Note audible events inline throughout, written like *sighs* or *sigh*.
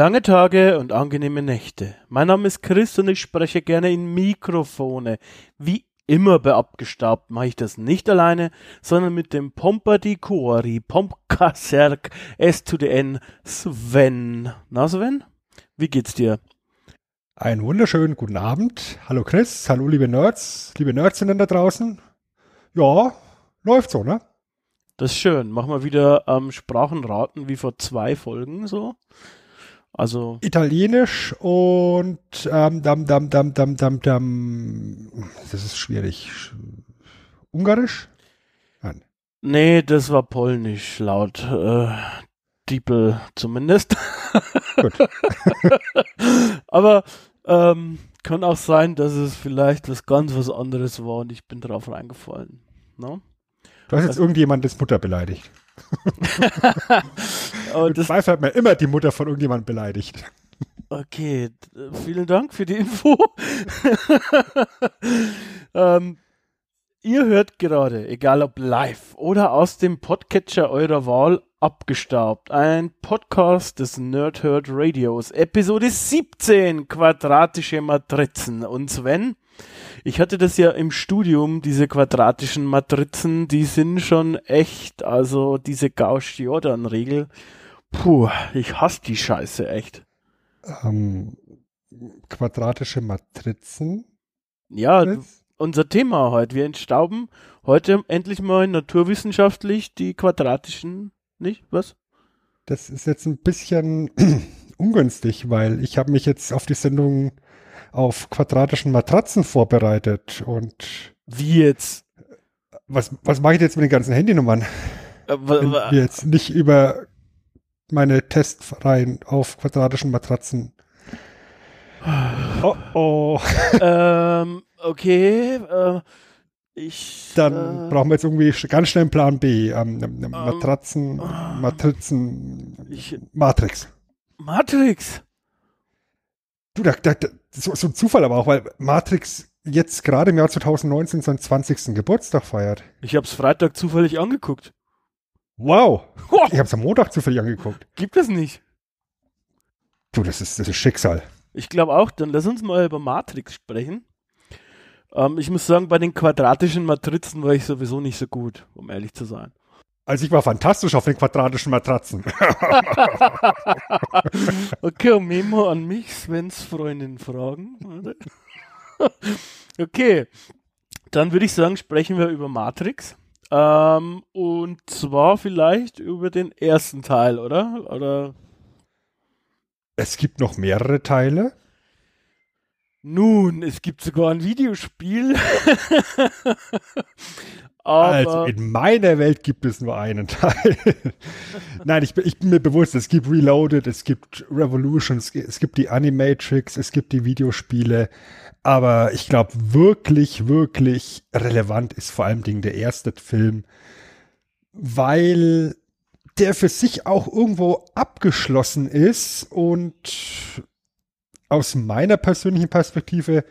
Lange Tage und angenehme Nächte. Mein Name ist Chris und ich spreche gerne in Mikrofone. Wie immer bei Abgestaubt mache ich das nicht alleine, sondern mit dem Pompa di Cuori, Pompkaserk, *laughs* S to the N, Sven. Na Sven, wie geht's dir? Einen wunderschönen guten Abend. Hallo Chris, hallo liebe Nerds, liebe Nerdsinnen da draußen. Ja, läuft so, ne? Das ist schön. Machen wir wieder ähm, Sprachenraten wie vor zwei Folgen so. Also Italienisch und ähm, dam, dam, dam, dam, dam, dam. Das ist schwierig. Ungarisch? Nein. Nee, das war polnisch, laut äh, Diepel zumindest. Gut. *laughs* Aber ähm, kann auch sein, dass es vielleicht was ganz was anderes war und ich bin drauf reingefallen. No? Du hast jetzt also, irgendjemandes Mutter beleidigt. *laughs* Und das Zweifel hat man immer die Mutter von irgendjemandem beleidigt. Okay, vielen Dank für die Info. *laughs* ähm, ihr hört gerade, egal ob live oder aus dem Podcatcher eurer Wahl, abgestaubt. Ein Podcast des Nerdherd Radios, Episode 17, quadratische Matrizen. Und Sven, ich hatte das ja im Studium, diese quadratischen Matrizen, die sind schon echt, also diese Gauss-Jordan-Regel. Puh, ich hasse die Scheiße echt. Ähm, quadratische Matrizen? Ja, unser Thema heute. Wir entstauben heute endlich mal naturwissenschaftlich die quadratischen, nicht? Was? Das ist jetzt ein bisschen *clears throat* ungünstig, weil ich habe mich jetzt auf die Sendung auf quadratischen Matratzen vorbereitet und wie jetzt? Was, was mache ich jetzt mit den ganzen Handynummern? Äh, Wenn wir jetzt nicht über meine Testreihen auf quadratischen Matratzen. Oh oh. *laughs* ähm, okay. Äh, ich, Dann äh, brauchen wir jetzt irgendwie ganz schnell einen Plan B. Ähm, ähm, ähm Matratzen, Matrizen, ich, Matrix. Matrix? Du, da, da, so, so ein Zufall aber auch, weil Matrix jetzt gerade im Jahr 2019 seinen 20. Geburtstag feiert. Ich habe es Freitag zufällig angeguckt. Wow. *laughs* Ich habe es am Montag zufällig angeguckt. Gibt es nicht. Du, das ist, das ist Schicksal. Ich glaube auch. Dann lass uns mal über Matrix sprechen. Ähm, ich muss sagen, bei den quadratischen Matrizen war ich sowieso nicht so gut, um ehrlich zu sein. Also ich war fantastisch auf den quadratischen Matratzen. *laughs* okay, Memo an mich, Svens Freundin fragen. *laughs* okay, dann würde ich sagen, sprechen wir über Matrix. Ähm, und zwar vielleicht über den ersten Teil, oder? Oder? Es gibt noch mehrere Teile. Nun, es gibt sogar ein Videospiel. *laughs* also in meiner Welt gibt es nur einen Teil. *laughs* Nein, ich, ich, bin mir bewusst, es gibt Reloaded, es gibt Revolutions, es gibt die Animatrix, es gibt die Videospiele. Aber ich glaube, wirklich, wirklich relevant ist vor allem der erste Film, weil der für sich auch irgendwo abgeschlossen ist und aus meiner persönlichen Perspektive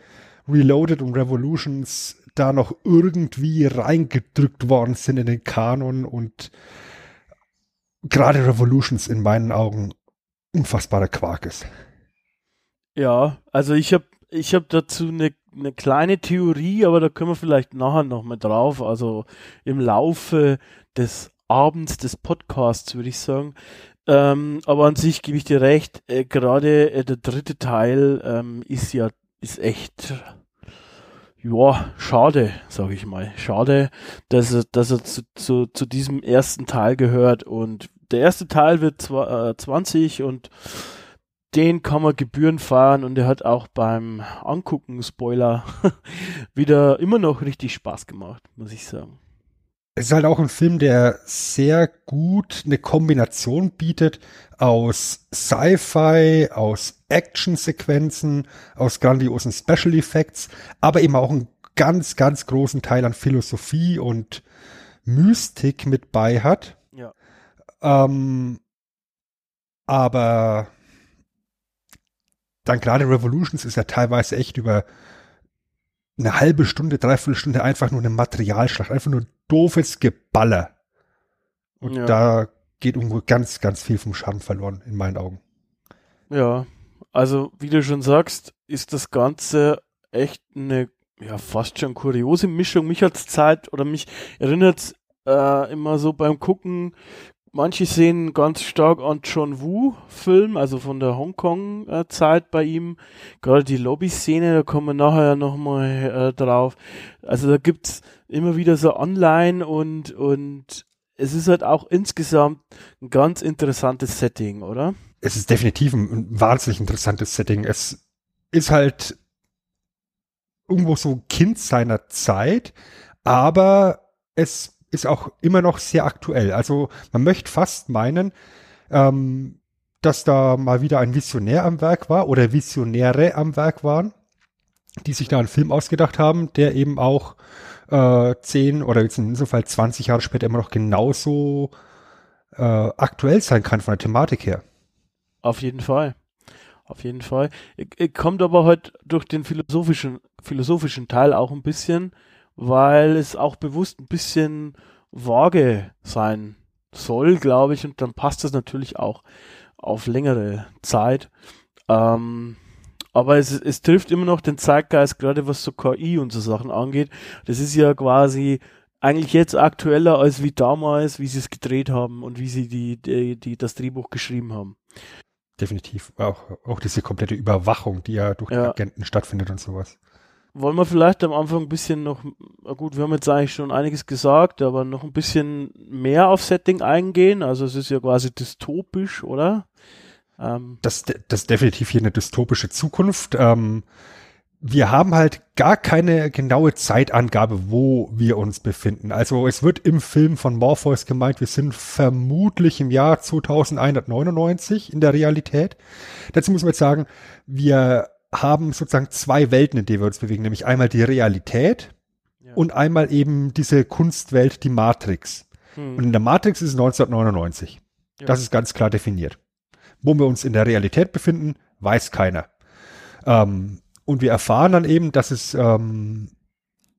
Reloaded und Revolutions da noch irgendwie reingedrückt worden sind in den Kanon und gerade Revolutions in meinen Augen unfassbarer Quark ist. Ja, also ich habe ich habe dazu eine, eine kleine Theorie, aber da können wir vielleicht nachher noch mal drauf. Also im Laufe des Abends des Podcasts würde ich sagen. Ähm, aber an sich gebe ich dir recht. Äh, Gerade äh, der dritte Teil ähm, ist ja ist echt ja, schade, sage ich mal. Schade, dass er, dass er zu, zu, zu diesem ersten Teil gehört. Und der erste Teil wird zwar, äh, 20 und den kann man Gebühren fahren und er hat auch beim Angucken, Spoiler, *laughs* wieder immer noch richtig Spaß gemacht, muss ich sagen. es ist halt auch ein Film, der sehr gut eine Kombination bietet aus Sci-Fi, aus Action-Sequenzen, aus grandiosen Special Effects, aber eben auch einen ganz, ganz großen Teil an Philosophie und Mystik mit bei hat. Ja. Ähm, aber dann gerade Revolutions ist ja teilweise echt über eine halbe Stunde, dreiviertel Stunde einfach nur eine Materialschlacht, einfach nur doofes Geballer. Und Ja. da geht irgendwo ganz, ganz viel vom Charme verloren, in meinen Augen. Ja, also wie du schon sagst, ist das Ganze echt eine, ja, fast schon kuriose Mischung. Mich hat's Zeit oder mich erinnert äh, immer so beim Gucken, manche sehen ganz stark an John Woo Film, also von der Hongkong-Zeit bei ihm. Gerade die Lobby-Szene, da kommen wir nachher nochmal äh, drauf. Also da gibt's immer wieder so Online und, und es ist halt auch insgesamt ein ganz interessantes Setting, oder? Es ist definitiv ein, ein wahnsinnig interessantes Setting. Es ist halt irgendwo so Kind seiner Zeit, aber es ist auch immer noch sehr aktuell. Also man möchte fast meinen, ähm, dass da mal wieder ein Visionär am Werk war oder Visionäre am Werk waren, die sich da einen Film ausgedacht haben, der eben auch äh, zehn oder jetzt in diesem Fall 20 Jahre später immer noch genauso äh, aktuell sein kann von der Thematik her. Auf jeden Fall. Auf jeden Fall. Ich Kommt aber heute durch den philosophischen, philosophischen Teil auch ein bisschen, weil es auch bewusst ein bisschen vage sein soll, glaube ich, und dann passt das natürlich auch auf längere Zeit. Ähm, aber es, es trifft immer noch den Zeitgeist, gerade was so KI und so Sachen angeht. Das ist ja quasi eigentlich jetzt aktueller als wie damals, wie sie es gedreht haben und wie sie die, die, die das Drehbuch geschrieben haben. Definitiv. Auch, auch diese komplette Überwachung, die ja durch die Ja. Agenten stattfindet und sowas. Wollen wir vielleicht am Anfang ein bisschen noch, gut, wir haben jetzt eigentlich schon einiges gesagt, aber noch ein bisschen mehr auf Setting eingehen. Also es ist ja quasi dystopisch, oder? Ähm, Das, das ist definitiv hier eine dystopische Zukunft. Ähm, wir haben halt gar keine genaue Zeitangabe, wo wir uns befinden. Also es wird im Film von Morpheus gemeint, wir sind vermutlich im Jahr 2199 in der Realität. Dazu muss man jetzt sagen, wir haben sozusagen zwei Welten, in denen wir uns bewegen, nämlich einmal die Realität Ja. und einmal eben diese Kunstwelt, die Matrix. hm, Und in der Matrix ist es 1999. Ja. Das ist ganz klar definiert. Wo wir uns in der Realität befinden, weiß keiner. Ähm, und wir erfahren dann eben, dass es ähm,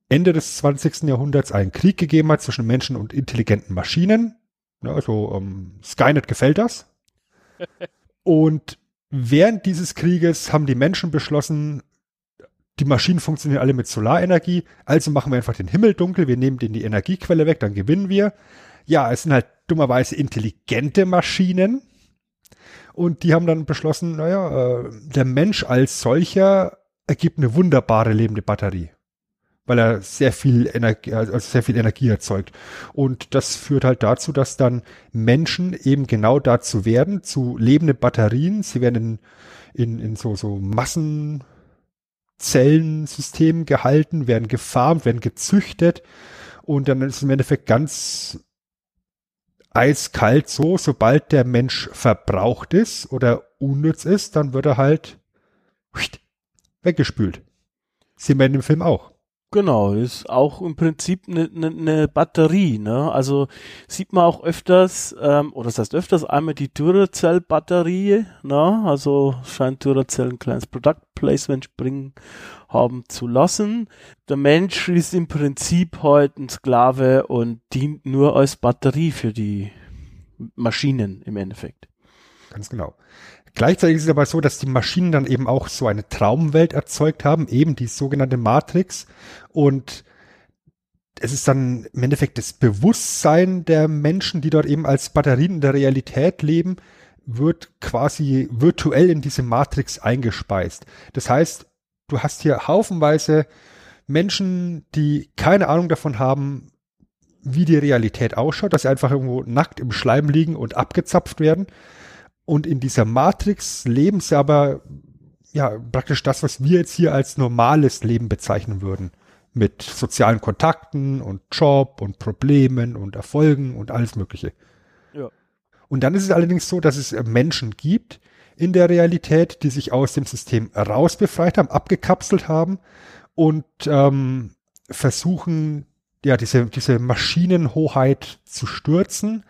Ende des 20. Jahrhunderts einen Krieg gegeben hat zwischen Menschen und intelligenten Maschinen. Ja, also ähm, Skynet gefällt das. *laughs* und während dieses Krieges haben die Menschen beschlossen, die Maschinen funktionieren alle mit Solarenergie, also machen wir einfach den Himmel dunkel, wir nehmen denen die Energiequelle weg, dann gewinnen wir. Ja, es sind halt dummerweise intelligente Maschinen. Und die haben dann beschlossen, naja, äh, der Mensch als solcher ergibt eine wunderbare lebende Batterie. Weil er sehr viel Energie, also sehr viel Energie erzeugt. Und das führt halt dazu, dass dann Menschen eben genau dazu werden, zu lebenden Batterien. Sie werden in, in, in so, so Massenzellensystemen gehalten, werden gefarmt, werden gezüchtet. Und dann ist es im Endeffekt ganz eiskalt so, sobald der Mensch verbraucht ist oder unnütz ist, dann wird er halt weggespült. Sehen wir in dem Film auch. Genau, ist auch im Prinzip eine ne, ne Batterie, ne? Also sieht man auch öfters, ähm, oder das heißt öfters einmal die Duracell-Batterie, ne? Also scheint Duracell ein kleines Product Placement bringen haben zu lassen. Der Mensch ist im Prinzip halt ein Sklave und dient nur als Batterie für die Maschinen im Endeffekt. Ganz genau. Gleichzeitig ist es aber so, dass die Maschinen dann eben auch so eine Traumwelt erzeugt haben, eben die sogenannte Matrix. Und es ist dann im Endeffekt das Bewusstsein der Menschen, die dort eben als Batterien in der Realität leben, wird quasi virtuell in diese Matrix eingespeist. Das heißt, du hast hier haufenweise Menschen, die keine Ahnung davon haben, wie die Realität ausschaut, dass sie einfach irgendwo nackt im Schleim liegen und abgezapft werden. Und in dieser Matrix leben sie aber ja praktisch das, was wir jetzt hier als normales Leben bezeichnen würden. mit sozialen Kontakten und Job und Problemen und Erfolgen und alles Mögliche. Ja. Und dann ist es allerdings so, dass es Menschen gibt in der Realität, die sich aus dem System rausbefreit haben, abgekapselt haben und ähm, versuchen, ja, diese, diese Maschinenhoheit zu stürzen.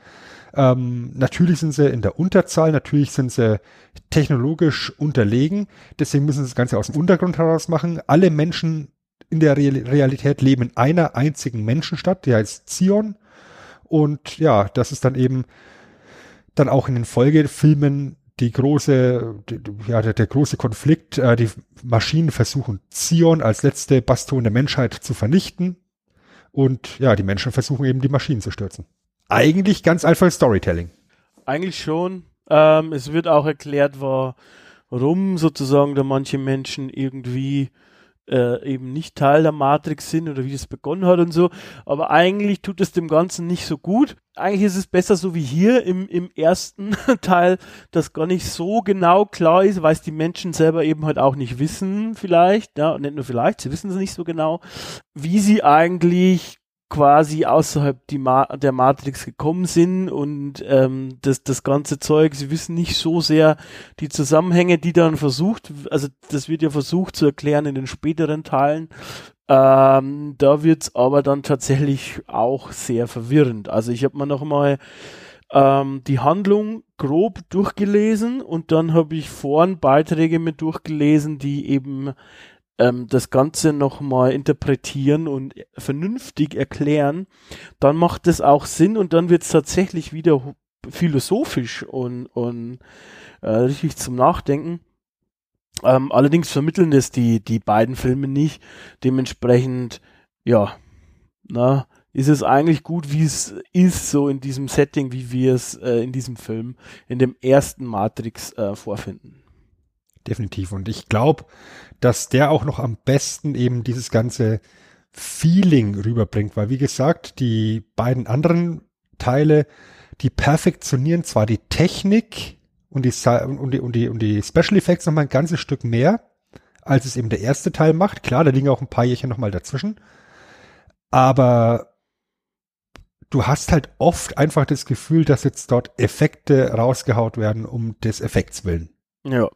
Ähm, natürlich sind sie in der Unterzahl, natürlich sind sie technologisch unterlegen, deswegen müssen sie das Ganze aus dem Untergrund heraus machen. Alle Menschen in der Realität leben in einer einzigen Menschenstadt, die heißt Zion. Und ja, das ist dann eben dann auch in den Folgefilmen die große, die, ja, der, der, große Konflikt. Äh, die Maschinen versuchen Zion als letzte Bastion der Menschheit zu vernichten. Und ja, die Menschen versuchen eben die Maschinen zu stürzen. Eigentlich ganz einfach Storytelling. Eigentlich schon. Ähm, es wird auch erklärt, warum sozusagen da manche Menschen irgendwie äh, eben nicht Teil der Matrix sind oder wie das begonnen hat und so. Aber eigentlich tut es dem Ganzen nicht so gut. Eigentlich ist es besser so wie hier im, im ersten *laughs* Teil, dass gar nicht so genau klar ist, weil es die Menschen selber eben halt auch nicht wissen, vielleicht, ja, und nicht nur vielleicht, sie wissen es nicht so genau, wie sie eigentlich quasi außerhalb Ma der Matrix gekommen sind und ähm, das, das ganze Zeug, sie wissen nicht so sehr die Zusammenhänge, die dann versucht, also das wird ja versucht zu erklären in den späteren Teilen. Ähm, da wird's aber dann tatsächlich auch sehr verwirrend. Also ich habe mir noch mal ähm, die Handlung grob durchgelesen und dann habe ich vorhin Beiträge mit durchgelesen, die eben ähm, das Ganze nochmal interpretieren und vernünftig erklären, dann macht es auch Sinn und dann wird es tatsächlich wieder philosophisch und, und äh, richtig zum Nachdenken. Ähm, allerdings vermitteln es die, die beiden Filme nicht. Dementsprechend, ja, na, ist es eigentlich gut, wie es ist, so in diesem Setting, wie wir es äh, in diesem Film, in dem ersten Matrix äh, vorfinden definitiv. Und ich glaube, dass der auch noch am besten eben dieses ganze Feeling rüberbringt, weil wie gesagt, die beiden anderen Teile, die perfektionieren zwar die Technik und die, und die, und die, und die Special Effects noch mal ein ganzes Stück mehr, als es eben der erste Teil macht. Klar, da liegen auch ein paar Jährchen noch mal dazwischen. Aber du hast halt oft einfach das Gefühl, dass jetzt dort Effekte rausgehaut werden um des Effekts willen. Ja.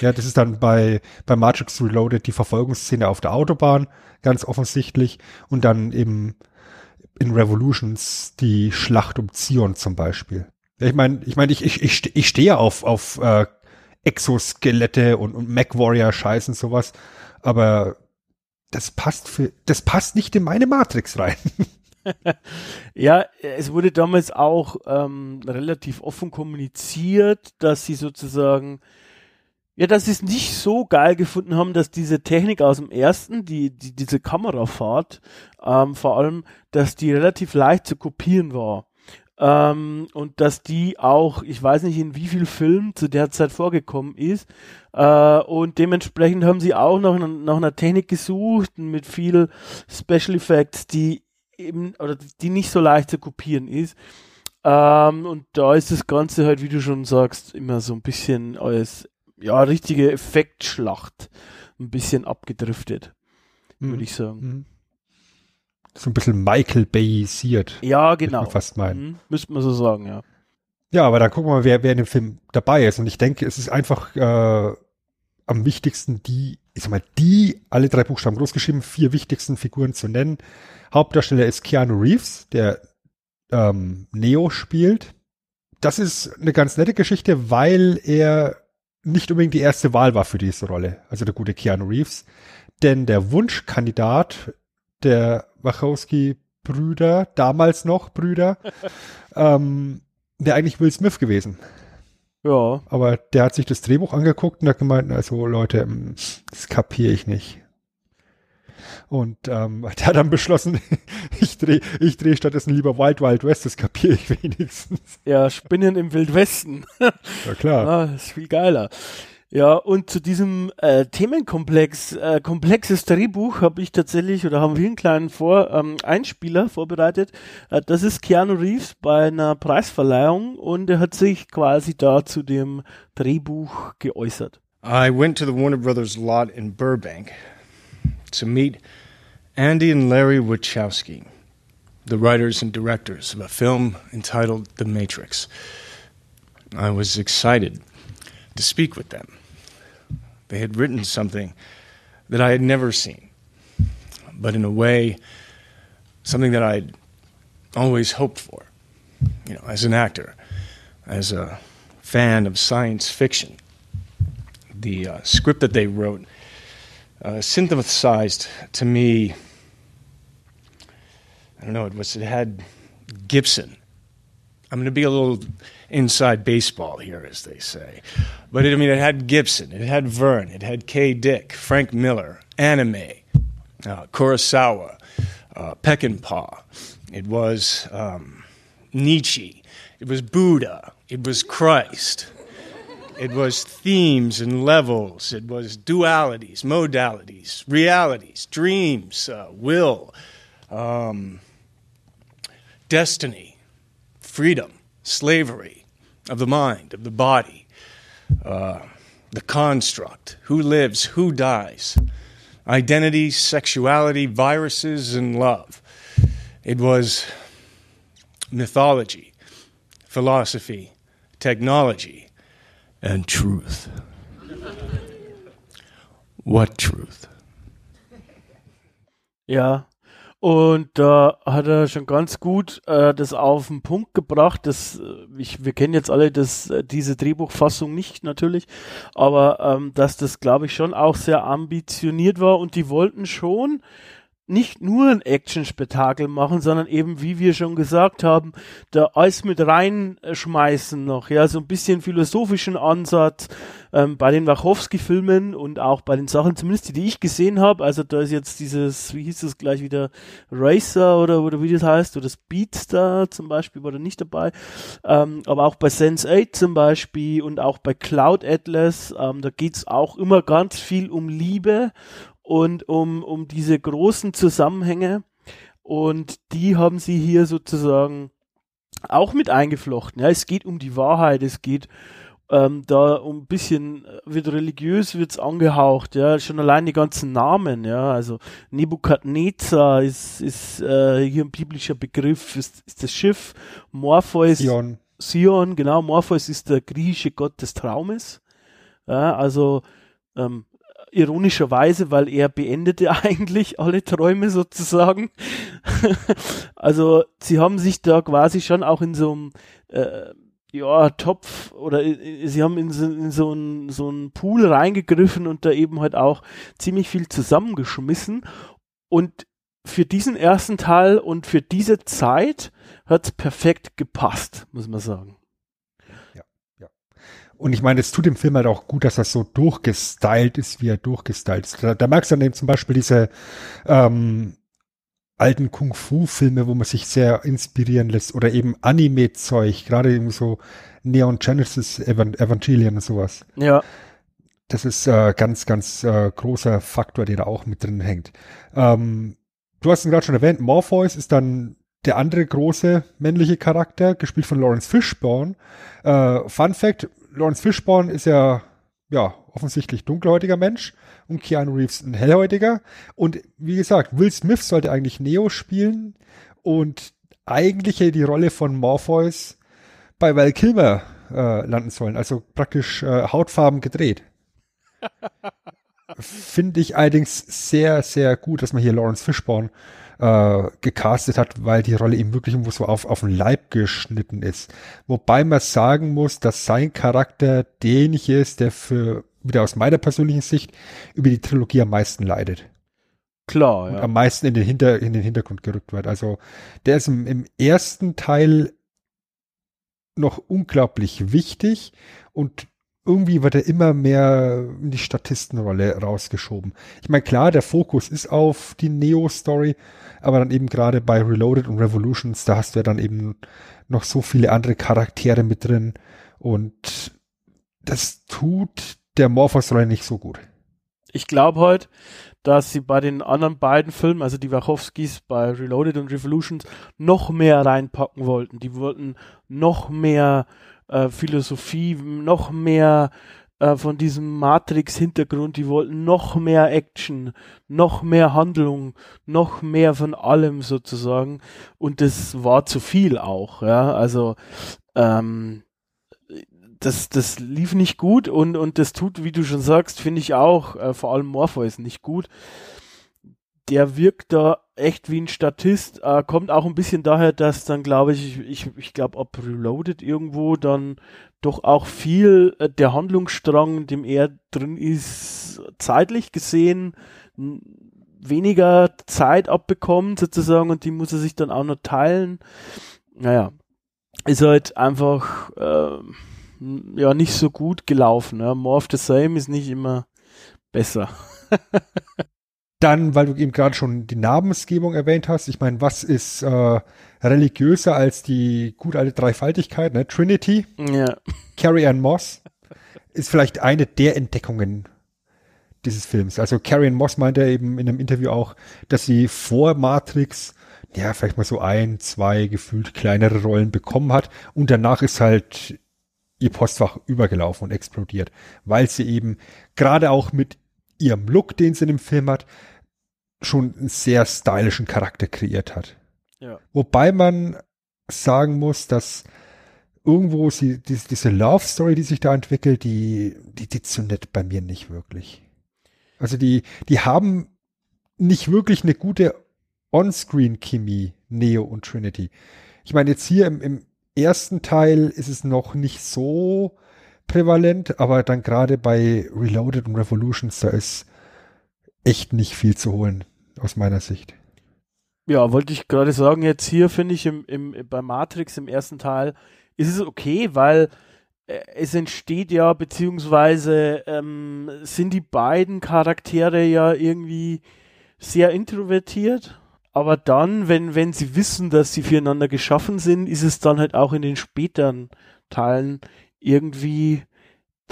Ja, das ist dann bei, bei Matrix Reloaded die Verfolgungsszene auf der Autobahn, ganz offensichtlich. Und dann eben in Revolutions die Schlacht um Zion zum Beispiel. Ich meine, ich meine, ich, ich, ich, ich stehe auf, auf äh, Exoskelette und, und Mac-Warrior-Scheiß und sowas, aber das passt für, das passt nicht in meine Matrix rein. *laughs* ja, es wurde damals auch ähm, relativ offen kommuniziert, dass sie sozusagen ja, dass sie es nicht so geil gefunden haben, dass diese Technik aus dem ersten, die, die diese Kamerafahrt, ähm, vor allem, dass die relativ leicht zu kopieren war. Ähm, und dass die auch, ich weiß nicht in wie viel Filmen zu der Zeit vorgekommen ist. Äh, und dementsprechend haben sie auch noch nach einer Technik gesucht mit viel Special Effects, die eben, oder die nicht so leicht zu kopieren ist. Ähm, und da ist das Ganze halt, wie du schon sagst, immer so ein bisschen als ja, richtige Effektschlacht ein bisschen abgedriftet, mhm. würde ich sagen. Mhm. So ein bisschen Michael Bayisiert. Ja, genau. fast meinen. Mhm. Müsste man so sagen, ja. Ja, aber dann gucken wir mal, wer, wer in dem Film dabei ist. Und ich denke, es ist einfach äh, am wichtigsten, die, ich sag mal, die, alle drei Buchstaben großgeschrieben, vier wichtigsten Figuren zu nennen. Hauptdarsteller ist Keanu Reeves, der ähm, Neo spielt. Das ist eine ganz nette Geschichte, weil er nicht unbedingt die erste Wahl war für diese Rolle, also der gute Keanu Reeves. Denn der Wunschkandidat der Wachowski-Brüder, damals noch Brüder, *laughs* ähm, wäre eigentlich Will Smith gewesen. Ja. Aber der hat sich das Drehbuch angeguckt und hat gemeint, also Leute, hm, das kapiere ich nicht. Und ähm, *laughs* der hat dann beschlossen, *laughs* ich drehe ich dreh stattdessen lieber Wild Wild West, das kapiere ich *laughs* wenigstens. Ja, Spinnen im Wildwesten. Ja, klar. Ah, das ist viel geiler. Ja, und zu diesem äh, Themenkomplex, äh, komplexes Drehbuch habe ich tatsächlich, oder haben wir einen kleinen Vor ähm, Einspieler vorbereitet. Äh, das ist Keanu Reeves bei einer Preisverleihung und er hat sich quasi da zu dem Drehbuch geäußert. I went to the Warner Brothers lot in Burbank to meet Andy and Larry Wachowski, the writers and directors of a film entitled The Matrix. I was excited to speak with them. They had written something that I had never seen, but in a way, something that I'd always hoped for, you know, as an actor, as a fan of science fiction. The uh, script that they wrote uh, synthesized to me. I don't know. It was. It had Gibson. I'm going to be a little inside baseball here, as they say. But it, I mean, it had Gibson, it had Verne, it had K. Dick, Frank Miller, anime, uh, Kurosawa, uh, Peckinpah. It was um, Nietzsche. It was Buddha. It was Christ. It was themes and levels. It was dualities, modalities, realities, dreams, uh, will, um, destiny, freedom, slavery of the mind, of the body, uh, the construct, who lives, who dies, identity, sexuality, viruses, and love. It was mythology, philosophy, technology, and truth. what truth? Ja, und da hat er schon ganz gut äh, das auf den Punkt gebracht. Das, äh, ich, wir kennen jetzt alle das, äh, diese Drehbuchfassung nicht natürlich, aber ähm, dass das, glaube ich, schon auch sehr ambitioniert war und die wollten schon nicht nur ein Action-Spektakel machen, sondern eben, wie wir schon gesagt haben, da alles mit reinschmeißen noch, ja, so ein bisschen philosophischen Ansatz ähm, bei den Wachowski-Filmen und auch bei den Sachen, zumindest die, die ich gesehen habe, also da ist jetzt dieses, wie hieß das gleich wieder, Racer oder, oder wie das heißt, oder Speedster zum Beispiel war da nicht dabei, ähm, aber auch bei Sense 8 zum Beispiel und auch bei Cloud Atlas, ähm, da geht's auch immer ganz viel um Liebe und um, um diese großen Zusammenhänge. Und die haben sie hier sozusagen auch mit eingeflochten. Ja, es geht um die Wahrheit, es geht ähm, da um ein bisschen, wird religiös, wird's angehaucht, ja, schon allein die ganzen Namen, ja, also Nebukadnezar ist, ist äh, hier ein biblischer Begriff, ist, ist das Schiff, Morpheus, Sion. Sion, genau, Morpheus ist der griechische Gott des Traumes, ja, also ähm, ironischerweise, weil er beendete *laughs* eigentlich alle Träume sozusagen. *laughs* also sie haben sich da quasi schon auch in so einem äh, ja, Topf oder äh, sie haben in so, in so einen so Pool reingegriffen und da eben halt auch ziemlich viel zusammengeschmissen und für diesen ersten Teil und für diese Zeit hat's perfekt gepasst, muss man sagen. Und ich meine, es tut dem Film halt auch gut, dass das so durchgestylt ist, wie er durchgestylt ist. Da, da merkst du dann eben zum Beispiel diese ähm, alten Kung-Fu-Filme, wo man sich sehr inspirieren lässt oder eben Anime-Zeug, gerade eben so Neon Genesis Evangelion und sowas. Ja. Das ist äh, ganz, ganz äh, großer Faktor, der da auch mit drin hängt. Ähm, du hast ihn gerade schon erwähnt, Morpheus ist dann der andere große männliche Charakter, gespielt von Lawrence Fishburne. Äh, Fun Fact, Lawrence Fishburne ist ja, ja, offensichtlich dunkelhäutiger Mensch und Keanu Reeves ein hellhäutiger. Und wie gesagt, Will Smith sollte eigentlich Neo spielen und eigentlich die Rolle von Morpheus bei Val Kilmer äh, landen sollen. Also praktisch äh, Hautfarben gedreht. *laughs* Finde ich allerdings sehr, sehr gut, dass man hier Lawrence Fishburne äh, gecastet hat, weil die Rolle ihm wirklich irgendwo so auf, auf den Leib geschnitten ist. Wobei man sagen muss, dass sein Charakter derjenige ist, der für, wieder aus meiner persönlichen Sicht, über die Trilogie am meisten leidet. Klar, ja. Und am meisten in den, Hinter, in den Hintergrund gerückt wird. Also der ist im, im ersten Teil noch unglaublich wichtig und irgendwie wird er immer mehr in die Statistenrolle rausgeschoben. Ich meine, klar, der Fokus ist auf die Neo-Story, aber dann eben gerade bei Reloaded und Revolutions, da hast du ja dann eben noch so viele andere Charaktere mit drin und das tut der Morphos-Rolle nicht so gut. Ich glaube heute, dass sie bei den anderen beiden Filmen, also die Wachowskis bei Reloaded und Revolutions, noch mehr reinpacken wollten. Die wollten noch mehr äh, Philosophie, noch mehr äh, von diesem Matrix-Hintergrund, die wollten noch mehr Action, noch mehr Handlung, noch mehr von allem sozusagen. Und das war zu viel auch, ja. Also ähm, das, das lief nicht gut und, und das tut, wie du schon sagst, finde ich auch, äh, vor allem Morpheus nicht gut. Der wirkt da echt wie ein Statist, äh, kommt auch ein bisschen daher, dass dann, glaube ich, ich, ich glaube, ob Reloaded irgendwo dann doch auch viel äh, der Handlungsstrang, dem er drin ist, zeitlich gesehen weniger Zeit abbekommt sozusagen und die muss er sich dann auch noch teilen. Naja, ist halt einfach äh, ja nicht so gut gelaufen. Ja. More of the same ist nicht immer besser. *laughs* Dann, weil du eben gerade schon die Namensgebung erwähnt hast, ich meine, was ist äh, religiöser als die gut alte Dreifaltigkeit, ne? Trinity, ja. Carrie Ann Moss ist vielleicht eine der Entdeckungen dieses Films. Also Carrie Ann Moss meinte eben in einem Interview auch, dass sie vor Matrix ja vielleicht mal so ein, zwei gefühlt kleinere Rollen bekommen hat und danach ist halt ihr Postfach übergelaufen und explodiert, weil sie eben gerade auch mit ihrem Look, den sie in dem Film hat, schon einen sehr stylischen Charakter kreiert hat. Ja. Wobei man sagen muss, dass irgendwo sie, die, diese Love Story, die sich da entwickelt, die, die, die zündet bei mir nicht wirklich. Also die, die haben nicht wirklich eine gute On-Screen-Chemie, Neo und Trinity. Ich meine, jetzt hier im, im ersten Teil ist es noch nicht so prävalent, aber dann gerade bei Reloaded und Revolutions, da ist echt nicht viel zu holen, aus meiner Sicht. Ja, wollte ich gerade sagen, jetzt hier finde ich im, im, bei Matrix im ersten Teil ist es okay, weil äh, es entsteht ja, beziehungsweise ähm, sind die beiden Charaktere ja irgendwie sehr introvertiert aber dann, wenn, wenn sie wissen, dass sie füreinander geschaffen sind, ist es dann halt auch in den späteren Teilen irgendwie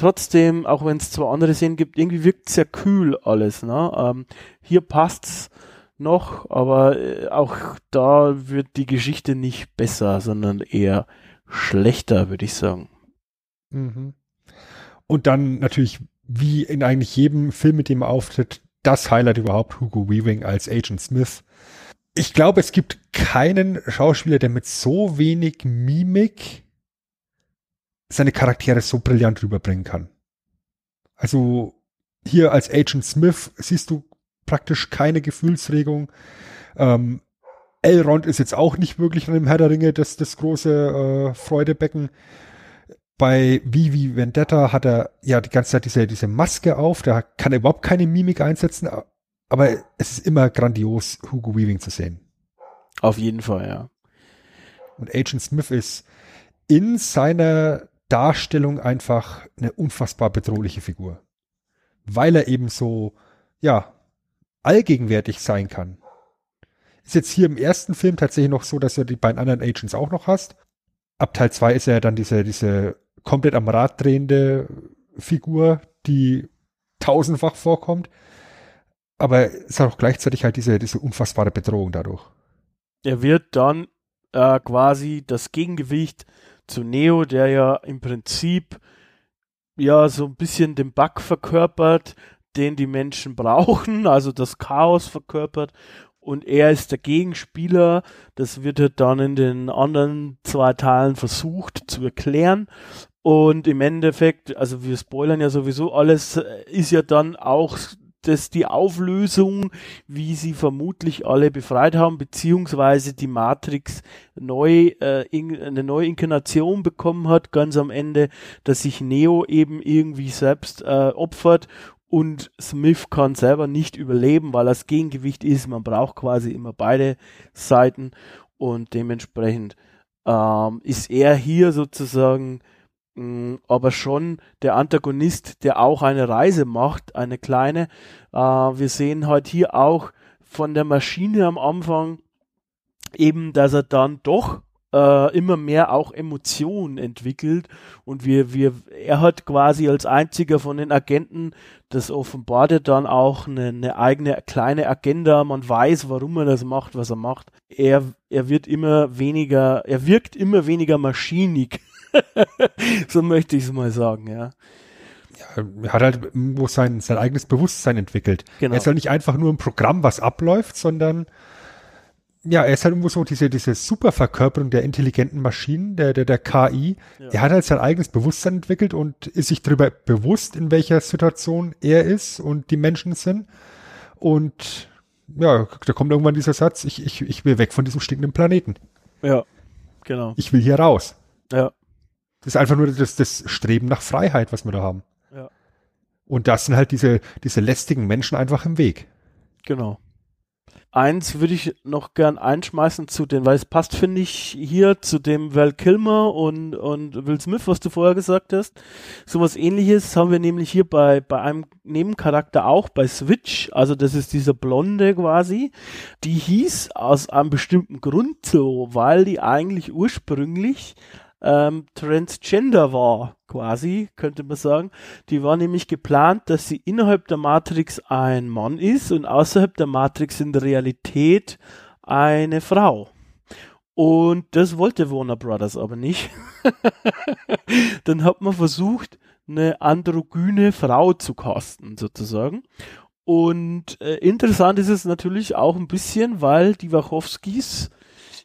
trotzdem, auch wenn es zwar andere Szenen gibt, irgendwie wirkt sehr kühl alles. Ne? Ähm, hier passt's noch, aber äh, auch da wird die Geschichte nicht besser, sondern eher schlechter, würde ich sagen. Mhm. Und dann natürlich, wie in eigentlich jedem Film, mit dem er auftritt, das Highlight überhaupt, Hugo Weaving als Agent Smith ich glaube, es gibt keinen Schauspieler, der mit so wenig Mimik seine Charaktere so brillant rüberbringen kann. Also hier als Agent Smith siehst du praktisch keine Gefühlsregung. Ähm, Elrond ist jetzt auch nicht wirklich an dem Herr der Ringe das, das große äh, Freudebecken. Bei Vivi Vendetta hat er ja die ganze Zeit diese, diese Maske auf, da kann er überhaupt keine Mimik einsetzen, aber es ist immer grandios, Hugo Weaving zu sehen. Auf jeden Fall, ja. Und Agent Smith ist in seiner Darstellung einfach eine unfassbar bedrohliche Figur. Weil er eben so, ja, allgegenwärtig sein kann. Ist jetzt hier im ersten Film tatsächlich noch so, dass du die beiden anderen Agents auch noch hast. Ab Teil 2 ist er dann diese, diese komplett am Rad drehende Figur, die tausendfach vorkommt aber es ist auch gleichzeitig halt diese, diese unfassbare Bedrohung dadurch. Er wird dann äh, quasi das Gegengewicht zu Neo, der ja im Prinzip ja so ein bisschen den Bug verkörpert, den die Menschen *laughs* brauchen, also das Chaos verkörpert und er ist der Gegenspieler. Das wird halt dann in den anderen zwei Teilen versucht zu erklären. Und im Endeffekt, also wir spoilern ja sowieso alles, äh, ist ja dann auch das die Auflösung, wie sie vermutlich alle befreit haben, beziehungsweise die Matrix neu, äh, in, eine neue Inkarnation bekommen hat, ganz am Ende, dass sich Neo eben irgendwie selbst äh, opfert und Smith kann selber nicht überleben, weil das Gegengewicht ist. Man braucht quasi immer beide Seiten und dementsprechend ähm, ist er hier sozusagen aber schon der Antagonist, der auch eine Reise macht, eine kleine. Äh, wir sehen halt hier auch von der Maschine am Anfang eben, dass er dann doch äh, immer mehr auch Emotionen entwickelt und wir, wir, er hat quasi als einziger von den Agenten, das offenbart er dann auch eine, eine eigene kleine Agenda, man weiß, warum er das macht, was er macht. Er, er wird immer weniger, er wirkt immer weniger maschinig *laughs* so möchte ich es mal sagen, ja. er hat halt irgendwo sein, sein eigenes Bewusstsein entwickelt. Genau. Er ist halt nicht einfach nur ein Programm, was abläuft, sondern ja, er ist halt irgendwo so diese, diese Superverkörperung der intelligenten Maschinen, der, der, der KI. Er hat halt sein eigenes Bewusstsein entwickelt und ist sich darüber bewusst, in welcher Situation er ist und die Menschen sind. Und ja, da kommt irgendwann dieser Satz, ich, ich, ich will weg von diesem stinkenden Planeten. Ja, genau. Ich will hier raus. Ja, Das ist einfach nur das, das Streben nach Freiheit, was wir da haben. Ja. Und das sind halt diese, diese lästigen Menschen einfach im Weg. genau. Eins würde ich noch gern einschmeißen zu den, weil es passt, finde ich, hier zu dem Val Kilmer und, und Will Smith, was du vorher gesagt hast. Sowas ähnliches haben wir nämlich hier bei, bei einem Nebencharakter auch, bei Switch, also das ist dieser Blonde quasi. Die hieß aus einem bestimmten Grund so, weil die eigentlich ursprünglich ähm, Transgender war, quasi, könnte man sagen. Die war nämlich geplant, dass sie innerhalb der Matrix ein Mann ist und außerhalb der Matrix in der Realität eine Frau. Und das wollte Warner Brothers aber nicht. *laughs* Dann hat man versucht, eine androgyne Frau zu casten, sozusagen. Und äh, interessant ist es natürlich auch ein bisschen, weil die Wachowskis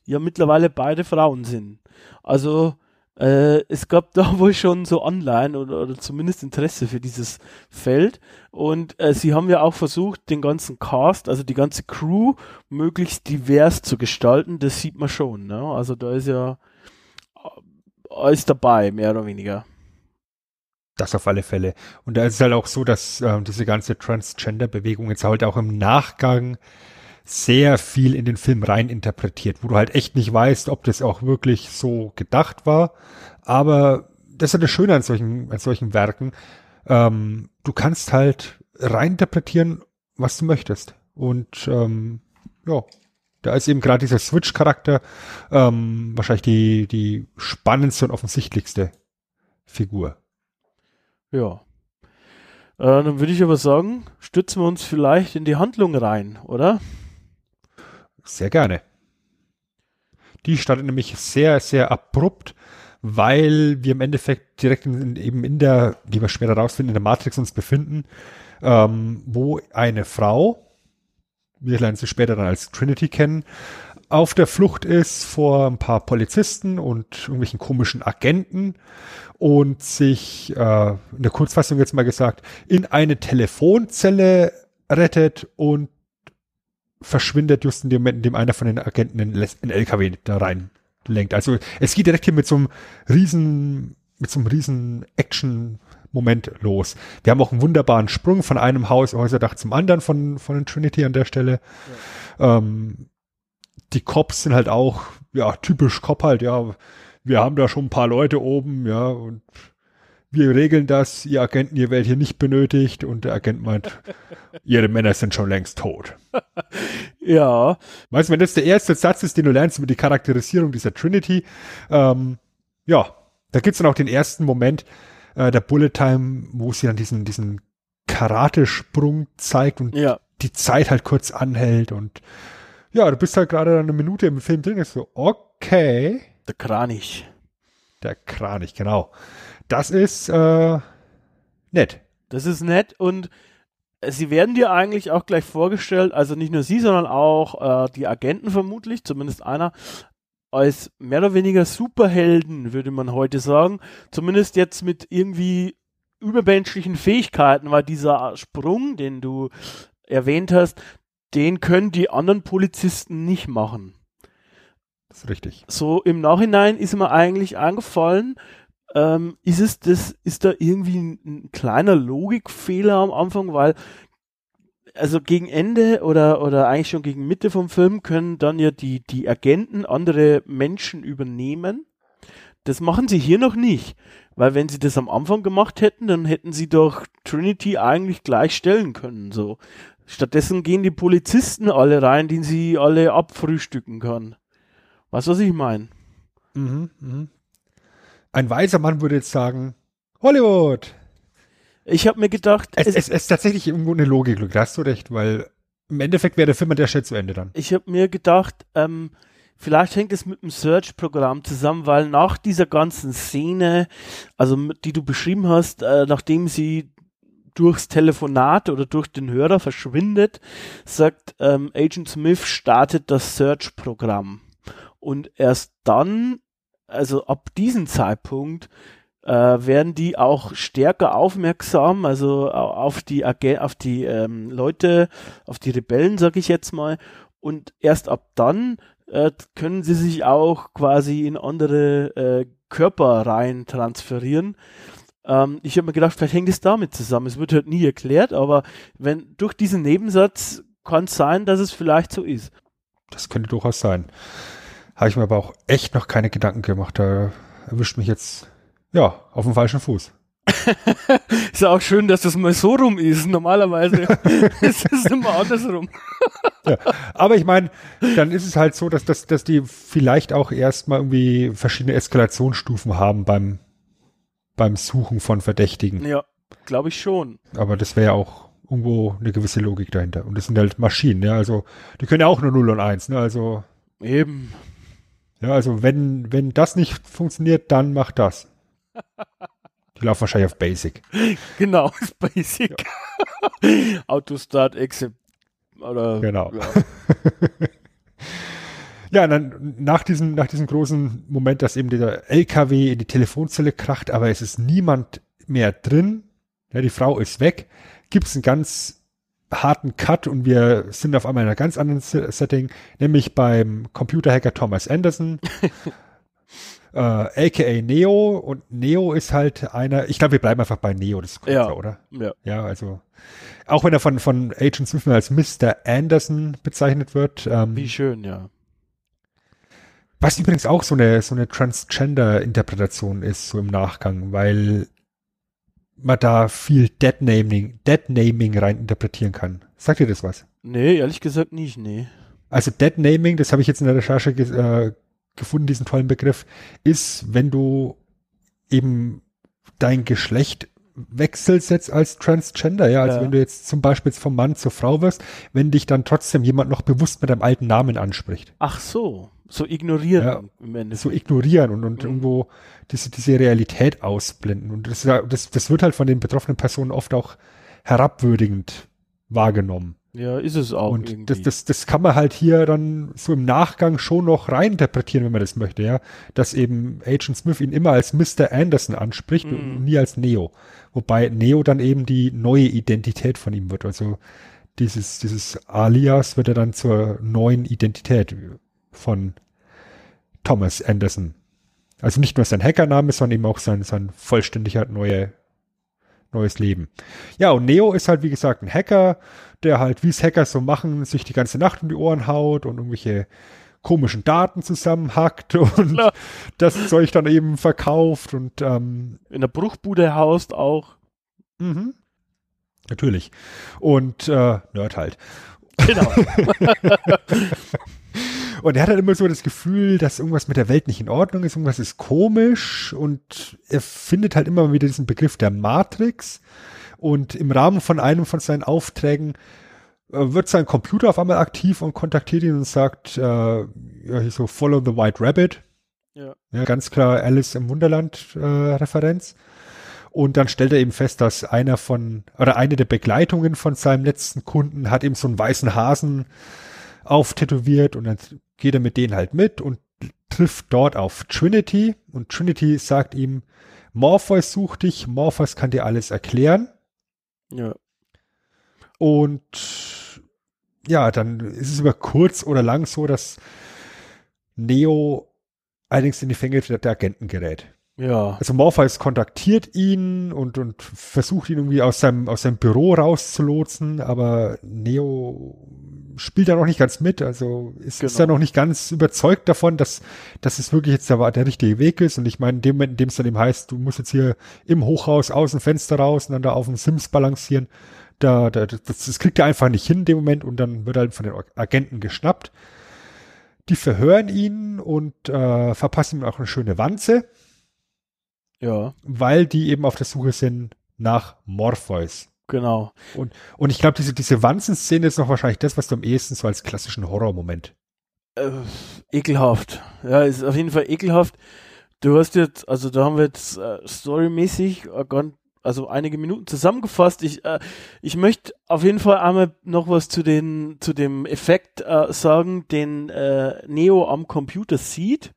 ja mittlerweile beide Frauen sind. Also äh, es gab *laughs* da wohl schon so online oder, oder zumindest Interesse für dieses Feld. Und äh, sie haben ja auch versucht, den ganzen Cast, also die ganze Crew, möglichst divers zu gestalten. Das sieht man schon. Ne? Also da ist ja äh, alles dabei, mehr oder weniger. Das auf alle Fälle. Und da ist es halt auch so, dass ähm, diese ganze Transgender-Bewegung jetzt halt auch im Nachgang sehr viel in den Film rein interpretiert, wo du halt echt nicht weißt, ob das auch wirklich so gedacht war. Aber das ist ja das Schöne an solchen, an solchen Werken. Ähm, du kannst halt rein interpretieren, was du möchtest. Und ähm, ja, da ist eben gerade dieser Switch-Charakter ähm, wahrscheinlich die, die spannendste und offensichtlichste Figur. Ja. Äh, dann würde ich aber sagen, stützen wir uns vielleicht in die Handlung rein, oder? Sehr gerne. Die startet nämlich sehr, sehr abrupt, weil wir im Endeffekt direkt in, eben in der, die wir später rausfinden, in der Matrix uns befinden, ähm, wo eine Frau, wir lernen sie später dann als Trinity kennen, auf der Flucht ist vor ein paar Polizisten und irgendwelchen komischen Agenten und sich, äh, in der Kurzfassung jetzt mal gesagt, in eine Telefonzelle rettet und verschwindet just in dem Moment, in dem einer von den Agenten in den LKW da reinlenkt. Also es geht direkt hier mit so einem riesen, mit so einem riesen Action-Moment los. Wir haben auch einen wunderbaren Sprung von einem Haus, Häuserdach zum anderen von, von den Trinity an der Stelle. Ja. Ähm, die Cops sind halt auch, ja, typisch Cop halt, ja, wir haben da schon ein paar Leute oben, ja, und wir regeln das, ihr Agenten, ihr werdet hier nicht benötigt und der Agent meint, *laughs* ihre Männer sind schon längst tot. *laughs* ja. Weißt du, wenn das der erste Satz ist, den du lernst über die Charakterisierung dieser Trinity, ähm, ja, da gibt's dann auch den ersten Moment äh, der Bullet Time, wo sie dann diesen, diesen Karatesprung zeigt und ja. die Zeit halt kurz anhält und ja, du bist halt gerade eine Minute im Film drin, ist so, okay. Der Kranich. Der Kranich, genau. Das ist äh, nett. Das ist nett und sie werden dir eigentlich auch gleich vorgestellt, also nicht nur sie, sondern auch äh, die Agenten vermutlich, zumindest einer, als mehr oder weniger Superhelden, würde man heute sagen. Zumindest jetzt mit irgendwie übermenschlichen Fähigkeiten, weil dieser Sprung, den du erwähnt hast, den können die anderen Polizisten nicht machen. Das ist richtig. So im Nachhinein ist mir eigentlich eingefallen, ähm, ist es das, ist da irgendwie ein, ein, kleiner Logikfehler am Anfang, weil also gegen Ende oder, oder eigentlich schon gegen Mitte vom Film können dann ja die, die Agenten andere Menschen übernehmen. Das machen sie hier noch nicht, weil wenn sie das am Anfang gemacht hätten, dann hätten sie doch Trinity eigentlich gleich stellen können, so. Stattdessen gehen die Polizisten alle rein, die sie alle abfrühstücken kann. Weißt du, was ich meine? Mhm, mh. Ein weiser Mann würde jetzt sagen, Hollywood. Ich habe mir gedacht, es, es, es, ist tatsächlich irgendwo eine Logik, da hast du recht, weil im Endeffekt wäre der Film an der Stelle zu Ende dann. Ich habe mir gedacht, ähm, vielleicht hängt es mit dem Search-Programm zusammen, weil nach dieser ganzen Szene, also die du beschrieben hast, äh, nachdem sie durchs Telefonat oder durch den Hörer verschwindet, sagt ähm, Agent Smith, startet das Search-Programm. Und erst dann, also ab diesem Zeitpunkt, äh, werden die auch stärker aufmerksam, also auf die Ag auf die ähm, Leute, auf die Rebellen, sag ich jetzt mal. Und erst ab dann äh, können sie sich auch quasi in andere äh, Körper rein transferieren. Ähm, ich habe mir gedacht, vielleicht hängt es damit zusammen. Es wird halt nie erklärt, aber wenn durch diesen Nebensatz kann es sein, dass es vielleicht so ist. Das könnte durchaus sein. Habe ich mir aber auch echt noch keine Gedanken gemacht. Da erwischt mich jetzt, ja, auf dem falschen Fuß. *laughs* ist ja auch schön, dass das mal so rum ist. Normalerweise *laughs* ist es immer andersrum. ja, aber ich meine, dann ist es halt so, dass, dass, dass die vielleicht auch erstmal irgendwie verschiedene Eskalationsstufen haben beim, beim Suchen von Verdächtigen. Ja, glaube ich schon. Aber das wäre ja auch irgendwo eine gewisse Logik dahinter. Und das sind halt Maschinen, ja, also die können ja auch nur 0 und 1, ne, also. Eben. Ja, also wenn, wenn das nicht funktioniert, dann mach das. Die laufen wahrscheinlich auf Basic. *laughs* Genau, Basic. Ja. *laughs* Autostart Exit. Oder, genau. Ja. *laughs* ja, und dann nach diesem, nach diesem großen Moment, dass eben dieser LKW in die Telefonzelle kracht, aber es ist niemand mehr drin. Ja, die Frau ist weg. Gibt es einen ganz harten Cut und wir sind auf einmal in einer ganz anderen Setting, nämlich beim Computerhacker Thomas Anderson. *laughs* äh, aka Neo und Neo ist halt einer, ich glaube, wir bleiben einfach bei Neo, das ist kürzer, ja. oder? Ja. Ja, also auch wenn er von, von Agent Smith als Mr. Anderson bezeichnet wird. Ähm, Wie schön, ja. Was übrigens auch so eine, so eine Transgender-Interpretation ist, so im Nachgang, weil man da viel Dead-Naming, Dead-Naming rein interpretieren kann. Sagt ihr das was? Nee, ehrlich gesagt nicht, nee. Also Dead-Naming, das habe ich jetzt in der Recherche äh, gefunden, diesen tollen Begriff, ist, wenn du eben dein Geschlecht wechselst jetzt als Transgender, ja, also ja. wenn du jetzt zum Beispiel jetzt vom Mann zur Frau wirst, wenn dich dann trotzdem jemand noch bewusst mit deinem alten Namen anspricht. Ach so, so ignorieren ja, im Endeffekt. So ignorieren und, und mhm. irgendwo diese, diese Realität ausblenden. Und das, das, das wird halt von den betroffenen Personen oft auch herabwürdigend wahrgenommen. Ja, ist es auch. Und das, das, das kann man halt hier dann so im Nachgang schon noch reininterpretieren, wenn man das möchte, ja. Dass eben Agent Smith ihn immer als Mr. Anderson anspricht mm. und nie als Neo. Wobei Neo dann eben die neue Identität von ihm wird. Also dieses, dieses Alias wird er dann zur neuen Identität von Thomas Anderson. Also nicht nur sein Hackername, sondern eben auch sein, sein vollständiger neue, neues Leben. Ja, und Neo ist halt, wie gesagt, ein Hacker, der halt, wie es Hacker so machen, sich die ganze Nacht um die Ohren haut und irgendwelche komischen Daten zusammenhackt *laughs* und Klar. das Zeug dann eben verkauft und ähm, in der Bruchbude haust auch. Mhm. Natürlich. Und äh, Nerd halt. Genau. *laughs* und er hat halt immer so das Gefühl, dass irgendwas mit der Welt nicht in Ordnung ist, irgendwas ist komisch und er findet halt immer wieder diesen Begriff der Matrix und im Rahmen von einem von seinen Aufträgen äh, wird sein Computer auf einmal aktiv und kontaktiert ihn und sagt, äh, ja, so Follow the White Rabbit. Ja. ja ganz klar Alice im Wunderland äh, Referenz. Und dann stellt er eben fest, dass einer von, oder eine der Begleitungen von seinem letzten Kunden hat eben so einen weißen Hasen auftätowiert und dann geht er mit denen halt mit und trifft dort auf Trinity und Trinity sagt ihm, Morpheus sucht dich, Morpheus kann dir alles erklären. Ja. Und ja, dann ist es über kurz oder lang so, dass Neo allerdings in die Fänge der Agenten gerät. Ja. Also Morpheus kontaktiert ihn und, und versucht ihn irgendwie aus seinem, aus seinem Büro rauszulotsen, aber Neo spielt da noch nicht ganz mit, also ist, genau. ist da noch nicht ganz überzeugt davon, dass, dass es wirklich jetzt der, der richtige Weg ist. Und ich meine, in dem Moment, in dem es dann eben heißt, du musst jetzt hier im Hochhaus aus dem Fenster raus und dann da auf dem Sims balancieren, da, da das, das kriegt er einfach nicht hin in dem Moment und dann wird er halt von den Agenten geschnappt. Die verhören ihn und äh, verpassen ihm auch eine schöne Wanze. Ja. Weil die eben auf der Suche sind nach Morpheus. Genau. Und, und ich glaube, diese, diese Wanzenszene ist noch wahrscheinlich das, was du am ehesten so als klassischen Horrormoment Äh, ekelhaft. Ja, ist auf jeden Fall ekelhaft. Du hast jetzt, also da haben wir jetzt äh, storymäßig äh, also einige Minuten zusammengefasst. Ich, äh, ich möchte auf jeden Fall einmal noch was zu, den, zu dem Effekt äh, sagen, den äh, Neo am Computer sieht.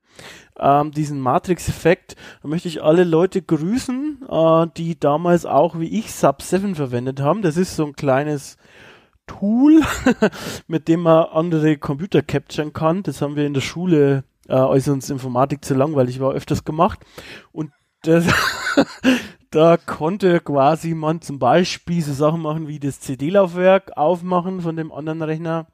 Ähm, diesen Matrix-Effekt. Da möchte ich alle Leute grüßen, äh, die damals auch wie ich Sub 7 verwendet haben. Das ist so ein kleines Tool, *laughs* mit dem man andere Computer capturen kann. Das haben wir in der Schule, äh, als uns Informatik zu langweilig war, öfters gemacht. Und das, *laughs* da konnte quasi man zum Beispiel so Sachen machen wie das CD-Laufwerk aufmachen von dem anderen Rechner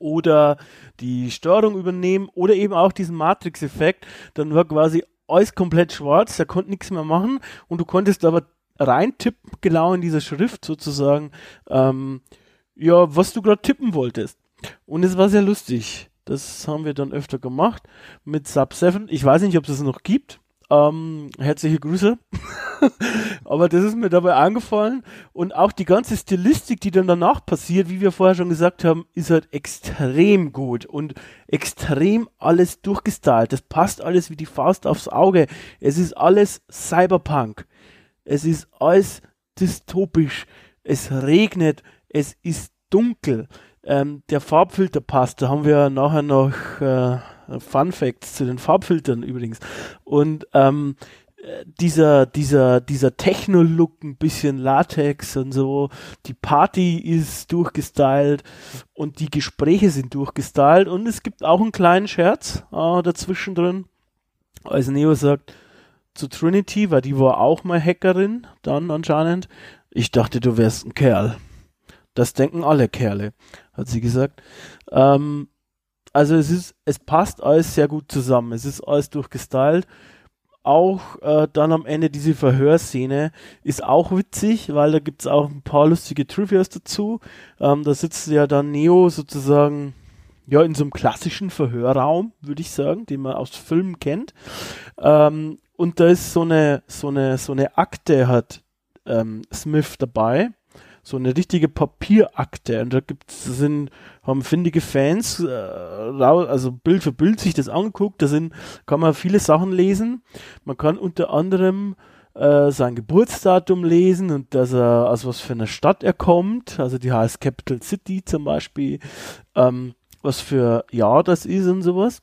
oder die Steuerung übernehmen oder eben auch diesen Matrix-Effekt. Dann war quasi alles komplett schwarz, da konnte nichts mehr machen und du konntest aber reintippen, genau in dieser Schrift sozusagen, ähm, ja, was du gerade tippen wolltest. Und es war sehr lustig. Das haben wir dann öfter gemacht mit Sub 7. Ich weiß nicht, ob es das noch gibt. Ähm, herzliche Grüße. *laughs* Aber das ist mir dabei angefallen. Und auch die ganze Stilistik, die dann danach passiert, wie wir vorher schon gesagt haben, ist halt extrem gut und extrem alles durchgestylt. Das passt alles wie die Faust aufs Auge. Es ist alles Cyberpunk. Es ist alles dystopisch. Es regnet es ist dunkel. Ähm, der Farbfilter passt. Da haben wir nachher noch äh, Fun Facts zu den Farbfiltern übrigens. Und ähm, dieser, dieser, dieser Techno-Look, ein bisschen Latex und so. Die Party ist durchgestylt und die Gespräche sind durchgestylt und es gibt auch einen kleinen Scherz äh, dazwischen drin. Als Neo sagt zu Trinity, weil die war auch mal Hackerin, dann anscheinend. Ich dachte, du wärst ein Kerl. Das denken alle Kerle, hat sie gesagt. Ähm, also es ist, es passt alles sehr gut zusammen. Es ist alles durchgestylt. Auch äh, dann am Ende diese Verhörszene ist auch witzig, weil da gibt es auch ein paar lustige Trivias dazu. Ähm, da sitzt ja dann Neo sozusagen ja in so einem klassischen Verhörraum, würde ich sagen, den man aus Filmen kennt. Ähm, und da ist so eine so eine so eine Akte hat ähm, Smith dabei so eine richtige Papierakte. Und da gibt's, sind, haben findige Fans, äh, also Bild für Bild sich das angeguckt, da sind, kann man viele Sachen lesen. Man kann unter anderem äh, sein Geburtsdatum lesen und dass er, aus was für einer Stadt er kommt, also die heißt Capital City zum Beispiel, ähm, was für Jahr das ist und sowas.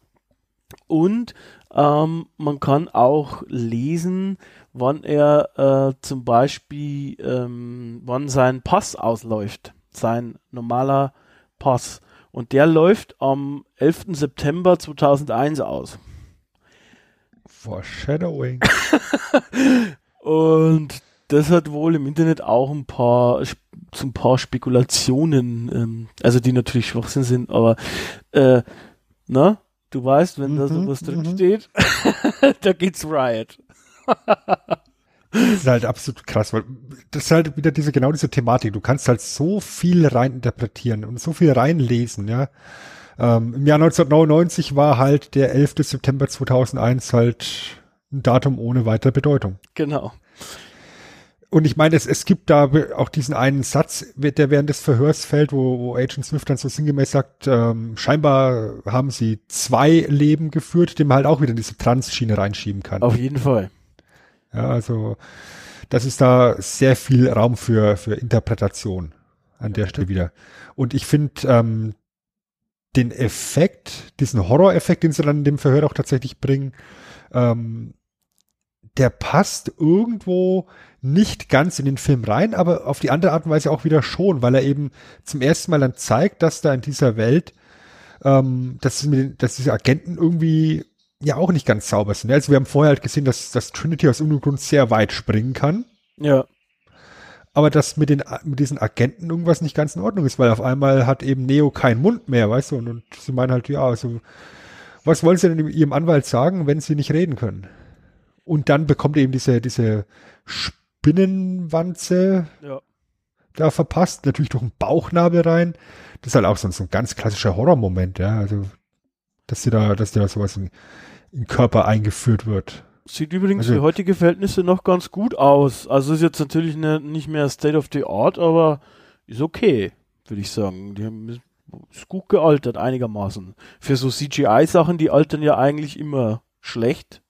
Und ähm, man kann auch lesen, wann er äh, zum Beispiel, ähm, wann sein Pass ausläuft, sein normaler Pass. Und der läuft am 11. September 2001 aus. Foreshadowing. *laughs* Und das hat wohl im Internet auch ein paar, ein paar Spekulationen, ähm, also die natürlich Schwachsinn sind, aber äh, na, du weißt, wenn mhm, da sowas drin mhm. steht, *laughs* da geht's Riot. Das ist halt absolut krass, weil das ist halt wieder diese, genau diese Thematik. Du kannst halt so viel reininterpretieren und so viel reinlesen, ja. Ähm, Im Jahr 1999 war halt der 11. September 2001 halt ein Datum ohne weitere Bedeutung. Genau. Und ich meine, es, es gibt da auch diesen einen Satz, der während des Verhörs fällt, wo, wo Agent Smith dann so sinngemäß sagt, ähm, scheinbar haben sie zwei Leben geführt, den man halt auch wieder in diese Trans-Schiene reinschieben kann. Auf jeden Fall. Ja, also das ist da sehr viel Raum für, für Interpretation an der Stelle wieder. Und ich finde ähm, den Effekt, diesen Horror-Effekt, den sie dann in dem Verhör auch tatsächlich bringen, ähm, der passt irgendwo nicht ganz in den Film rein, aber auf die andere Art und Weise auch wieder schon, weil er eben zum ersten Mal dann zeigt, dass da in dieser Welt, ähm, dass, den, dass diese Agenten irgendwie ja auch nicht ganz sauber sind. Also wir haben vorher halt gesehen, dass, dass Trinity aus irgendeinem Grund sehr weit springen kann. Ja. Aber dass mit, den, mit diesen Agenten irgendwas nicht ganz in Ordnung ist, weil auf einmal hat eben Neo keinen Mund mehr, weißt du, und, und sie meinen halt, ja, also, was wollen sie denn ihrem Anwalt sagen, wenn sie nicht reden können? Und dann bekommt er eben diese, diese Spinnenwanze ja. da verpasst, natürlich durch den Bauchnabel rein. Das ist halt auch so ein ganz klassischer Horrormoment, ja, also, dass sie da, dass da sowas in, in Körper eingeführt wird. Sieht übrigens also, für heutige Verhältnisse noch ganz gut aus. Also ist jetzt natürlich ne, nicht mehr State of the Art, aber ist okay, würde ich sagen. Die haben ist gut gealtert, einigermaßen. Für so CGI-Sachen, die altern ja eigentlich immer schlecht,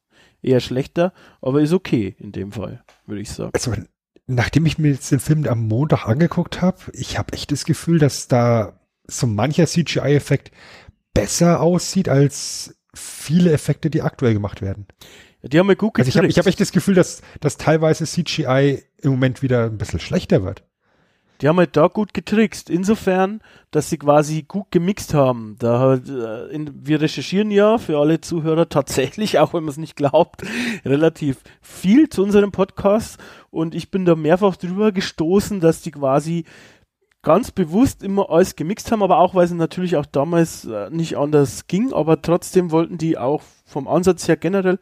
eher schlechter, aber ist okay in dem Fall, würde ich sagen. Also, nachdem ich mir jetzt den Film am Montag angeguckt habe, ich habe echt das Gefühl, dass da so mancher CGI-Effekt besser aussieht als viele Effekte, die aktuell gemacht werden. Ja, die haben mir gut Also ich habe hab echt das Gefühl, dass, dass teilweise CGI im Moment wieder ein bisschen schlechter wird. Die haben halt da gut getrickst. Insofern, dass sie quasi gut gemixt haben. Da halt, äh, in, wir recherchieren ja für alle Zuhörer tatsächlich, *laughs* auch wenn man es nicht glaubt, relativ viel zu unserem Podcast. Und ich bin da mehrfach drüber gestoßen, dass die quasi ganz bewusst immer alles gemixt haben, aber auch weil es natürlich auch damals äh, nicht anders ging, aber trotzdem wollten die auch vom Ansatz her generell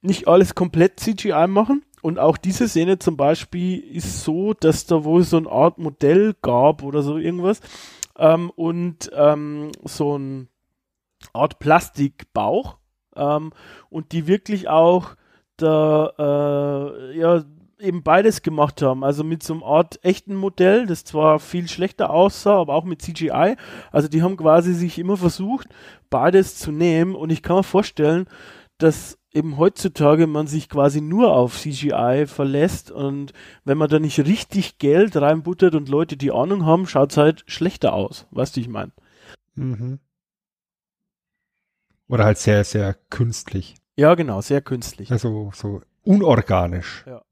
nicht alles komplett CGI machen. Und auch diese Szene zum Beispiel ist so, dass da wohl so eine Art Modell gab oder so irgendwas ähm, und ähm, so ein Art Plastikbauch ähm, und die wirklich auch da äh, ja eben beides gemacht haben. Also mit so einem Art echten Modell, das zwar viel schlechter aussah, aber auch mit CGI. Also die haben quasi sich immer versucht, beides zu nehmen und ich kann mir vorstellen, dass eben heutzutage man sich quasi nur auf CGI verlässt und wenn man da nicht richtig Geld reinbuttert und Leute, die Ahnung haben, schaut es halt schlechter aus. Weißt du, ich meine? Mhm. Oder halt sehr, sehr künstlich. Ja, genau, sehr künstlich. Also so unorganisch. Ja.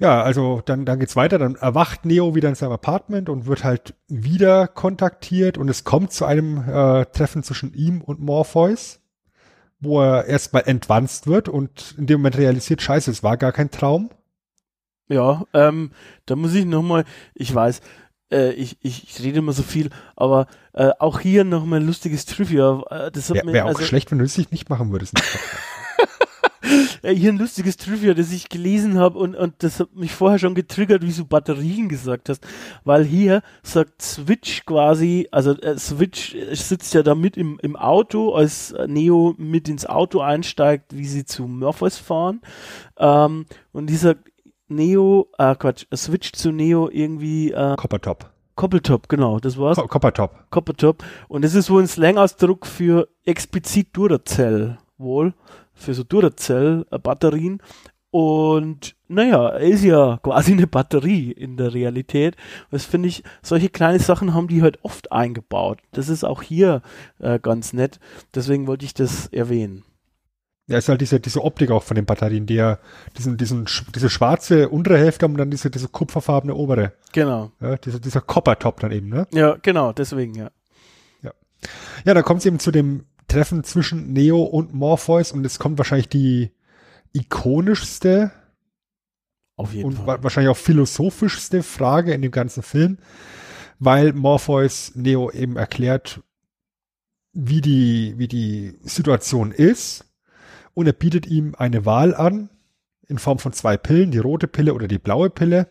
Ja, also dann, dann geht's weiter, dann erwacht Neo wieder in seinem Apartment und wird halt wieder kontaktiert und es kommt zu einem äh, Treffen zwischen ihm und Morpheus, wo er erstmal entwanzt wird und in dem Moment realisiert, scheiße, es war gar kein Traum. Ja, ähm, da muss ich nochmal, ich weiß, äh, ich, ich, ich rede immer so viel, aber äh, auch hier nochmal ein lustiges Trivia. Äh, das hat Wäre mir, wär auch also, schlecht, wenn du es nicht machen würdest. *laughs* äh, hier ein lustiges Trivia, das ich gelesen habe und, und das hat mich vorher schon getriggert, wie du Batterien gesagt hast, weil hier sagt Switch quasi, also äh, Switch sitzt ja da mit im, im Auto, als Neo mit ins Auto einsteigt, wie sie zu Morpheus fahren ähm, und dieser Neo, äh, Quatsch, Switch zu Neo irgendwie äh, Coppertop. Koppeltop, genau, das war's. Co Coppertop. Coppertop. Und das ist wohl ein Slang-Ausdruck für explizit Duracell, wohl, für so Duracell-Batterien. Und naja, er ist ja quasi eine Batterie in der Realität. Das finde ich, solche kleine Sachen haben die halt oft eingebaut. Das ist auch hier äh, ganz nett. Deswegen wollte ich das erwähnen. Ja, ist halt diese, diese Optik auch von den Batterien, die ja diesen, diesen, diese schwarze untere Hälfte haben und dann diese, diese kupferfarbene obere. Genau. Ja, dieser, dieser Coppertop dann eben, ne? Ja, genau, deswegen, ja. Ja, da kommt es eben zu dem Treffen zwischen Neo und Morpheus und es kommt wahrscheinlich die ikonischste Auf jeden und Fall. wa wahrscheinlich auch philosophischste Frage in dem ganzen Film, weil Morpheus Neo eben erklärt, wie die, wie die Situation ist und er bietet ihm eine Wahl an in Form von zwei Pillen, die rote Pille oder die blaue Pille.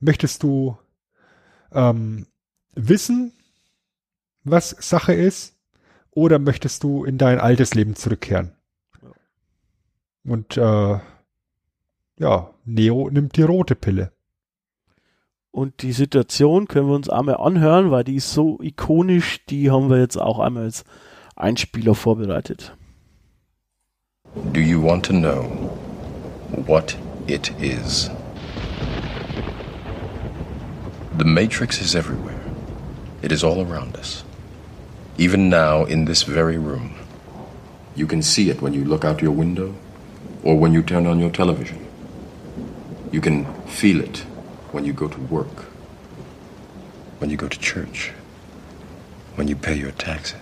Möchtest du ähm, wissen, was Sache ist, oder möchtest du in dein altes Leben zurückkehren? Und äh, ja, Neo nimmt die rote Pille. Und die Situation können wir uns einmal anhören, weil die ist so ikonisch, die haben wir jetzt auch einmal als Einspieler vorbereitet. Do you want to know what it is? The Matrix is everywhere. It is all around us. Even now, in this very room. You can see it when you look out your window or when you turn on your television. You can feel it when you go to work, when you go to church, when you pay your taxes.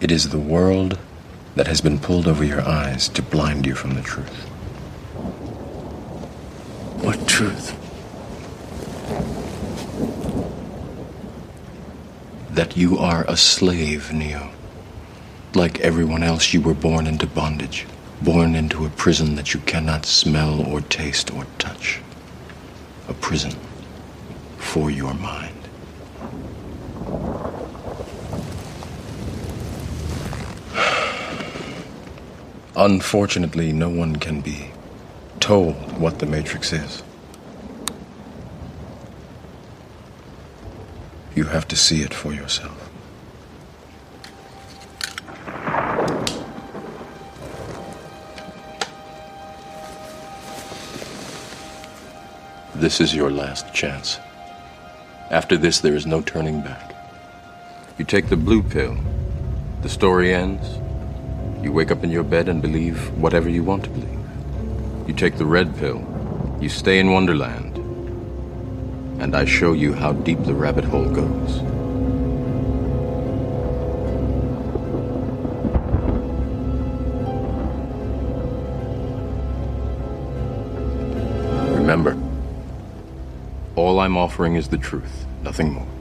It is the world that has been pulled over your eyes to blind you from the truth. What truth? That you are a slave, Neo. Like everyone else, you were born into bondage, born into a prison that you cannot smell or taste or touch. A prison for your mind. *sighs* Unfortunately, no one can be told what the Matrix is. You have to see it for yourself. This is your last chance. After this, there is no turning back. You take the blue pill, the story ends. You wake up in your bed and believe whatever you want to believe. You take the red pill, you stay in Wonderland, and I show you how deep the rabbit hole goes. Remember, all I'm offering is the truth, nothing more.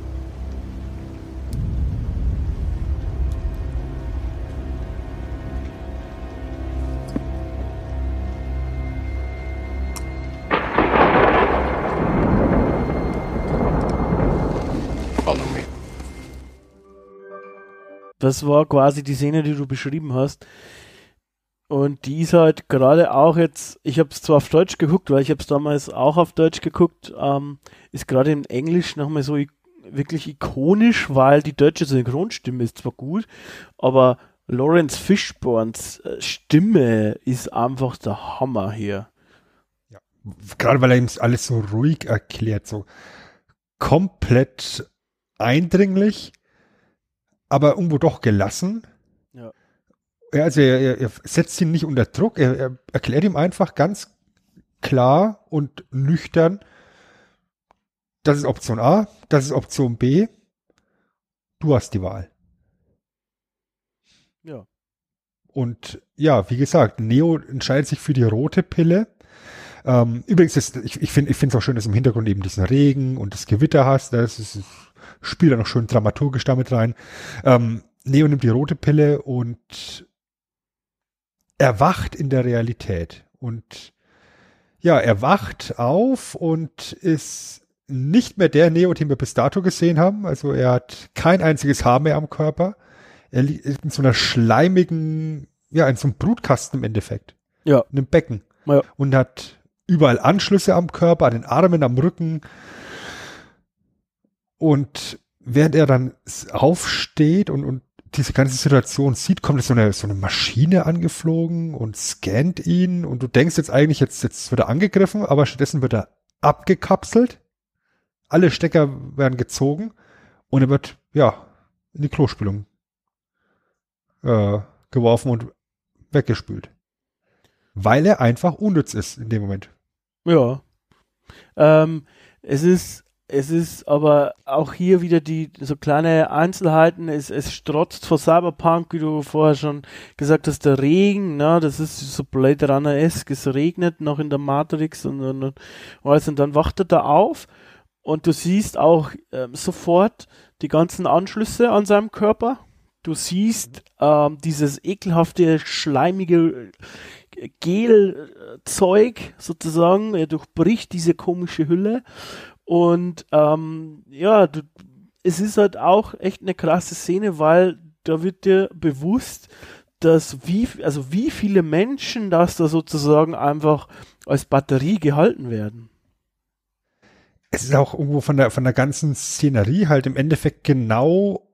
Das war quasi die Szene, die du beschrieben hast. Und die ist halt gerade auch jetzt, ich habe es zwar auf Deutsch geguckt, weil ich habe es damals auch auf Deutsch geguckt, ähm, ist gerade im Englisch nochmal so wirklich ikonisch, weil die deutsche Synchronstimme ist zwar gut, aber Lawrence Fishburns äh, Stimme ist einfach der Hammer hier. Gerade weil er ihm alles so ruhig erklärt, so komplett eindringlich, aber irgendwo doch gelassen. Ja. Also er, er, setzt ihn nicht unter Druck, er, er erklärt ihm einfach ganz klar und nüchtern, das ist Option A, das ist Option B, du hast die Wahl. Ja. Und ja, wie gesagt, Neo entscheidet sich für die rote Pille. Ähm, übrigens, ist, ich, ich finde es auch schön, dass im Hintergrund eben diesen Regen und das Gewitter hast. Das, ist, spielt da noch schön dramaturgisch damit rein. Ähm, Neo nimmt die rote Pille und erwacht in der Realität. Und ja, er wacht auf und ist nicht mehr der Neo, den wir bis dato gesehen haben. Also er hat kein einziges Haar mehr am Körper. Er liegt in so einer schleimigen, ja, in so einem Brutkasten im Endeffekt. Ja. In einem Becken. Ja. Und hat überall Anschlüsse am Körper, an den Armen, am Rücken. Und während er dann aufsteht und, und diese ganze Situation sieht, kommt so eine, so eine Maschine angeflogen und scannt ihn und du denkst jetzt eigentlich, jetzt, jetzt wird er angegriffen, aber stattdessen wird er abgekapselt. Alle Stecker werden gezogen und er wird, ja, in die Klospülung äh, geworfen und weggespült. Weil er einfach unnütz ist in dem Moment. Ja. Ähm, es ist, es ist aber auch hier wieder die so kleine Einzelheiten. Es, es strotzt vor Cyberpunk, wie du vorher schon gesagt hast, der Regen, ne, das ist so Blade Runner-esque, es regnet noch in der Matrix und, und, und alles und dann wacht er da auf und du siehst auch ähm, sofort die ganzen Anschlüsse an seinem Körper. Du siehst ähm, dieses ekelhafte, schleimige äh, Gelzeug sozusagen. Er durchbricht diese komische Hülle. Und ähm, ja, du, es ist halt auch echt eine krasse Szene, weil da wird dir bewusst, dass wie, also wie viele Menschen das da sozusagen einfach als Batterie gehalten werden. Es ist auch irgendwo von der, von der ganzen Szenerie halt im Endeffekt genau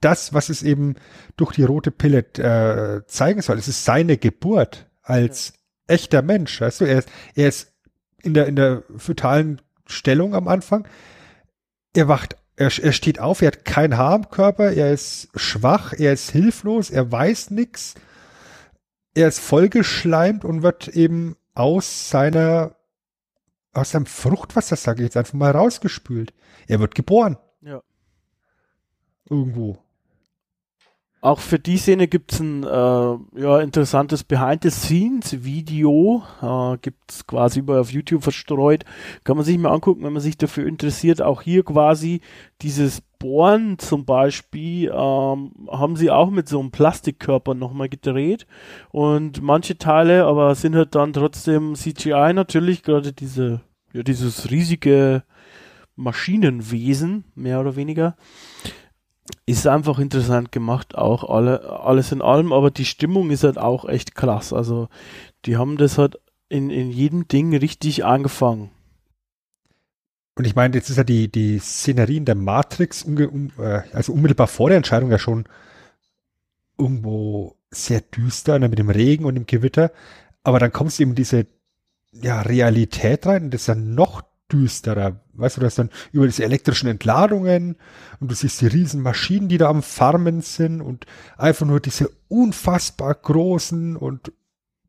das, was es eben durch die rote Pille äh, zeigen soll. Es ist seine Geburt als echter Mensch. Weißt du, er ist, er ist in der, in der fötalen Stellung am Anfang. Er wacht, er, er steht auf, er hat kein Haar am Körper, er ist schwach, er ist hilflos, er weiß nichts. Er ist vollgeschleimt und wird eben aus seiner, aus seinem Fruchtwasser, sage ich jetzt einfach mal, rausgespült. Er wird geboren. Ja. Irgendwo. Auch für die Szene gibt es ein äh, ja, interessantes Behind-the-Scenes-Video. Äh, gibt es quasi überall auf YouTube verstreut. Kann man sich mal angucken, wenn man sich dafür interessiert. Auch hier quasi dieses Bohren zum Beispiel ähm, haben sie auch mit so einem Plastikkörper nochmal gedreht. Und manche Teile aber sind halt dann trotzdem CGI natürlich, gerade diese, ja, dieses riesige Maschinenwesen, mehr oder weniger ist einfach interessant gemacht, auch alle, alles in allem, aber die Stimmung ist halt auch echt krass. Also, die haben das halt in, in jedem Ding richtig angefangen. Und ich meine, jetzt ist ja die, die Szenerie in der Matrix, um, äh, also unmittelbar vor der Entscheidung ja schon irgendwo sehr düster, ne, mit dem Regen und dem Gewitter. Aber dann kommst du eben in diese ja, Realität rein und das ist ja noch düsterer. Weißt du, das dann über diese elektrischen Entladungen und du siehst die riesen Maschinen, die da am Farmen sind und einfach nur diese unfassbar großen und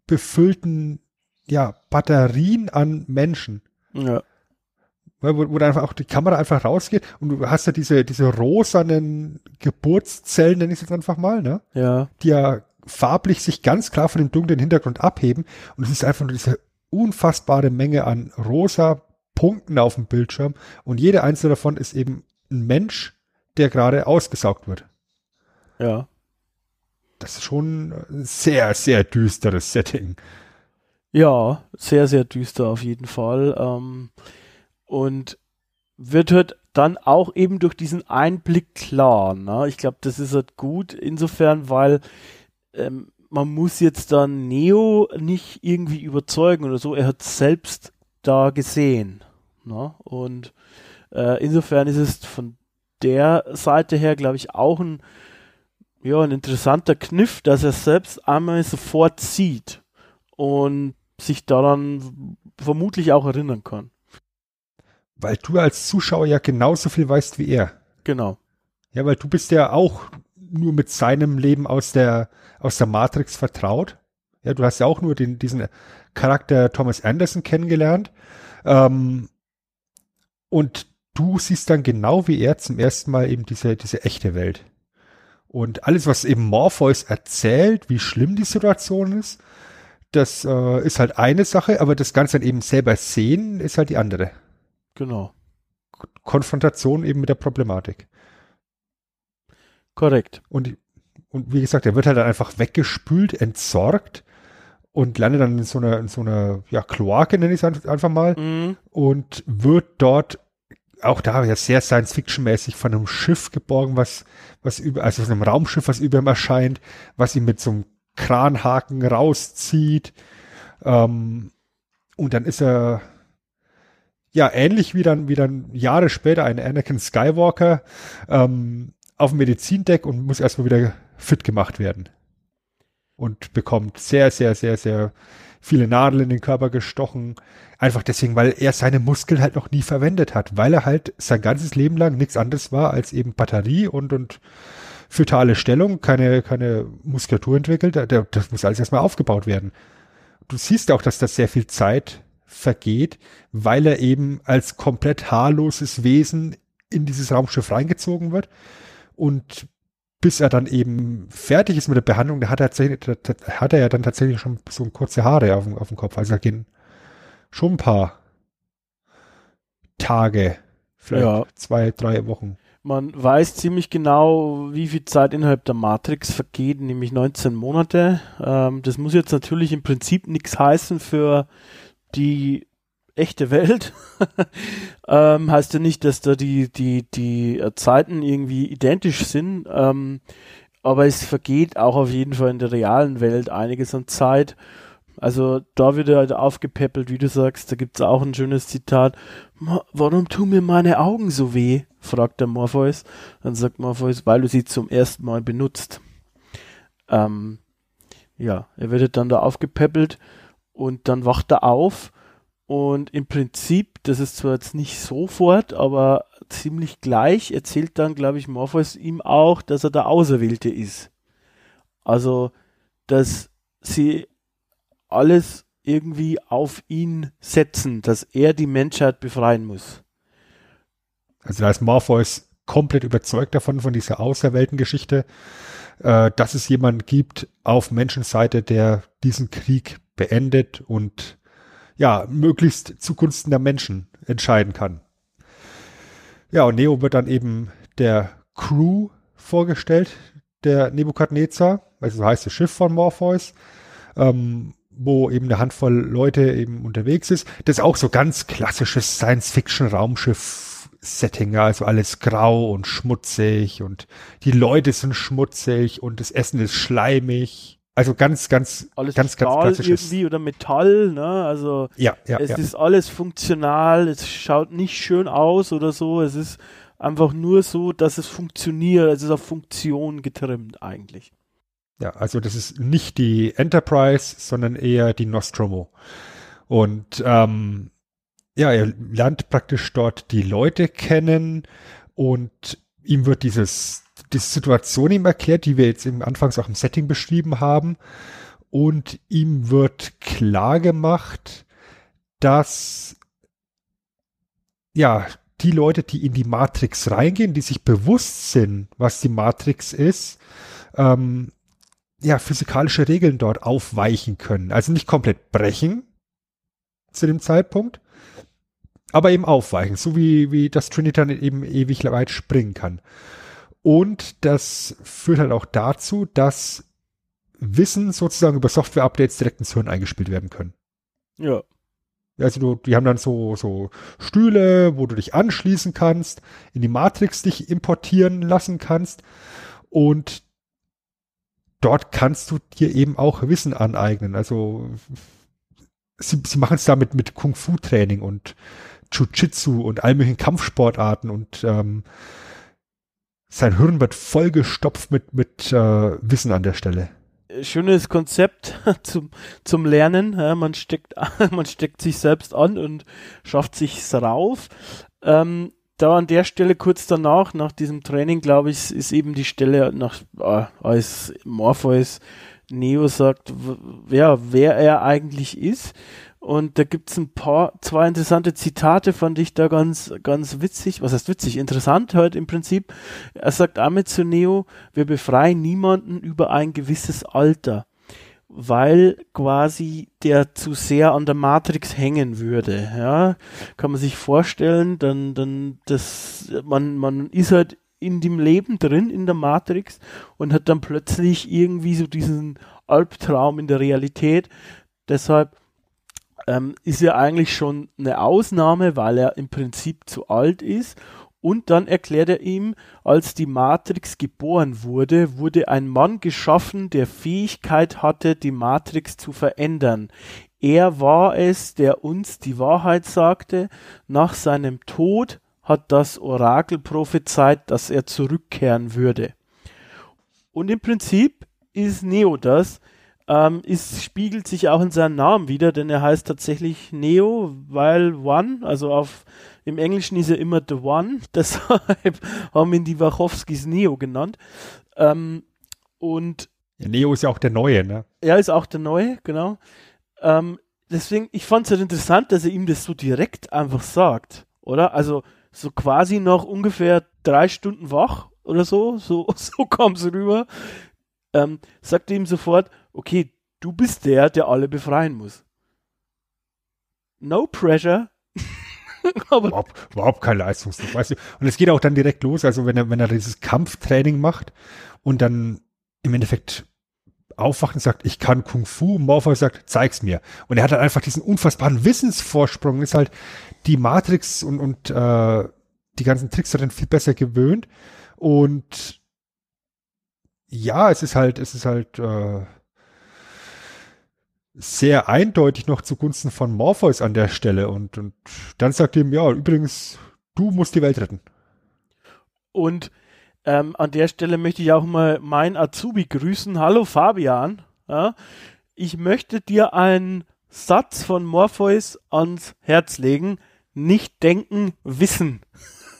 befüllten ja, Batterien an Menschen. Ja. Wo, wo dann einfach auch die Kamera einfach rausgeht und du hast ja diese, diese rosanen Geburtszellen, nenne ich es jetzt einfach mal, ne? Ja. Die ja farblich sich ganz klar von dem dunklen Hintergrund abheben und es ist einfach nur diese unfassbare Menge an rosa Punkten auf dem Bildschirm und jede einzelne davon ist eben ein Mensch, der gerade ausgesaugt wird. Ja. Das ist schon ein sehr, sehr düsteres Setting. Ja, sehr, sehr düster auf jeden Fall. Ähm, und wird halt dann auch eben durch diesen Einblick klar. Ne? Ich glaube, das ist halt gut insofern, weil ähm, man muss jetzt dann Neo nicht irgendwie überzeugen oder so. Er hat selbst da gesehen. Ne? Und äh, insofern ist es von der Seite her, glaube ich, auch ein, ja, ein interessanter Kniff, dass er selbst einmal sofort sieht und sich daran vermutlich auch erinnern kann. Weil du als Zuschauer ja genauso viel weißt wie er. Genau. Ja, weil du bist ja auch nur mit seinem Leben aus der, aus der Matrix vertraut. Ja, du hast ja auch nur den, diesen Charakter Thomas Anderson kennengelernt. Ähm, und du siehst dann genau wie er zum ersten Mal eben diese, diese echte Welt. Und alles, was eben Morpheus erzählt, wie schlimm die Situation ist, das äh, ist halt eine Sache, aber das Ganze dann eben selber sehen, ist halt die andere. Genau. Konfrontation eben mit der Problematik. Korrekt. Und, und wie gesagt, er wird halt dann einfach weggespült, entsorgt und landet dann in so einer, in so einer, ja, Kloake, nenne ich es einfach mal, Mhm. und wird dort auch da ja sehr Science-Fiction-mäßig von einem Schiff geborgen, was, was über, also von einem Raumschiff, was über ihm erscheint, was ihn mit so einem Kranhaken rauszieht. Ähm, und dann ist er ja ähnlich wie dann, wie dann Jahre später ein Anakin Skywalker ähm, auf dem Medizindeck und muss erstmal wieder fit gemacht werden. Und bekommt sehr, sehr, sehr, sehr viele Nadeln in den Körper gestochen. Einfach deswegen, weil er seine Muskeln halt noch nie verwendet hat, weil er halt sein ganzes Leben lang nichts anderes war als eben Batterie und, und fötale Stellung, keine, keine Muskulatur entwickelt. Das muss alles erstmal aufgebaut werden. Du siehst auch, dass das sehr viel Zeit vergeht, weil er eben als komplett haarloses Wesen in dieses Raumschiff reingezogen wird. Und bis er dann eben fertig ist mit der Behandlung, da hat er, hat er ja dann tatsächlich schon so kurze Haare auf dem, auf dem Kopf. Also da gehen schon ein paar Tage, vielleicht Ja. zwei, drei Wochen. Man weiß ziemlich genau, wie viel Zeit innerhalb der Matrix vergeht, nämlich 19 Monate. Ähm, das muss jetzt natürlich im Prinzip nichts heißen für die echte Welt. *laughs* ähm, heißt ja nicht, dass da die, die, die äh, Zeiten irgendwie identisch sind. Ähm, aber es vergeht auch auf jeden Fall in der realen Welt einiges an Zeit. Also da wird er halt aufgepäppelt, wie du sagst. Da gibt's auch ein schönes Zitat. "Ma- Warum tun mir meine Augen so weh? fragt der Morpheus. Dann sagt Morpheus, weil du sie zum ersten Mal benutzt. Ähm, ja, er wird dann da aufgepäppelt und dann wacht er auf und im Prinzip, das ist zwar jetzt nicht sofort, aber ziemlich gleich, erzählt dann, glaube ich, Morpheus ihm auch, dass er der Auserwählte ist. Also, dass sie alles irgendwie auf ihn setzen, dass er die Menschheit befreien muss. Also da ist Morpheus komplett überzeugt davon, von dieser Auserwählten-Geschichte, äh, dass es jemanden gibt auf Menschenseite, der diesen Krieg beendet und ja, möglichst zugunsten der Menschen entscheiden kann. Ja, und Neo wird dann eben der Crew vorgestellt, der Nebukadnezar, also so heißt das Schiff von Morpheus, ähm, wo eben eine Handvoll Leute eben unterwegs ist. Das ist auch so ganz klassisches Science-Fiction-Raumschiff-Setting, ja, also alles grau und schmutzig und die Leute sind schmutzig und das Essen ist schleimig. Also ganz, ganz, alles ganz, ganz klassisches. irgendwie oder Metall, ne? Also Ja, ja, es ja. ist alles funktional, es schaut nicht schön aus oder so, es ist einfach nur so, dass es funktioniert, es ist auf Funktion getrimmt eigentlich. Ja, also das ist nicht die Enterprise, sondern eher die Nostromo. Und ähm, ja, er lernt praktisch dort die Leute kennen und ihm wird dieses die Situation ihm erklärt, die wir jetzt im Anfangs auch im Setting beschrieben haben. Und ihm wird klar gemacht, dass ja, die Leute, die in die Matrix reingehen, die sich bewusst sind, was die Matrix ist, ähm, ja, physikalische Regeln dort aufweichen können. Also nicht komplett brechen zu dem Zeitpunkt, aber eben aufweichen, so wie, wie das Trinitan eben ewig weit springen kann. Und das führt halt auch dazu, dass Wissen sozusagen über Software-Updates direkt ins Hirn eingespielt werden können. Ja. Also du, die haben dann so, so Stühle, wo du dich anschließen kannst, in die Matrix dich importieren lassen kannst und dort kannst du dir eben auch Wissen aneignen. Also sie, sie machen es damit mit Kung-Fu-Training und Jiu-Jitsu und all möglichen Kampfsportarten und ähm, sein Hirn wird vollgestopft mit, mit äh, Wissen an der Stelle. Schönes Konzept *laughs* zum, zum Lernen. Ja, man, steckt, *laughs* man steckt sich selbst an und schafft sich's rauf. Ähm, da an der Stelle kurz danach, nach diesem Training, glaube ich, ist eben die Stelle, nach, äh, als Morpheus Neo sagt, ja, wer er eigentlich ist. Und da gibt's ein paar, zwei interessante Zitate, fand ich da ganz, ganz witzig. Was heißt witzig? Interessant halt im Prinzip. Er sagt damit zu Neo, wir befreien niemanden über ein gewisses Alter, weil quasi der zu sehr an der Matrix hängen würde. Ja, kann man sich vorstellen, dann, dann, das, man, man ist halt in dem Leben drin, in der Matrix und hat dann plötzlich irgendwie so diesen Albtraum in der Realität. Deshalb ähm, ist er eigentlich schon eine Ausnahme, weil er im Prinzip zu alt ist. Und dann erklärt er ihm, als die Matrix geboren wurde, wurde ein Mann geschaffen, der Fähigkeit hatte, die Matrix zu verändern. Er war es, der uns die Wahrheit sagte. Nach seinem Tod hat das Orakel prophezeit, dass er zurückkehren würde. Und im Prinzip ist Neo das, ähm, ist, spiegelt sich auch in seinem Namen wieder, denn er heißt tatsächlich Neo, weil One, also auf im Englischen ist er immer The One, *laughs* deshalb haben ihn die Wachowskis Neo genannt. Ähm, und Ja, Neo ist ja auch der Neue, ne? er ist auch der Neue, genau. Ähm, deswegen, ich fand es halt interessant, dass er ihm das so direkt einfach sagt, oder? Also so quasi noch ungefähr drei Stunden wach oder so, so, *laughs* so kam es rüber. Ähm, sagt er ihm sofort, okay, du bist der, der alle befreien muss. No pressure. *laughs* Aber überhaupt, überhaupt kein Leistungsdruck, weißt du. Und es geht auch dann direkt los, also wenn er, wenn er dieses Kampftraining macht und dann im Endeffekt aufwacht und sagt, ich kann Kung Fu, Morpheus sagt, zeig's mir. Und er hat halt einfach diesen unfassbaren Wissensvorsprung, ist halt die Matrix und, und äh, die ganzen Tricks darin viel besser gewöhnt. Und ja, es ist halt, es ist halt äh, sehr eindeutig noch zugunsten von Morpheus an der Stelle. Und, und dann sagt ihm, ja, übrigens, du musst die Welt retten. Und ähm, an der Stelle möchte ich auch mal meinen Azubi grüßen. Hallo Fabian. Ja, ich möchte dir einen Satz von Morpheus ans Herz legen. Nicht denken, wissen.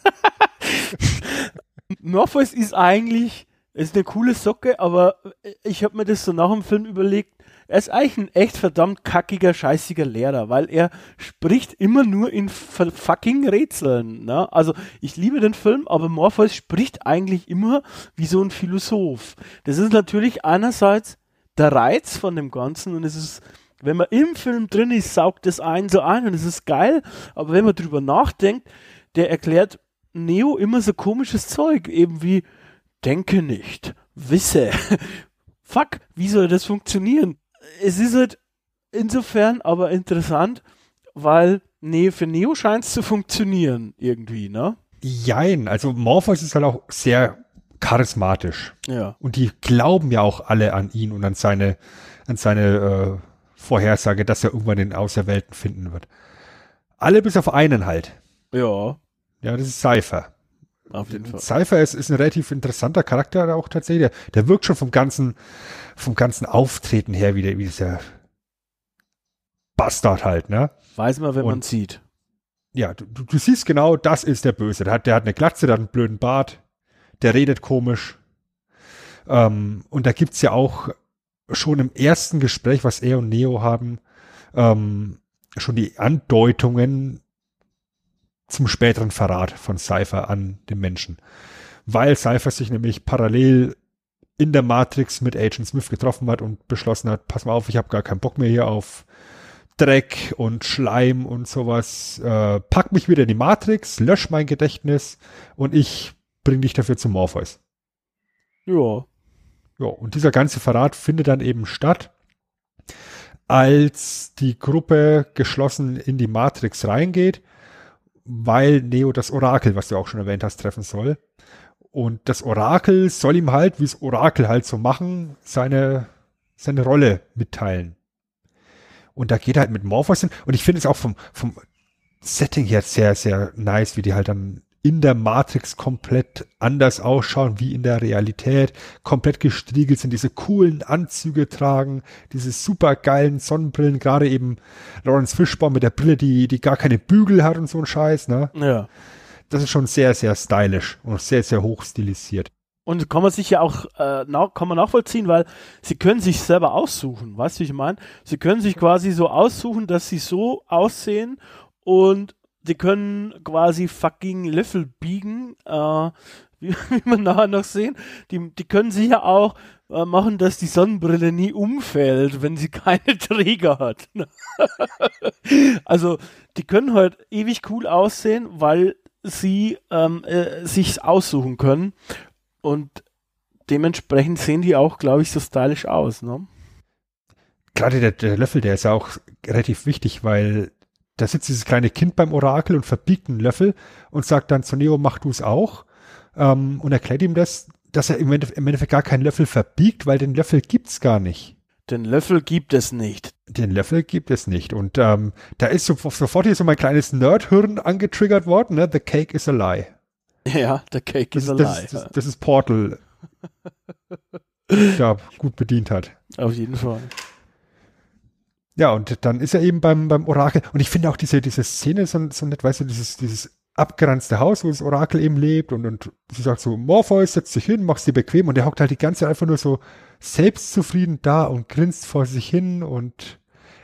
*laughs* Morpheus ist eigentlich, ist eine coole Socke, aber ich habe mir das so nach dem Film überlegt, er ist eigentlich ein echt verdammt kackiger, scheißiger Lehrer, weil er spricht immer nur in fucking Rätseln. Ne? Also ich liebe den Film, aber Morpheus spricht eigentlich immer wie so ein Philosoph. Das ist natürlich einerseits der Reiz von dem Ganzen und es ist, wenn man im Film drin ist, saugt das ein so ein und es ist geil, aber wenn man drüber nachdenkt, der erklärt Neo immer so komisches Zeug, eben wie denke nicht, wisse. *laughs* Fuck, wie soll das funktionieren? Es ist halt insofern aber interessant, weil nee, für Neo scheint es zu funktionieren irgendwie, ne? Jein, also Morpheus ist halt auch sehr charismatisch. Ja. Und die glauben ja auch alle an ihn und an seine, an seine äh, Vorhersage, dass er irgendwann den Auserwählten finden wird. Alle bis auf einen halt. Ja, Ja, das ist Cypher. auf jeden Fall. Cypher ist, ist ein relativ interessanter Charakter auch tatsächlich. Der, der wirkt schon vom ganzen, vom ganzen Auftreten her wie, der, wie dieser Bastard halt, ne? Weiß man, wenn man Und- sieht. Ja, du, du, siehst genau, das ist der Böse. Der hat, der hat eine Glatze, der hat einen blöden Bart, der redet komisch. Ähm, und da gibt's ja auch schon im ersten Gespräch, was er und Neo haben, ähm, schon die Andeutungen zum späteren Verrat von Cypher an den Menschen. Weil Cypher sich nämlich parallel in der Matrix mit Agent Smith getroffen hat und beschlossen hat, pass mal auf, ich habe gar keinen Bock mehr hier auf Dreck und Schleim und sowas. Äh, pack mich wieder in die Matrix, lösch mein Gedächtnis und ich bring dich dafür zu Morpheus. Ja. Ja, und dieser ganze Verrat findet dann eben statt, als die Gruppe geschlossen in die Matrix reingeht, weil Neo das Orakel, was du auch schon erwähnt hast, treffen soll. Und das Orakel soll ihm halt, wie es Orakel halt so machen, seine, seine Rolle mitteilen. Und da geht er halt mit Morpheus hin. Und ich finde es auch vom, vom Setting her sehr, sehr nice, wie die halt dann in der Matrix komplett anders ausschauen wie in der Realität, komplett gestriegelt sind, diese coolen Anzüge tragen, diese super geilen Sonnenbrillen, gerade eben Lawrence Fishburne mit der Brille, die, die gar keine Bügel hat und so ein Scheiß, ne? Ja. Das ist schon sehr, sehr stylisch und sehr, sehr hoch stilisiert. Und kann man sich ja auch äh, nach, kann man nachvollziehen, weil sie können sich selber aussuchen, weißt du, wie ich meine? Sie können sich quasi so aussuchen, dass sie so aussehen und die können quasi fucking Löffel biegen, äh, *laughs* wie, wie man nachher noch sehen. Die, die können sich ja auch äh, machen, dass die Sonnenbrille nie umfällt, wenn sie *laughs* keine Träger hat. *laughs* also die können halt ewig cool aussehen, weil sie ähm, äh, sich aussuchen können. Und dementsprechend sehen die auch, glaube ich, so stylisch aus. Ne? Gerade der, der Löffel, der ist ja auch relativ wichtig, weil da sitzt dieses kleine Kind beim Orakel und verbiegt einen Löffel und sagt dann zu Neo, mach du es auch. Ähm, und erklärt ihm das, dass er im Endeffekt, im Endeffekt gar keinen Löffel verbiegt, weil den Löffel gibt's gar nicht. Den Löffel gibt es nicht. Den Löffel gibt es nicht. Und ähm, da ist so, sofort hier so mein kleines Nerdhirn angetriggert worden. Ne? The cake is a lie. Ja, der Cake Das, is a ist, lie. das, ist, das, das ist Portal. *laughs* ja, gut bedient hat. Auf jeden Fall. Ja, und dann ist er eben beim, beim Orakel. Und ich finde auch diese, diese Szene so, so nett, weißt du, dieses, dieses abgeranzte Haus, wo das Orakel eben lebt. Und, und sie sagt so, Morpheus, setz dich hin, mach's dir bequem. Und der hockt halt die ganze Zeit einfach nur so selbstzufrieden da und grinst vor sich hin. Und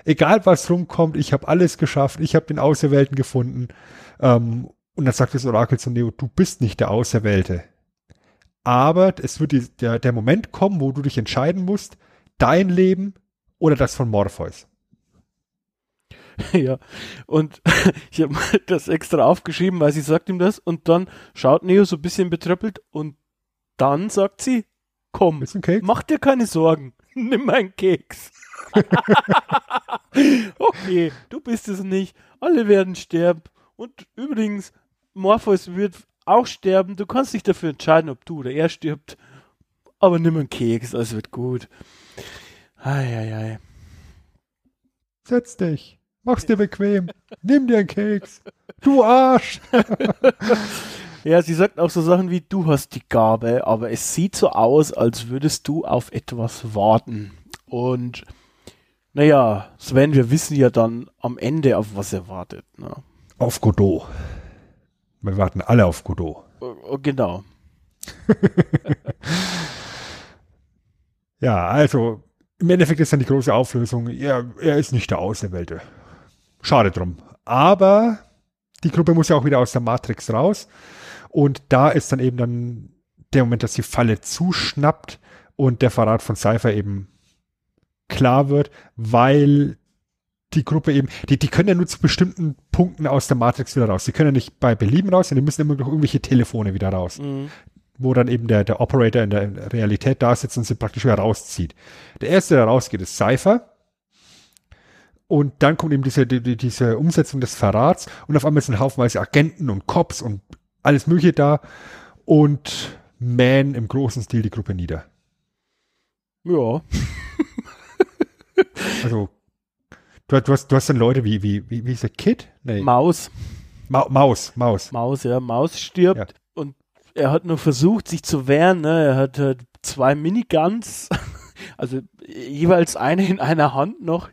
egal was rumkommt, ich habe alles geschafft, ich habe den Auserwählten gefunden. Ähm, und dann sagt das Orakel zu Neo, du bist nicht der Auserwählte. Aber es wird die, der, der Moment kommen, wo du dich entscheiden musst, dein Leben oder das von Morpheus. *laughs* ja. Und *laughs* ich habe das extra aufgeschrieben, weil sie sagt ihm das. Und dann schaut Neo so ein bisschen betröppelt und dann sagt sie, komm, mach dir keine Sorgen, *laughs* nimm meinen Keks. okay, du bist es nicht. Alle werden sterben. Und übrigens, Morpheus wird auch sterben. Du kannst dich dafür entscheiden, ob du oder er stirbt. Aber nimm einen Keks, alles wird gut. Eieiei. Setz dich. Mach's dir bequem. Nimm dir einen Keks. Du Arsch. *laughs* Ja, sie sagt auch so Sachen wie, du hast die Gabe, aber es sieht so aus, als würdest du auf etwas warten. Und naja, Sven, wir wissen ja dann am Ende, auf was er wartet. Ne? Auf Godot. Wir warten alle auf Godot. Äh, Genau. *laughs* Ja, also im Endeffekt ist dann die große Auflösung, er, er ist nicht der Auserwählte. Schade drum. Aber die Gruppe muss ja auch wieder aus der Matrix raus. Und da ist dann eben dann der Moment, dass die Falle zuschnappt und der Verrat von Cypher eben klar wird, weil die Gruppe eben, die, die können ja nur zu bestimmten Punkten aus der Matrix wieder raus. Die können ja nicht bei Belieben raus, sondern die müssen immer durch irgendwelche Telefone wieder raus Mhm. wo dann eben der, der Operator in der Realität da sitzt und sie praktisch wieder rauszieht. Der erste, der rausgeht, ist Cypher. Und dann kommt eben diese, die, die- diese Umsetzung des Verrats und auf einmal sind haufenweise Agenten und Cops und alles Mögliche da. Und mähen im großen Stil die Gruppe nieder. Ja. *laughs* Also, du, du, hast, du hast dann Leute wie, wie, wie, wie ist der Kid? Nee. Maus. Ma Maus, Maus. Maus, ja. Maus stirbt Ja. und er hat nur versucht, sich zu wehren. Ne? Er hat äh, zwei Miniguns, also jeweils eine in einer Hand noch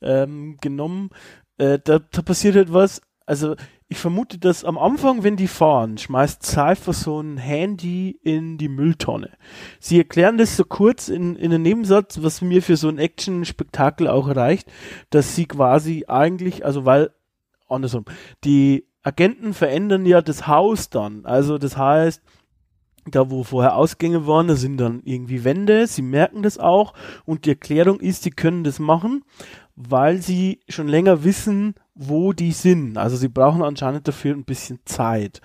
ähm, genommen. Äh, da, da passiert etwas. Also ich vermute, dass am Anfang, wenn die fahren, schmeißt Cypher so ein Handy in die Mülltonne. Sie erklären das so kurz in, in einem Nebensatz, was mir für so ein Action-Spektakel auch reicht, dass sie quasi eigentlich, also weil, andersrum, die Agenten verändern ja das Haus dann. Also das heißt, da wo vorher Ausgänge waren, da sind dann irgendwie Wände, sie merken das auch und die Erklärung ist, sie können das machen, weil sie schon länger wissen, wo die sind. Also sie brauchen anscheinend dafür ein bisschen Zeit.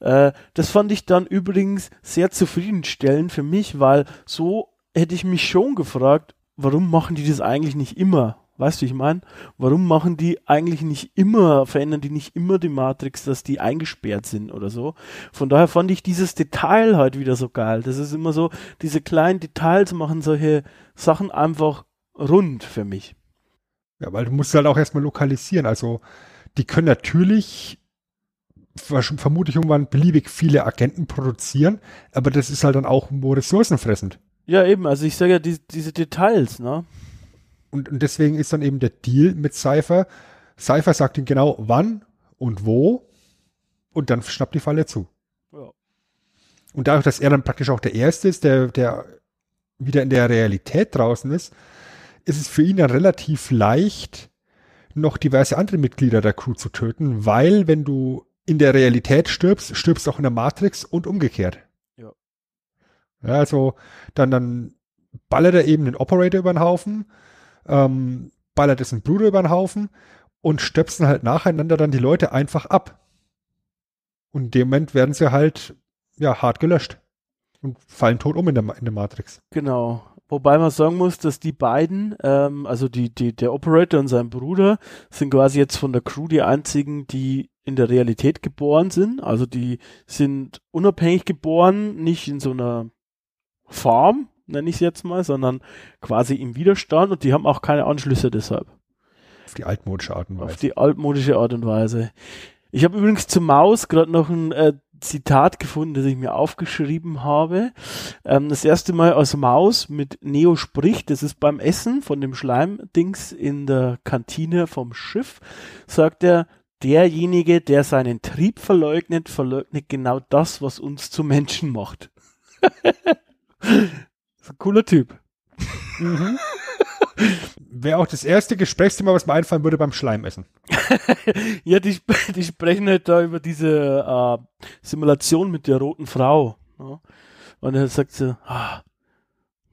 Äh, das fand ich dann übrigens sehr zufriedenstellend für mich, weil so hätte ich mich schon gefragt, warum machen die das eigentlich nicht immer? Weißt du, ich meine, warum machen die eigentlich nicht immer, verändern die nicht immer die Matrix, dass die eingesperrt sind oder so? Von daher fand ich dieses Detail halt wieder so geil. Das ist immer so, diese kleinen Details machen solche Sachen einfach rund für mich. Ja, weil du musst halt auch erstmal lokalisieren. Also, die können natürlich vermutlich irgendwann beliebig viele Agenten produzieren, aber das ist halt dann auch nur ressourcenfressend. Ja, eben, also ich sage ja, die, diese Details, ne? Und, und deswegen ist dann eben der Deal mit Cypher. Cypher sagt ihm genau wann und wo und dann schnappt die Falle zu. Ja. Und dadurch, dass er dann praktisch auch der Erste ist, der, der wieder in der Realität draußen ist, ist es für ihn dann relativ leicht, noch diverse andere Mitglieder der Crew zu töten, weil wenn du in der Realität stirbst, stirbst du auch in der Matrix und umgekehrt. Ja. Ja, also dann, dann ballert er eben den Operator über den Haufen, ähm, ballert dessen Bruder über den Haufen und stöpseln halt nacheinander dann die Leute einfach ab. Und in dem Moment werden sie halt, ja, hart gelöscht. Und fallen tot um in der, in der Matrix. Genau. Wobei man sagen muss, dass die beiden, ähm, also die, die, der Operator und sein Bruder, sind quasi jetzt von der Crew die einzigen, die in der Realität geboren sind. Also die sind unabhängig geboren, nicht in so einer Farm, nenne ich es jetzt mal, sondern quasi im Widerstand und die haben auch keine Anschlüsse deshalb. Auf die altmodische Art und Auf Weise. die altmodische Art und Weise. Ich habe übrigens zur Maus gerade noch ein äh, Zitat gefunden, das ich mir aufgeschrieben habe. Ähm, das erste Mal als Maus mit Neo spricht, das ist beim Essen von dem Schleimdings in der Kantine vom Schiff, sagt er, derjenige, der seinen Trieb verleugnet, verleugnet genau das, was uns zu Menschen macht. *laughs* ist ein cooler Typ. Wäre auch das erste Gesprächsthema, was mir einfallen würde beim Schleimessen. *laughs* Ja, die, die sprechen halt da über diese äh, Simulation mit der roten Frau. Ja. Und dann sagt sie, ah,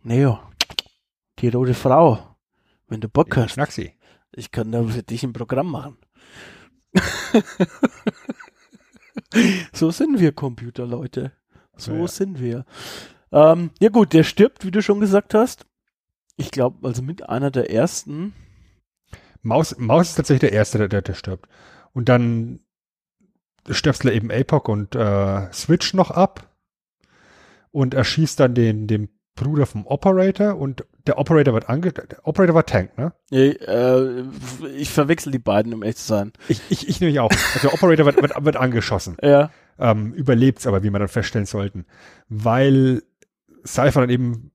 Neo, die rote Frau, wenn du Bock hast, Schnacksi. ich kann da für dich ein Programm machen. *laughs* so sind wir Computerleute. So Ja. sind wir. Ähm, ja gut, der stirbt, wie du schon gesagt hast. Ich glaube, also mit einer der ersten. Maus, Maus ist tatsächlich der Erste, der, der, der stirbt. Und dann stöpselt er eben APOC und äh, Switch noch ab und erschießt dann den, den Bruder vom Operator und der Operator wird ange... Der Operator war Tank, ne? Nee, äh, ich verwechsel die beiden, um echt zu sein. Ich, ich, ich nämlich auch. Also der Operator wird, wird, wird angeschossen. *laughs* Ja. Ähm, überlebt's aber, wie wir dann feststellen sollten. Weil Cypher dann eben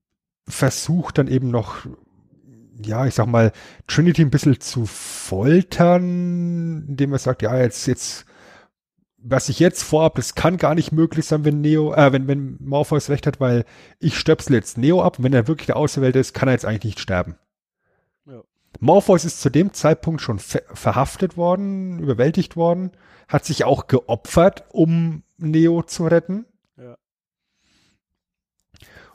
versucht dann eben noch, ja, ich sag mal, Trinity ein bisschen zu foltern, indem er sagt, ja, jetzt, jetzt, was ich jetzt vorhab, das kann gar nicht möglich sein, wenn Neo, äh, wenn, wenn Morpheus recht hat, weil ich stöpsel jetzt Neo ab und wenn er wirklich der Auserwählte ist, kann er jetzt eigentlich nicht sterben. Ja. Morpheus ist zu dem Zeitpunkt schon ver verhaftet worden, überwältigt worden, hat sich auch geopfert, um Neo zu retten.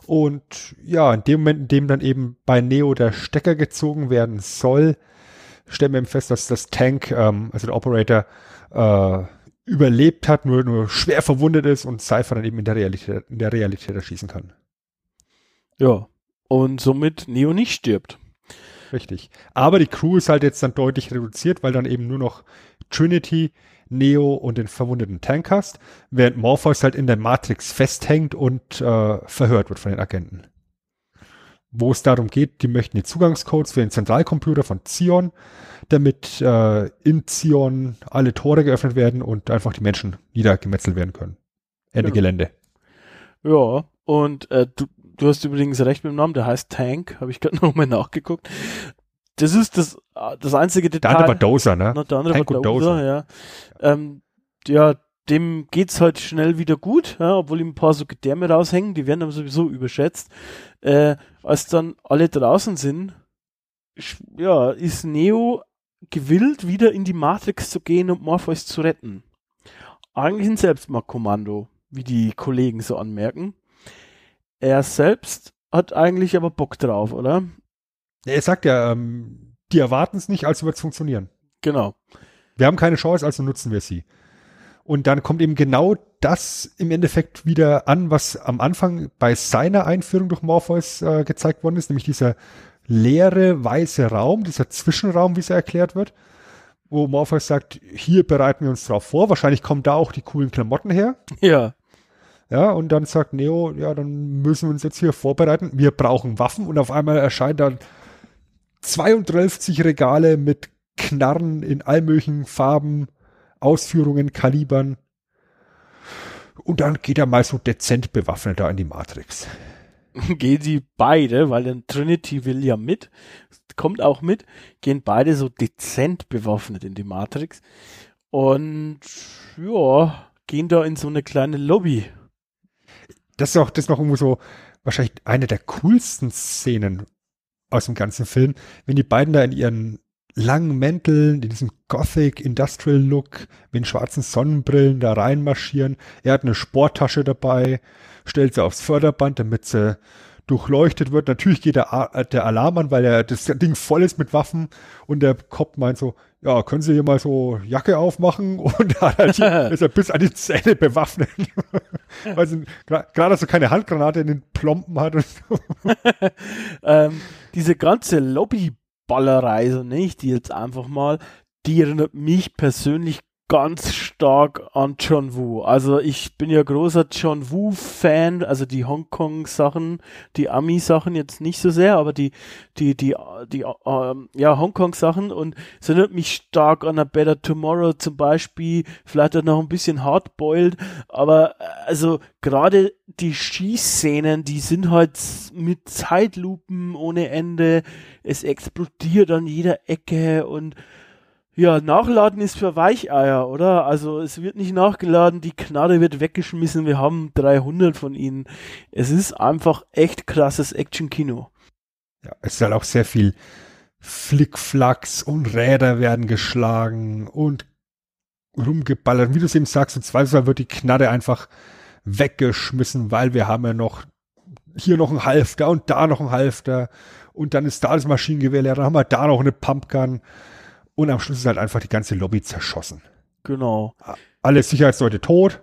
Und ja, in dem Moment, in dem dann eben bei Neo der Stecker gezogen werden soll, stellen wir eben fest, dass das Tank, ähm, also der Operator, äh, überlebt hat, nur, nur schwer verwundet ist und Cypher dann eben in der Realität, in der Realität erschießen kann. Ja. Und somit Neo nicht stirbt. Richtig. Aber die Crew ist halt jetzt dann deutlich reduziert, weil dann eben nur noch Trinity, Neo und den verwundeten Tank hast, während Morpheus halt in der Matrix festhängt und äh, verhört wird von den Agenten. Wo es darum geht, die möchten die Zugangscodes für den Zentralcomputer von Zion, damit äh, in Zion alle Tore geöffnet werden und einfach die Menschen niedergemetzelt werden können. Ende Ja. Gelände. Ja, und äh, du, du hast übrigens recht mit dem Namen, der heißt Tank, habe ich gerade *laughs* nochmal nachgeguckt. Das ist das, äh, das einzige Der Detail. andere war Dozer, ne? Na, der andere Tank war Dozer, Dozer. ja. Ähm, ja, dem geht's halt schnell wieder gut, ja, obwohl ihm ein paar so Gedärme raushängen, die werden aber sowieso überschätzt. Äh, als dann alle draußen sind, ja, ist Neo gewillt, wieder in die Matrix zu gehen und Morpheus zu retten. Eigentlich ein Selbstmordkommando, wie die Kollegen so anmerken. Er selbst hat eigentlich aber Bock drauf, oder? Er sagt ja, ähm, die erwarten es nicht, also wird es funktionieren. Genau. Wir haben keine Chance, also nutzen wir sie. Und dann kommt eben genau das im Endeffekt wieder an, was am Anfang bei seiner Einführung durch Morpheus äh, gezeigt worden ist, nämlich dieser leere weiße Raum, dieser Zwischenraum, wie es erklärt wird, wo Morpheus sagt, hier bereiten wir uns drauf vor, wahrscheinlich kommen da auch die coolen Klamotten her. Ja. Ja, und dann sagt Neo, ja, dann müssen wir uns jetzt hier vorbereiten. Wir brauchen Waffen und auf einmal erscheinen dann 32 Regale mit Knarren in all möglichen Farben, Ausführungen, Kalibern. Und dann geht er mal so dezent bewaffnet da in die Matrix. *laughs* gehen sie beide, weil dann Trinity will ja mit, kommt auch mit, gehen beide so dezent bewaffnet in die Matrix und ja, gehen da in so eine kleine Lobby. Das ist auch, das ist noch irgendwo so wahrscheinlich eine der coolsten Szenen aus dem ganzen Film, wenn die beiden da in ihren langen Mänteln, in diesem Gothic Industrial Look, mit den schwarzen Sonnenbrillen da reinmarschieren. Er hat eine Sporttasche dabei, stellt sie aufs Förderband, damit sie durchleuchtet wird. Natürlich geht der, äh, der Alarm an, weil er das Ding voll ist mit Waffen und der Cop meint so, ja, können Sie hier mal so Jacke aufmachen? *laughs* Und da hat er die- *laughs* ist er bis an die Zähne bewaffnet. *laughs* weil sie gerade so keine Handgranate in den Plomben hat und so. Ähm, diese ganze Lobbyballerei, so nenne ich die jetzt einfach mal, die erinnert mich persönlich ganz stark an John Woo. Also ich bin ja großer John Woo-Fan, also die Hongkong-Sachen, die Ami-Sachen jetzt nicht so sehr, aber die, die, die, die, ähm, ja, Hongkong-Sachen und es erinnert mich stark an A Better Tomorrow zum Beispiel, vielleicht auch noch ein bisschen hardboiled, aber äh, also gerade die Schießszenen, die sind halt mit Zeitlupen ohne Ende, es explodiert an jeder Ecke und ja, nachladen ist für Weicheier, oder? Also es wird nicht nachgeladen, die Knarre wird weggeschmissen, wir haben 300 von ihnen. Es ist einfach echt krasses Action-Kino. Ja, es ist halt auch sehr viel Flickflacks und Räder werden geschlagen und rumgeballert. Wie du es eben sagst, im Zweifelsfall wird die Knarre einfach weggeschmissen, weil wir haben ja noch hier noch ein Halfter und da noch ein Halfter und dann ist da das Maschinengewehr leer, dann haben wir da noch eine Pumpgun und am Schluss ist halt einfach die ganze Lobby zerschossen. Genau. Alle Sicherheitsleute tot.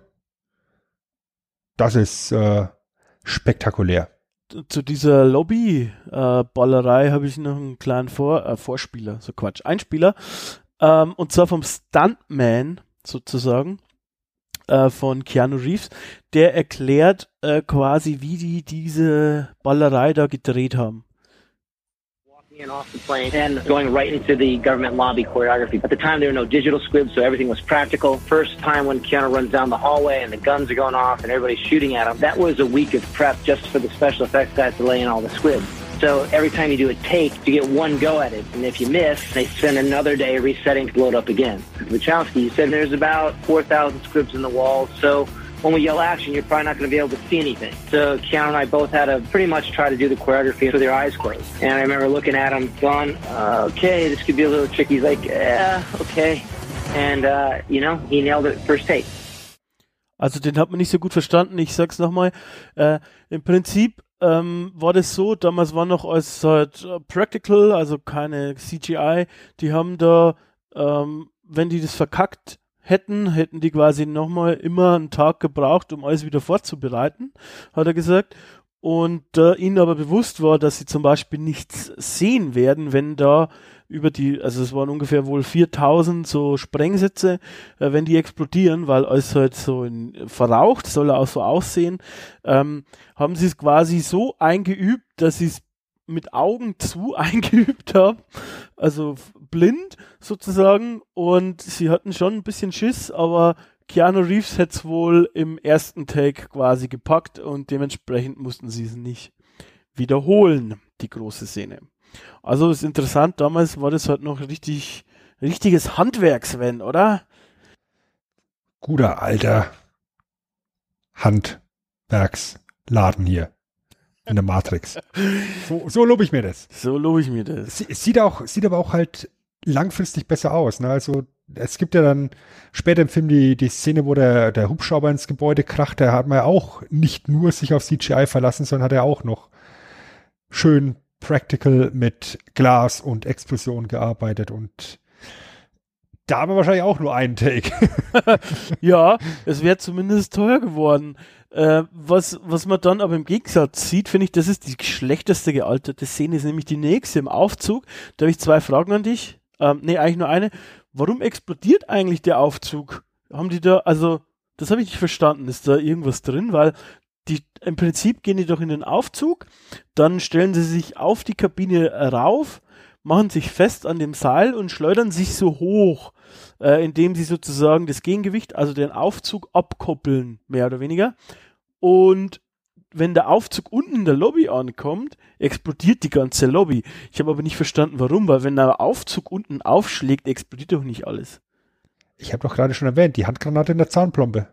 Das ist äh, spektakulär. Zu dieser Lobby-Ballerei habe ich noch einen kleinen Vor äh, Vorspieler, so Quatsch, Einspieler. Ähm, und zwar vom Stuntman sozusagen äh, von Keanu Reeves. Der erklärt äh, quasi, wie die diese Ballerei da gedreht haben. In off the plane and going right into the government lobby choreography. At the time, there were no digital squibs, so everything was practical. First time when Keanu runs down the hallway and the guns are going off and everybody's shooting at him, that was a week of prep just for the special effects guys to lay in all the squibs. So every time you do a take, you get one go at it. And if you miss, they spend another day resetting to blow it up again. Wachowski, said there's about 4,000 squibs in the wall, So when we yell action, you're probably not going to be able to see anything. So Keanu and I both had to pretty much try to do the choreography with their eyes closed. And I remember looking at him, going, uh, okay, this could be a little tricky. He's like, yeah, okay. And, uh, you know, he nailed it first take. Also den hat man nicht so gut verstanden. Ich sag's nochmal. Äh, Im Prinzip ähm, war das so, damals war noch als halt äh, Practical, also keine CGI. Die haben da, ähm, wenn die das verkackt hätten, hätten die quasi nochmal immer einen Tag gebraucht, um alles wieder vorzubereiten, hat er gesagt. und äh, ihnen aber bewusst war, dass sie zum Beispiel nichts sehen werden, wenn da über die, also es waren ungefähr wohl 4000 so Sprengsätze, äh, wenn die explodieren, weil alles halt so in, verraucht, soll auch so aussehen, ähm, haben sie es quasi so eingeübt, dass sie es mit Augen zu *laughs* eingeübt haben, also blind sozusagen und sie hatten schon ein bisschen Schiss, aber Keanu Reeves hätte es wohl im ersten Take quasi gepackt und dementsprechend mussten sie es nicht wiederholen, die große Szene. Also ist interessant, damals war das halt noch richtig, richtiges Handwerk, Sven, oder? Guter alter Handwerksladen hier in der Matrix. *laughs* So, so lobe ich mir das. So lobe ich mir das. Es sieht auch, sieht aber auch halt langfristig besser aus. Ne? Also es gibt ja dann später im Film die, die Szene, wo der, der Hubschrauber ins Gebäude kracht, da hat man ja auch nicht nur sich auf CGI verlassen, sondern hat er auch noch schön practical mit Glas und Explosion gearbeitet und da haben wir wahrscheinlich auch nur einen Take. *laughs* *laughs* ja, es wäre zumindest teuer geworden. Äh, was, was man dann aber im Gegensatz sieht, finde ich, das ist die schlechteste gealterte Szene, ist nämlich die nächste im Aufzug. Da habe ich zwei Fragen an dich. Ähm, nee, eigentlich nur eine. Warum explodiert eigentlich der Aufzug? Haben die da, also, das habe ich nicht verstanden. Ist da irgendwas drin? Weil die, im Prinzip gehen die doch in den Aufzug, dann stellen sie sich auf die Kabine rauf, machen sich fest an dem Seil und schleudern sich so hoch, äh, indem sie sozusagen das Gegengewicht, also den Aufzug abkoppeln, mehr oder weniger. Und wenn der Aufzug unten in der Lobby ankommt, explodiert die ganze Lobby. Ich habe aber nicht verstanden, warum, weil wenn der Aufzug unten aufschlägt, explodiert doch nicht alles. Ich habe doch gerade schon erwähnt, die Handgranate in der Zahnplombe.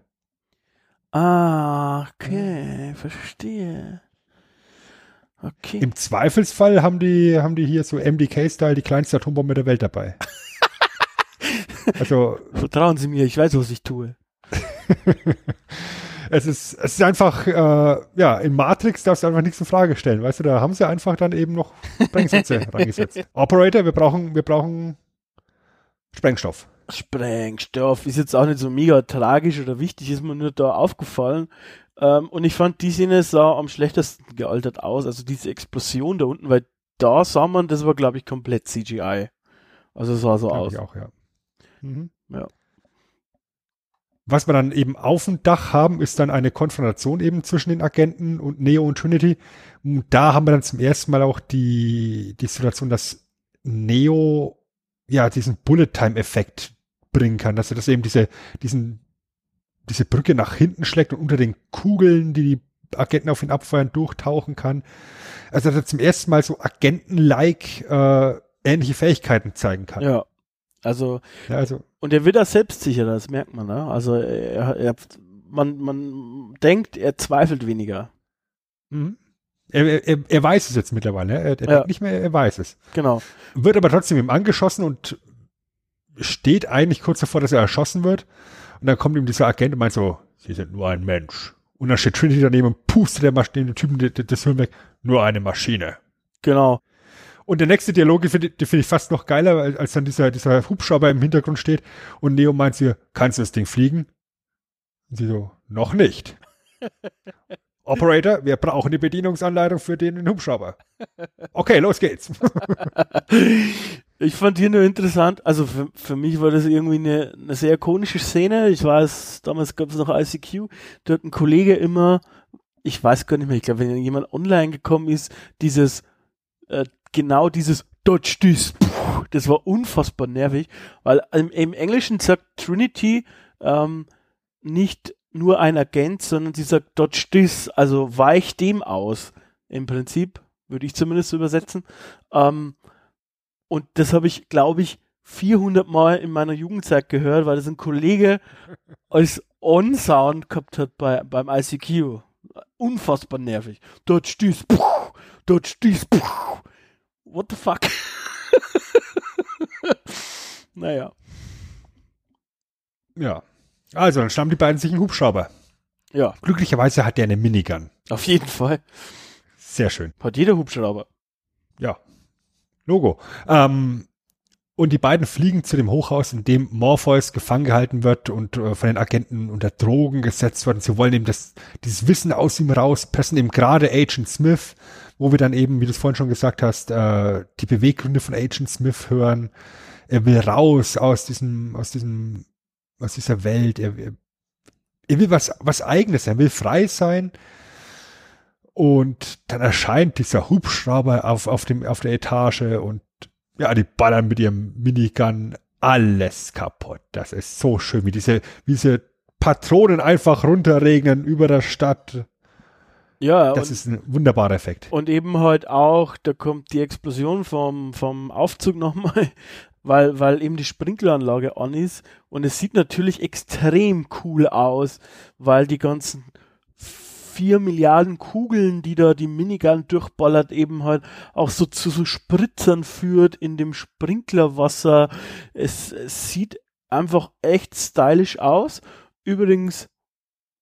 Ah, okay, verstehe. Okay. Im Zweifelsfall haben die, haben die hier so MDK-Style die kleinste Atombombe der Welt dabei. *laughs* also. Vertrauen Sie mir, ich weiß, was ich tue. *laughs* es ist, es ist einfach, äh, ja, in Matrix darfst du einfach nichts in Frage stellen, weißt du, da haben sie einfach dann eben noch Sprengsätze *laughs* reingesetzt. Operator, wir brauchen, wir brauchen Sprengstoff. Sprengstoff ist jetzt auch nicht so mega tragisch oder wichtig, ist mir nur da aufgefallen. Ähm, und ich fand, die Szene sah am schlechtesten gealtert aus, also diese Explosion da unten, weil da sah man, das war glaube ich komplett CGI. Also sah so Glaub aus. Ich auch, ja. Mhm. Ja. Was wir dann eben auf dem Dach haben, ist dann eine Konfrontation eben zwischen den Agenten und Neo und Trinity. Und da haben wir dann zum ersten Mal auch die, die Situation, dass Neo ja diesen Bullet-Time-Effekt bringen kann, dass er das eben diese, diesen, diese Brücke nach hinten schlägt und unter den Kugeln, die die Agenten auf ihn abfeuern, durchtauchen kann. Also dass er zum ersten Mal so Agenten-like äh, ähnliche Fähigkeiten zeigen kann. Ja. Also, ja, also und er wird da selbstsicher, das merkt man, ne? Also er, er, man, man denkt, er zweifelt weniger. Mhm. Er, er, er weiß es jetzt mittlerweile. Er, er Ja. nicht mehr, er weiß es. Genau. Wird aber trotzdem ihm angeschossen und steht eigentlich kurz davor, dass er erschossen wird. Und dann kommt ihm dieser Agent und meint so, Sie sind nur ein Mensch. Und dann steht Trinity daneben und pustet der Masch den Typen das Hirn weg. Nur eine Maschine. Genau. Und der nächste Dialog, den finde den finde ich fast noch geiler, als- als dann dieser, dieser Hubschrauber im Hintergrund steht und Neo meint sie, kannst du das Ding fliegen? Und sie so, noch nicht. *laughs* Operator, wir brauchen die Bedienungsanleitung für den Hubschrauber. Okay, los geht's. *laughs* Ich fand hier nur interessant, also für, für mich war das irgendwie eine, eine sehr ikonische Szene. Ich weiß, damals gab es noch ICQ, da hat ein Kollege immer, ich weiß gar nicht mehr, ich glaube, wenn jemand online gekommen ist, dieses, äh, genau dieses Dodge puh, das war unfassbar nervig, weil im, im Englischen sagt Trinity ähm, nicht nur ein Agent, sondern sie sagt Dodge this, also weich dem aus. Im Prinzip, würde ich zumindest so übersetzen. Ähm, und das habe ich, glaube ich, 400 Mal in meiner Jugendzeit gehört, weil das ein Kollege *laughs* als On-Sound gehabt hat bei, beim ICQ. Unfassbar nervig. Puh, dort stehst, puh. What the fuck? *laughs* naja. Ja. Also, dann schnappen die beiden sich einen Hubschrauber. Ja, Glücklicherweise hat der eine Minigun. auf jeden Fall. Sehr schön. Hat jeder Hubschrauber. Ja. Logo. Ähm, Und die beiden fliegen zu dem Hochhaus, in dem Morpheus gefangen gehalten wird und äh, von den Agenten unter Drogen gesetzt wird. Und sie wollen eben das, dieses Wissen aus ihm rauspressen, eben gerade Agent Smith, wo wir dann eben, wie du es vorhin schon gesagt hast, äh, die Beweggründe von Agent Smith hören. Er will raus aus diesem, aus diesem, aus dieser Welt. Er, er, er will was, was eigenes. Er will frei sein. Und dann erscheint dieser Hubschrauber auf, auf dem, auf der Etage und ja, die ballern mit ihrem Minigun alles kaputt. Das ist so schön, wie diese, wie diese Patronen einfach runterregnen über der Stadt. Ja, Das und, ist ein wunderbarer Effekt. und eben halt auch, da kommt die Explosion vom, vom Aufzug nochmal, *laughs* weil, weil eben die Sprinkleranlage an ist und es sieht natürlich extrem cool aus, weil die ganzen vier Milliarden Kugeln, die da die Minigun durchballert, eben halt auch so zu so Spritzern führt in dem Sprinklerwasser. Es, es sieht einfach echt stylisch aus. Übrigens,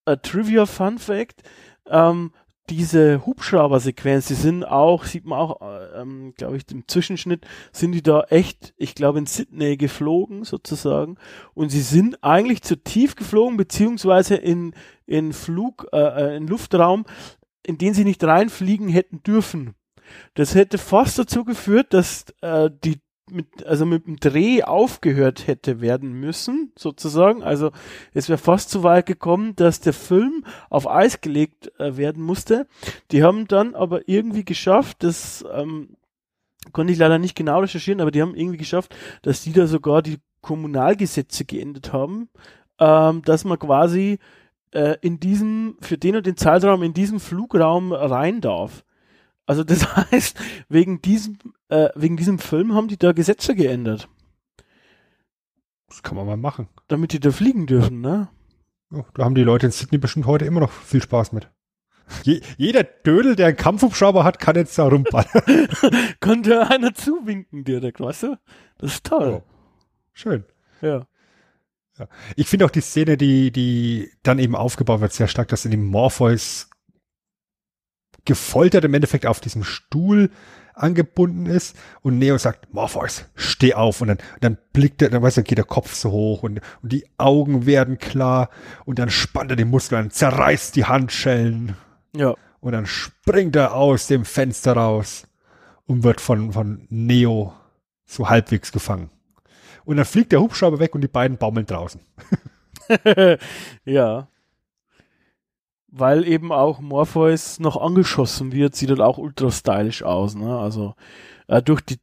a Trivia Fun Fact, ähm, diese Hubschrauber-Sequenz, die sind auch, sieht man auch, äh, ähm, glaube ich, im Zwischenschnitt, sind die da echt, ich glaube, in Sydney geflogen, sozusagen. Und sie sind eigentlich zu tief geflogen, beziehungsweise in, in Flug, äh, äh, in Luftraum, in den sie nicht reinfliegen hätten dürfen. Das hätte fast dazu geführt, dass äh, die mit, also mit dem Dreh aufgehört hätte werden müssen, sozusagen. Also es wäre fast so weit gekommen, dass der Film auf Eis gelegt äh, werden musste. Die haben dann aber irgendwie geschafft, das ähm, konnte ich leider nicht genau recherchieren, aber die haben irgendwie geschafft, dass die da sogar die Kommunalgesetze geändert haben, ähm, dass man quasi äh, in diesem, für den und den Zeitraum in diesen Flugraum rein darf. Also das *laughs* heißt, wegen diesem, äh, wegen diesem Film haben die da Gesetze geändert, Das kann man mal machen. damit die da fliegen dürfen, ne? Ja, da haben die Leute in Sydney bestimmt heute immer noch viel Spaß mit. Je, jeder Dödel, der einen Kampfhubschrauber hat, kann jetzt da rumballern. *laughs* *laughs* Konnte einer zuwinken direkt, weißt du? Das ist toll. Schön. Ja. Ich finde auch die Szene, die, die dann eben aufgebaut wird, sehr stark, dass in dem Morpheus gefoltert im Endeffekt auf diesem Stuhl angebunden ist und Neo sagt, Morpheus, steh auf und dann, dann blickt er, dann weißt du, geht der Kopf so hoch und, und die Augen werden klar und dann spannt er die Muskeln, an, zerreißt die Handschellen Ja. und dann springt er aus dem Fenster raus und wird von, von Neo so halbwegs gefangen. Und dann fliegt der Hubschrauber weg und die beiden baumeln draußen. *laughs* ja. Weil eben auch Morpheus noch angeschossen wird, sieht halt auch ultra stylisch aus, ne? Also äh, durch die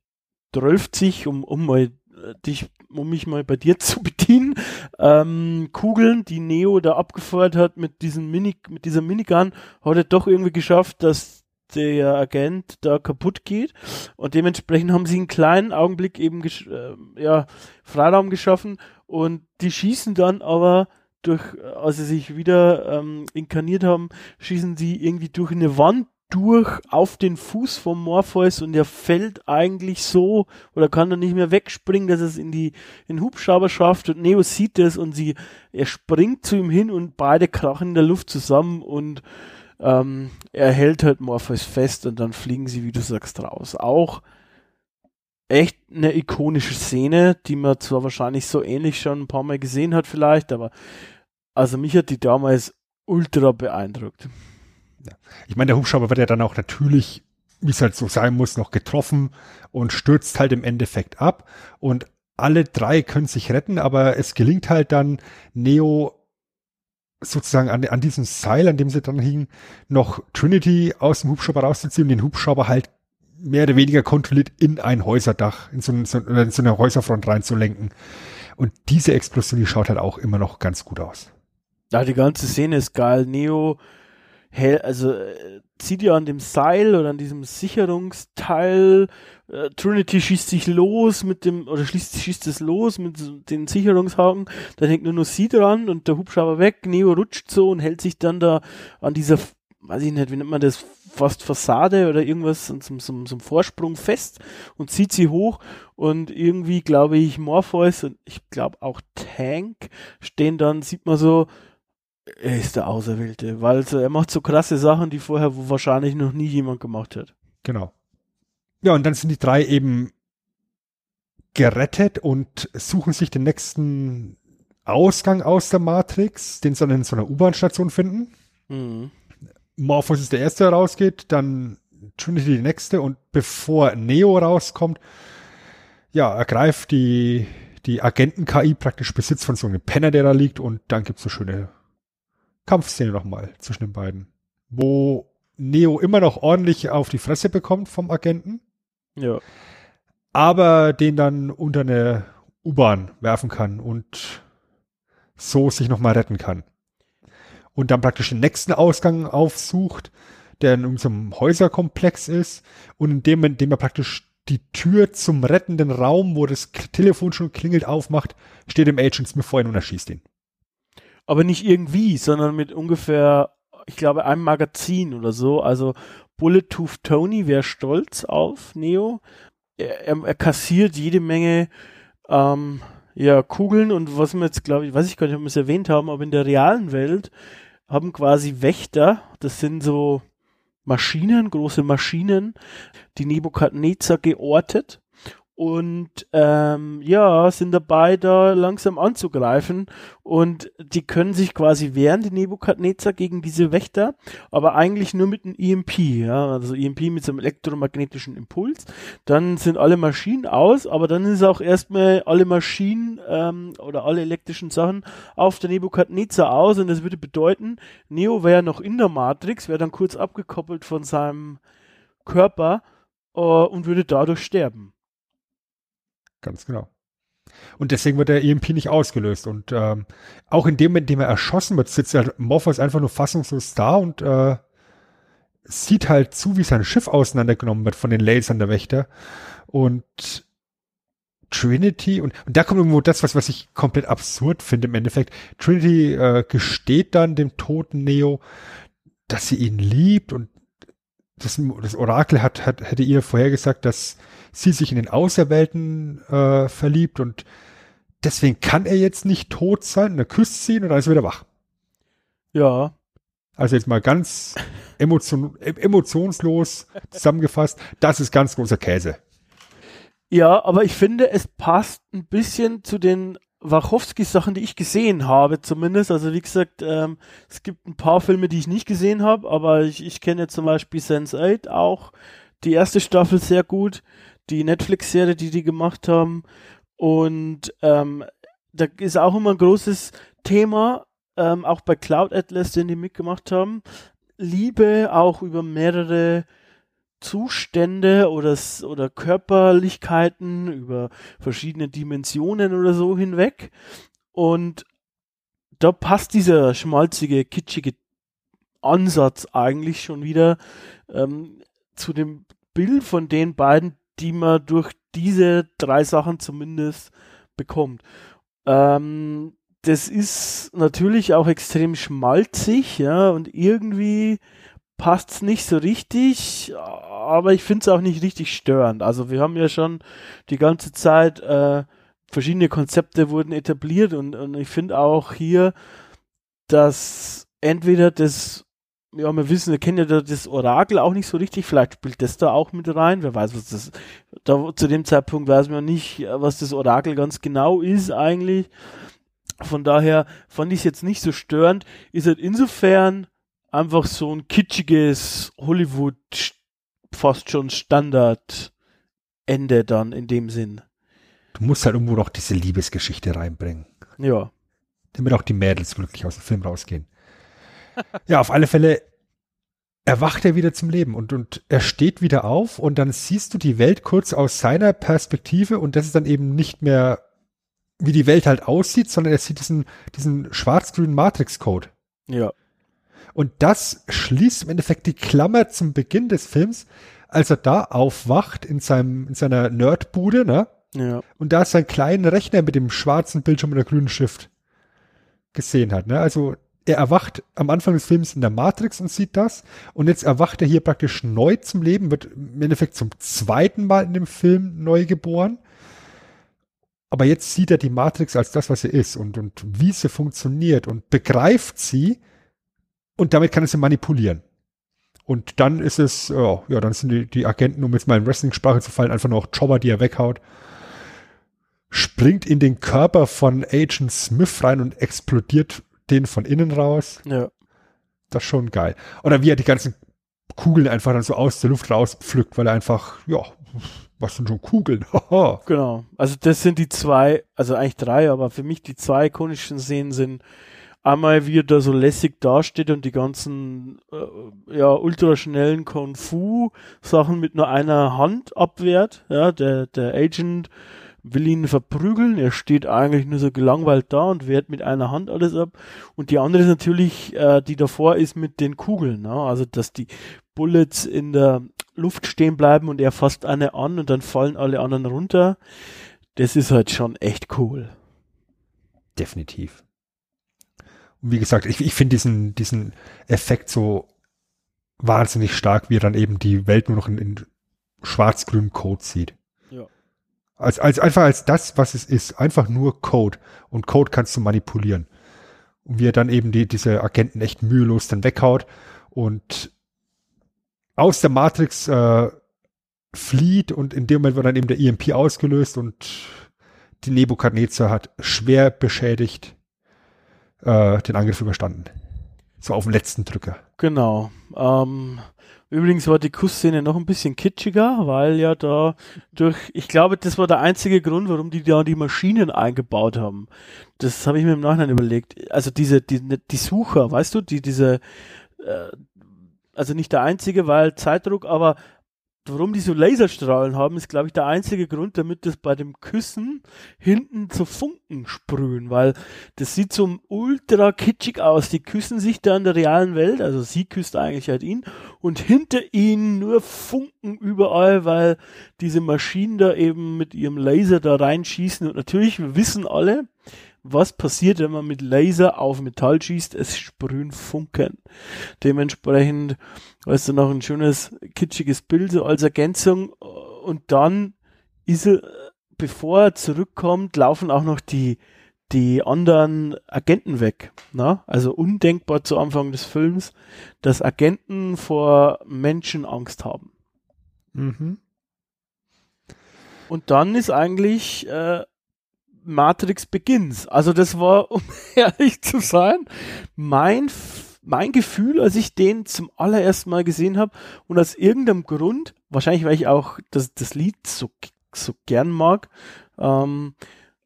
12, um, um mal äh, dich, um mich mal bei dir *laughs* zu bedienen, ähm, Kugeln, die Neo da abgefeuert hat mit diesem Mini, mit dieser Minigun, hat er doch irgendwie geschafft, dass der Agent da kaputt geht. Und dementsprechend haben sie einen kleinen Augenblick eben äh, ja, Freiraum geschaffen. Und die schießen dann aber durch, als sie sich wieder ähm, inkarniert haben, schießen sie irgendwie durch eine Wand durch auf den Fuß vom Morpheus und er fällt eigentlich so oder kann dann nicht mehr wegspringen, dass es in die in den Hubschrauber schafft und Neo sieht das und sie er springt zu ihm hin und beide krachen in der Luft zusammen und ähm, er hält halt Morpheus fest und dann fliegen sie, wie du sagst, raus. Auch echt eine ikonische Szene, die man zwar wahrscheinlich so ähnlich schon ein paar Mal gesehen hat vielleicht, aber also mich hat die damals ultra beeindruckt. Ich meine, der Hubschrauber wird ja dann auch natürlich, wie es halt so sein muss, noch getroffen und stürzt halt im Endeffekt ab. Und alle drei können sich retten, aber es gelingt halt dann Neo sozusagen an, an diesem Seil, an dem sie dann hingen, noch Trinity aus dem Hubschrauber rauszuziehen und den Hubschrauber halt mehr oder weniger kontrolliert in ein Häuserdach, in so, ein, so, in so eine Häuserfront reinzulenken. Und diese Explosion, die schaut halt auch immer noch ganz gut aus. Ja, die ganze Szene ist geil. Neo hell, also äh, zieht ja an dem Seil oder an diesem Sicherungsteil. Äh, Trinity schießt sich los mit dem, oder schließt, schießt es los mit den Sicherungshaken. Dann hängt nur noch sie dran und der Hubschrauber weg. Neo rutscht so und hält sich dann da an dieser, weiß ich nicht, wie nennt man das, fast Fassade oder irgendwas, so, so, so, so einem Vorsprung fest und zieht sie hoch und irgendwie glaube ich Morpheus und ich glaube auch Tank stehen dann, sieht man so, er ist der Auserwählte, weil er macht so krasse Sachen, die vorher wahrscheinlich noch nie jemand gemacht hat. Genau. Ja, und dann sind die drei eben gerettet und suchen sich den nächsten Ausgang aus der Matrix, den sie dann in so einer U-Bahn-Station finden. Mhm. Morpheus ist der Erste, der rausgeht, dann Trinity die Nächste und bevor Neo rauskommt, ja, ergreift die, die Agenten-KI praktisch Besitz von so einem Penner, der da liegt und dann gibt's so schöne Kampfszene nochmal zwischen den beiden, wo Neo immer noch ordentlich auf die Fresse bekommt vom Agenten, Ja. aber den dann unter eine U-Bahn werfen kann und so sich nochmal retten kann. Und dann praktisch den nächsten Ausgang aufsucht, der in unserem Häuserkomplex ist und in dem, in dem er praktisch die Tür zum rettenden Raum, wo das Telefon schon klingelt, aufmacht, steht dem Agent Smith vor ihn und erschießt ihn. Aber nicht irgendwie, sondern mit ungefähr, ich glaube, einem Magazin oder so. Also Bulletproof Tony wäre stolz auf Neo. Er, er, er kassiert jede Menge ähm, ja, Kugeln und was wir jetzt, glaube ich, weiß ich gar nicht, ob wir es erwähnt haben, aber in der realen Welt haben quasi Wächter, das sind so Maschinen, große Maschinen, die Nebukadnezar geortet und ähm, ja, sind dabei, da langsam anzugreifen und die können sich quasi wehren, die Nebukadnezar, gegen diese Wächter, aber eigentlich nur mit einem EMP, ja, also EMP mit so einem elektromagnetischen Impuls. Dann sind alle Maschinen aus, aber dann ist auch erstmal alle Maschinen ähm, oder alle elektrischen Sachen auf der Nebukadnezar aus und das würde bedeuten, Neo wäre noch in der Matrix, wäre dann kurz abgekoppelt von seinem Körper äh, und würde dadurch sterben. Ganz genau. Und deswegen wird der EMP nicht ausgelöst. Und ähm, auch in dem, Moment, in dem er erschossen wird, sitzt der Morpheus einfach nur fassungslos da und äh, sieht halt zu, wie sein Schiff auseinandergenommen wird von den Lasern der Wächter. Und Trinity, und, und da kommt irgendwo das, was, was ich komplett absurd finde im Endeffekt. Trinity äh, gesteht dann dem toten Neo, dass sie ihn liebt und das, das Orakel hat, hat, hätte ihr vorhergesagt, dass sie sich in den Auserwählten äh, verliebt und deswegen kann er jetzt nicht tot sein. Und er küsst sie und dann ist er wieder wach. Ja, Also jetzt mal ganz emotion, em- emotionslos zusammengefasst, das ist ganz großer Käse. Ja, aber ich finde, es passt ein bisschen zu den Wachowski-Sachen, die ich gesehen habe, zumindest. Also wie gesagt, ähm, es gibt ein paar Filme, die ich nicht gesehen habe, aber ich, ich kenne zum Beispiel Sense8 auch. Die erste Staffel sehr gut, die Netflix-Serie, die die gemacht haben. Und ähm, da ist auch immer ein großes Thema, ähm, auch bei Cloud Atlas, den die mitgemacht haben. Liebe auch über mehrere Zustände oder, oder Körperlichkeiten über verschiedene Dimensionen oder so hinweg. Und da passt dieser schmalzige, kitschige Ansatz eigentlich schon wieder ähm, zu dem Bild von den beiden, die man durch diese drei Sachen zumindest bekommt. Ähm, das ist natürlich auch extrem schmalzig, ja, und irgendwie passt's nicht so richtig, aber ich finde es auch nicht richtig störend. Also wir haben ja schon die ganze Zeit äh, verschiedene Konzepte wurden etabliert und, und ich finde auch hier, dass entweder das, ja, wir wissen, wir kennen ja da das Orakel auch nicht so richtig, vielleicht spielt das da auch mit rein, wer weiß, was das, da zu dem Zeitpunkt weiß man nicht, was das Orakel ganz genau ist eigentlich. Von daher fand ich es jetzt nicht so störend, ist halt insofern einfach so ein kitschiges Hollywood fast schon Standard Ende dann in dem Sinn. Du musst halt irgendwo noch diese Liebesgeschichte reinbringen, Ja. damit auch die Mädels glücklich aus dem Film rausgehen. ja, auf alle Fälle erwacht er wieder zum Leben und, und er steht wieder auf und dann siehst du die Welt kurz aus seiner Perspektive und das ist dann eben nicht mehr, wie die Welt halt aussieht, sondern er sieht diesen, diesen schwarz-grünen Matrix-Code. Ja. Und das schließt im Endeffekt die Klammer zum Beginn des Films, als er da aufwacht in seinem, in seiner Nerdbude, ne? Ja. Und da seinen kleinen Rechner mit dem schwarzen Bildschirm und der grünen Schrift gesehen hat, ne? Also, er erwacht am Anfang des Films in der Matrix und sieht das. Und jetzt erwacht er hier praktisch neu zum Leben, wird im Endeffekt zum zweiten Mal in dem Film neu geboren. Aber jetzt sieht er die Matrix als das, was sie ist und, und wie sie funktioniert und begreift sie und damit kann er sie manipulieren. Und dann ist es, ja, ja dann sind die, die Agenten, um jetzt mal in Wrestling-Sprache zu fallen, einfach nur auch Jobber, die er weghaut. springt in den Körper von Agent Smith rein und explodiert den von innen raus. Ja. Das ist schon geil. Oder wie er die ganzen Kugeln einfach dann so aus der Luft rauspflückt, weil er einfach, ja, was sind schon Kugeln? *laughs* Genau. Also das sind die zwei, also eigentlich drei, aber für mich die zwei ikonischen Szenen sind einmal, wie er da so lässig dasteht und die ganzen äh, ja, ultraschnellen Kung-Fu-Sachen mit nur einer Hand abwehrt. Ja, der, der Agent will ihn verprügeln. Er steht eigentlich nur so gelangweilt da und wehrt mit einer Hand alles ab. Und die andere ist natürlich, äh, die davor ist mit den Kugeln. Ne? Also, dass die Bullets in der Luft stehen bleiben und er fasst eine an und dann fallen alle anderen runter. Das ist halt schon echt cool. Definitiv. Und wie gesagt, ich, ich finde diesen, diesen Effekt so wahnsinnig stark, wie er dann eben die Welt nur noch in, in schwarz-grünen Code sieht. Ja. Als, als, einfach als das, was es ist. Einfach nur Code. Und Code kannst du manipulieren. Und wie er dann eben die, diese Agenten echt mühelos dann weghaut und aus der Matrix äh, flieht und in dem Moment wird dann eben der EMP ausgelöst und die Nebukadnezar hat schwer beschädigt äh, den Angriff überstanden. So auf den letzten Drücker. Genau. Ähm, übrigens war die Kussszene noch ein bisschen kitschiger, weil ja da durch, ich glaube, das war der einzige Grund, warum die da die Maschinen eingebaut haben. Das habe ich mir im Nachhinein überlegt. Also diese, die, die Sucher, weißt du, die, diese, äh, also nicht der einzige, weil Zeitdruck, aber warum die so Laserstrahlen haben, ist, glaube ich, der einzige Grund, damit das bei dem Küssen hinten zu Funken sprühen, weil das sieht so ultra kitschig aus. Die küssen sich da in der realen Welt, also sie küsst eigentlich halt ihn und hinter ihnen nur Funken überall, weil diese Maschinen da eben mit ihrem Laser da reinschießen und natürlich, wir wissen alle, was passiert, wenn man mit Laser auf Metall schießt? Es sprühen Funken. Dementsprechend weißt du noch ein schönes kitschiges Bild so als Ergänzung und dann ist er, bevor er zurückkommt, laufen auch noch die die anderen Agenten weg. Na? Also undenkbar zu Anfang des Films, dass Agenten vor Menschen Angst haben. Mhm. Und dann ist eigentlich äh, Matrix Begins. Also das war, um *laughs* ehrlich zu sein, mein, mein Gefühl, als ich den zum allerersten Mal gesehen habe und aus irgendeinem Grund, wahrscheinlich weil ich auch das, das Lied so, so gern mag, ähm,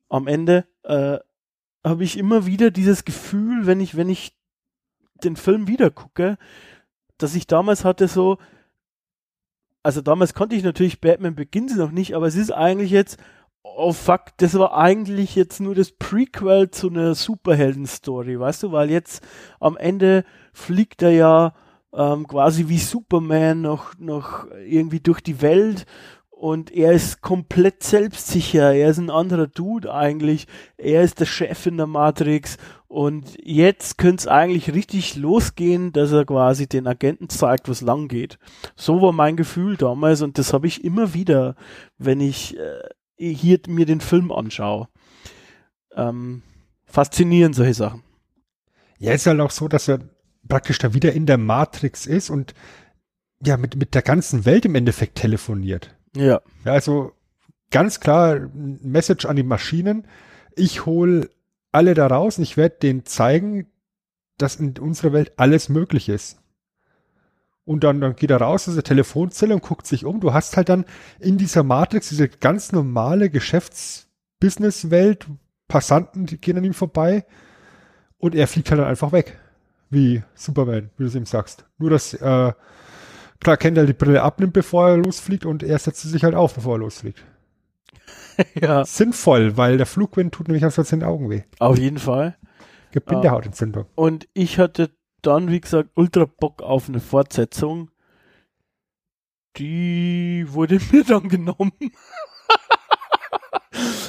am Ende äh, habe ich immer wieder dieses Gefühl, wenn ich, wenn ich den Film wieder gucke, dass ich damals hatte so, also damals konnte ich natürlich Batman Begins noch nicht, aber es ist eigentlich jetzt, oh fuck, das war eigentlich jetzt nur das Prequel zu einer Superhelden-Story, weißt du, weil jetzt am Ende fliegt er ja ähm, quasi wie Superman noch, noch irgendwie durch die Welt und er ist komplett selbstsicher, er ist ein anderer Dude eigentlich, er ist der Chef in der Matrix und jetzt könnte es eigentlich richtig losgehen, dass er quasi den Agenten zeigt, was lang geht. So war mein Gefühl damals und das habe ich immer wieder, wenn ich äh, hier mir den Film anschaue. Ähm, faszinierend solche Sachen. Ja, ist halt auch so, dass er praktisch da wieder in der Matrix ist und ja, mit, mit der ganzen Welt im Endeffekt telefoniert. Ja. Ja, also ganz klar, Message an die Maschinen. Ich hole alle da raus und ich werde denen zeigen, dass in unserer Welt alles möglich ist. Und dann, dann geht er raus aus der Telefonzelle und guckt sich um. Du hast halt dann in dieser Matrix diese ganz normale Geschäfts-Business-Welt. Passanten, die gehen an ihm vorbei. Und er fliegt halt dann einfach weg. Wie Superman, wie du es ihm sagst. Nur, dass äh, Clark Kent halt die Brille abnimmt, bevor er losfliegt und er setzt sie sich halt auf, bevor er losfliegt. *laughs* ja. Sinnvoll, weil der Flugwind tut nämlich ansonsten den Augen weh. Auf jeden Fall. Gibt Bindehautentzündung. Und ich hatte dann, wie gesagt, ultra Bock auf eine Fortsetzung. Die wurde *laughs* mir dann genommen.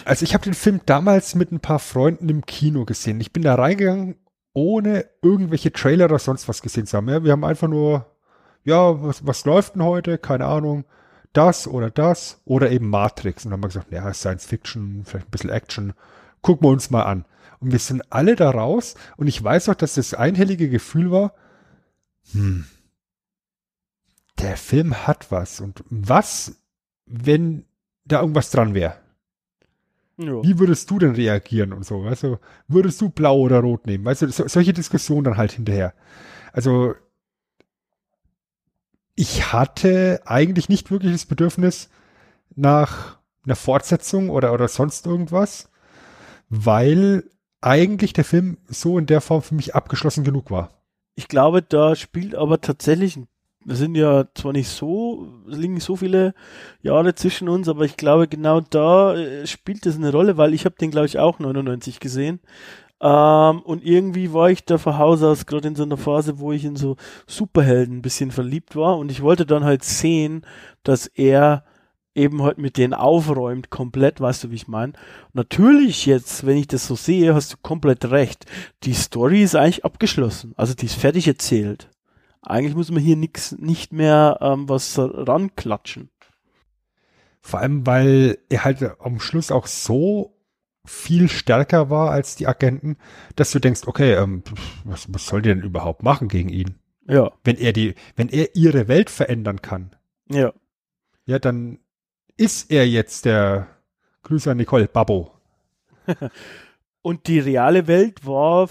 Also ich habe den Film damals mit ein paar Freunden im Kino gesehen. Ich bin da reingegangen, ohne irgendwelche Trailer oder sonst was gesehen zu haben. Ja, wir haben einfach nur, ja, was, was läuft denn heute? Keine Ahnung. Das oder das oder eben Matrix. Und dann haben wir gesagt, ja, Science Fiction, vielleicht ein bisschen Action. Gucken wir uns mal an. Und wir sind alle da raus. Und ich weiß auch, dass das einhellige Gefühl war, hm, der Film hat was. Und was, wenn da irgendwas dran wäre? Ja. Wie würdest du denn reagieren und so? Weißt du, würdest du blau oder rot nehmen? Weißt du, so, solche Diskussionen dann halt hinterher. Also, ich hatte eigentlich nicht wirklich das Bedürfnis nach einer Fortsetzung oder, oder sonst irgendwas, weil eigentlich der Film so in der Form für mich abgeschlossen genug war. Ich glaube, da spielt aber tatsächlich, wir sind ja zwar nicht so, es liegen so viele Jahre zwischen uns, aber ich glaube, genau da äh, spielt das eine Rolle, weil ich habe den, glaube ich, auch 99 gesehen. Ähm, und irgendwie war ich da von Haus aus gerade in so einer Phase, wo ich in so Superhelden ein bisschen verliebt war und ich wollte dann halt sehen, dass er eben halt mit denen aufräumt komplett, weißt du, wie ich meine? Natürlich jetzt, wenn ich das so sehe, hast du komplett recht. Die Story ist eigentlich abgeschlossen, also die ist fertig erzählt. Eigentlich muss man hier nix, nicht mehr ähm, was ranklatschen. Vor allem, weil er halt am Schluss auch so viel stärker war als die Agenten, dass du denkst, okay, ähm, was, was soll die denn überhaupt machen gegen ihn? Ja, Wenn er die, wenn er ihre Welt verändern kann, ja. ja, dann ist er jetzt der Grüße an Nicole Babbo. *laughs* Und die reale Welt war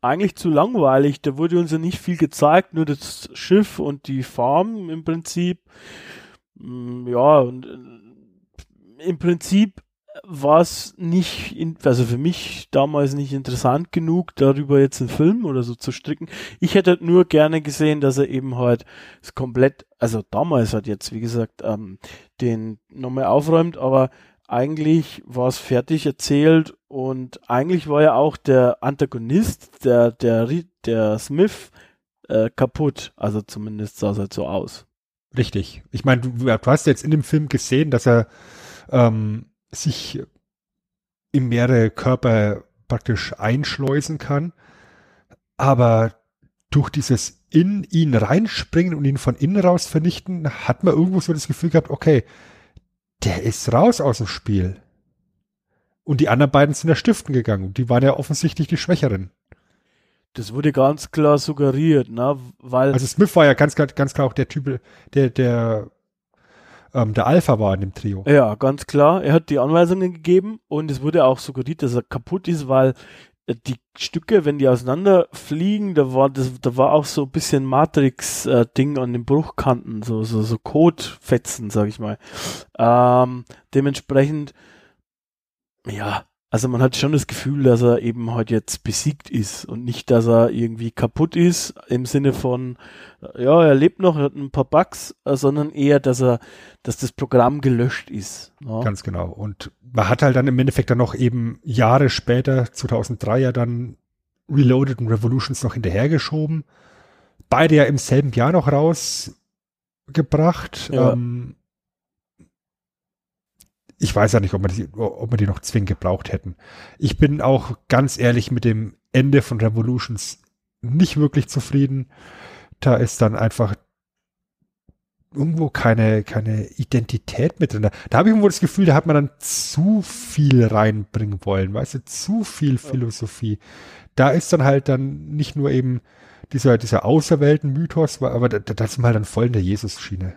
eigentlich zu langweilig. Da wurde uns ja nicht viel gezeigt, nur das Schiff und die Farm im Prinzip. Mm, Ja, und äh, im Prinzip war es nicht, in, also für mich damals nicht interessant genug, darüber jetzt einen Film oder so zu stricken. Ich hätte halt nur gerne gesehen, dass er eben halt es komplett, also damals hat jetzt, wie gesagt, ähm, den nochmal aufräumt, aber eigentlich war es fertig erzählt und eigentlich war ja auch der Antagonist, der, der, der Smith, äh, kaputt. Also zumindest sah es halt so aus. Richtig. Ich meine, du, du hast jetzt in dem Film gesehen, dass er ähm, sich in mehrere Körper praktisch einschleusen kann. Aber durch dieses in ihn reinspringen und ihn von innen raus vernichten, hat man irgendwo so das Gefühl gehabt, okay, der ist raus aus dem Spiel. Und die anderen beiden sind ja stiften gegangen. Die waren ja offensichtlich die Schwächeren. Das wurde ganz klar suggeriert, ne? Weil Also Smith war ja ganz, klar- ganz klar auch der Typ, der, der, ähm, der Alpha war in dem Trio. Ja, ganz klar. Er hat die Anweisungen gegeben und es wurde auch suggeriert, dass er kaputt ist, weil äh, die Stücke, wenn die auseinanderfliegen, da war das, da war auch so ein bisschen Matrix-Ding an den Bruchkanten, so so so Codefetzen, sag ich mal. Ähm, dementsprechend, ja, also man hat schon das Gefühl, dass er eben halt jetzt besiegt ist und nicht, dass er irgendwie kaputt ist im Sinne von, äh, ja, er lebt noch, er hat ein paar Bugs, äh, sondern eher, dass er, dass das Programm gelöscht ist. Ja. Ganz genau. Und man hat halt dann im Endeffekt dann noch eben Jahre später, 2003 ja dann Reloaded und Revolutions noch hinterhergeschoben. Beide ja im selben Jahr noch rausgebracht. Ja. Ähm, ich weiß ja nicht, ob wir, die, ob wir die noch zwingend gebraucht hätten. Ich bin auch ganz ehrlich mit dem Ende von Revolutions nicht wirklich zufrieden. Da ist dann einfach irgendwo keine, keine Identität mit drin. Da, da habe ich irgendwo das Gefühl, da hat man dann zu viel reinbringen wollen, weißt du, zu viel Philosophie. Da ist dann halt dann nicht nur eben dieser, dieser Auserwählten-Mythos, aber da, da sind wir halt dann voll in der Jesus-Schiene.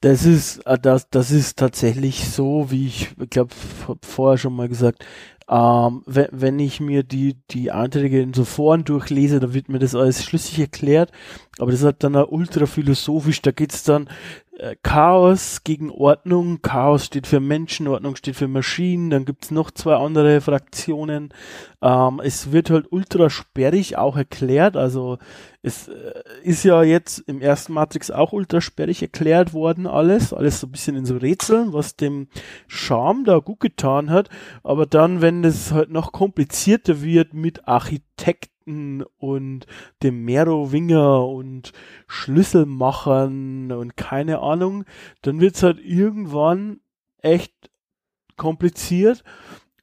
Das ist, äh, das, das ist tatsächlich so, wie ich, glaube, vorher schon mal gesagt, ähm, wenn, wenn ich mir die, die Einträge in so Foren durchlese, dann wird mir das alles schlüssig erklärt, aber das ist halt dann ultra philosophisch, da geht's dann äh, Chaos gegen Ordnung, Chaos steht für Menschen, Ordnung steht für Maschinen, dann gibt's noch zwei andere Fraktionen, ähm, es wird halt ultra sperrig auch erklärt, also es äh, ist ja jetzt im ersten Matrix auch ultra sperrig erklärt worden alles, alles so ein bisschen in so Rätseln, was dem Charme da gut getan hat, aber dann, wenn es halt noch komplizierter wird mit Architekten und dem Merowinger und Schlüsselmachern und keine Ahnung, dann wird's halt irgendwann echt kompliziert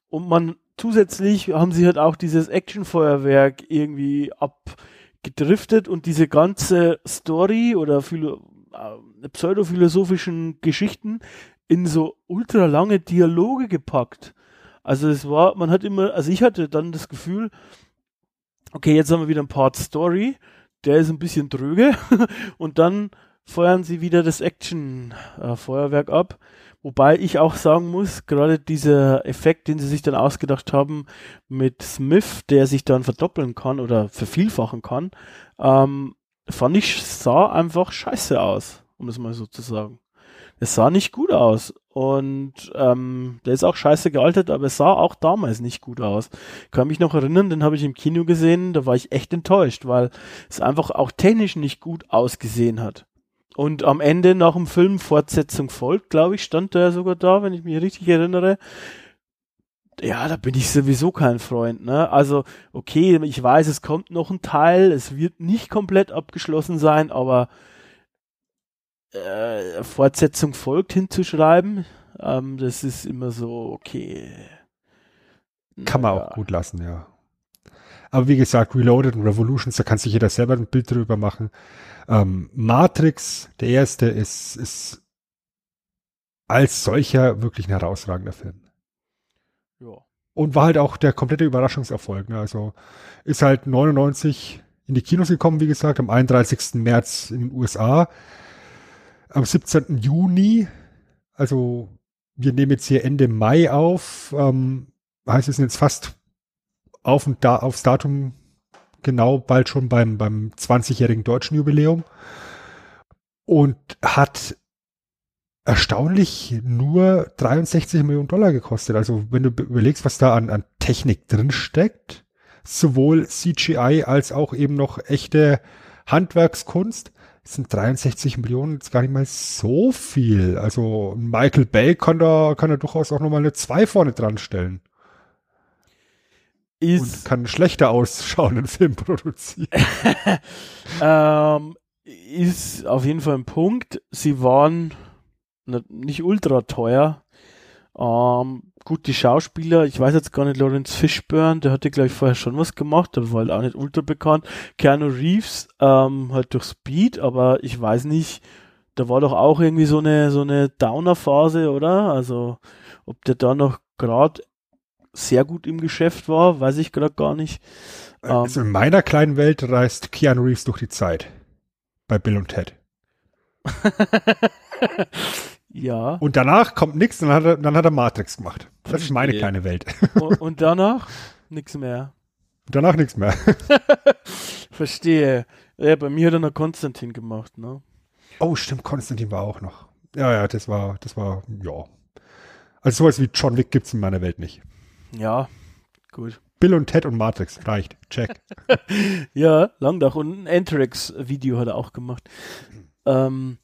und man zusätzlich haben sie halt auch dieses Actionfeuerwerk irgendwie abgedriftet und diese ganze Story oder philo äh, pseudophilosophischen Geschichten in so ultra lange Dialoge gepackt. Also es war, man hat immer, also ich hatte dann das Gefühl, okay, jetzt haben wir wieder ein Part Story, der ist ein bisschen dröge *laughs* und dann feuern sie wieder das Action-Feuerwerk ab. Wobei ich auch sagen muss, gerade dieser Effekt, den sie sich dann ausgedacht haben mit Smith, der sich dann verdoppeln kann oder vervielfachen kann, ähm, fand ich, sah einfach scheiße aus, um es mal so zu sagen. Es sah nicht gut aus. Und ähm, der ist auch scheiße gealtert, aber es sah auch damals nicht gut aus. Kann mich noch erinnern, den habe ich im Kino gesehen, da war ich echt enttäuscht, weil es einfach auch technisch nicht gut ausgesehen hat. Und am Ende nach dem Film Fortsetzung folgt, glaube ich, stand der sogar da, wenn ich mich richtig erinnere. Ja, da bin ich sowieso kein Freund, ne? Also, okay, ich weiß, es kommt noch ein Teil, es wird nicht komplett abgeschlossen sein, aber äh, Fortsetzung folgt hinzuschreiben, ähm, das ist immer so, okay. Kann man auch gut lassen, ja. Aber wie gesagt, Reloaded und Revolutions, da kann sich jeder selber ein Bild drüber machen. Ähm, Matrix, der erste, ist, ist als solcher wirklich ein herausragender Film. Ja. Und war halt auch der komplette Überraschungserfolg. Ne? Also ist halt 99 in die Kinos gekommen, wie gesagt, am 31. März in den USA. Am 17. Juni, also wir nehmen jetzt hier Ende Mai auf, ähm, heißt es jetzt fast auf und da aufs Datum genau bald schon beim, beim 20-jährigen deutschen Jubiläum und hat erstaunlich nur 63 Millionen Dollar gekostet. Also wenn du überlegst, was da an, an Technik drin steckt, sowohl CGI als auch eben noch echte Handwerkskunst, sind 63 Millionen jetzt gar nicht mal so viel. Also Michael Bay kann da, kann er durchaus auch nochmal eine 2 vorne dran stellen. Ist, und kann einen schlechter ausschauenden Film produzieren. *laughs* ähm, ist auf jeden Fall ein Punkt. Sie waren nicht ultra teuer. Ähm, gut, die Schauspieler, ich weiß jetzt gar nicht, Lawrence Fishburne, der hatte, glaube ich, vorher schon was gemacht, aber war halt auch nicht ultra bekannt. Keanu Reeves, ähm, halt durch Speed, aber ich weiß nicht, da war doch auch irgendwie so eine, so eine Downer-Phase, oder? Also, ob der da noch gerade sehr gut im Geschäft war, weiß ich gerade gar nicht. Also in meiner kleinen Welt reist Keanu Reeves durch die Zeit. Bei Bill und Ted. *laughs* ja. Und danach kommt nichts, dann hat er, dann hat er Matrix gemacht. Das ist meine kleine Welt. *laughs* und, und danach nichts mehr. Danach nichts mehr. *laughs* Verstehe. Ja, bei mir hat er noch Konstantin gemacht, ne? Oh, stimmt, Konstantin war auch noch. Ja, ja, das war, das war, ja. Also sowas wie John Wick gibt's in meiner Welt nicht. Ja, gut. Bill und Ted und Matrix, reicht. Check. *laughs* ja, Langdach und ein Enterix-Video hat er auch gemacht. Ähm,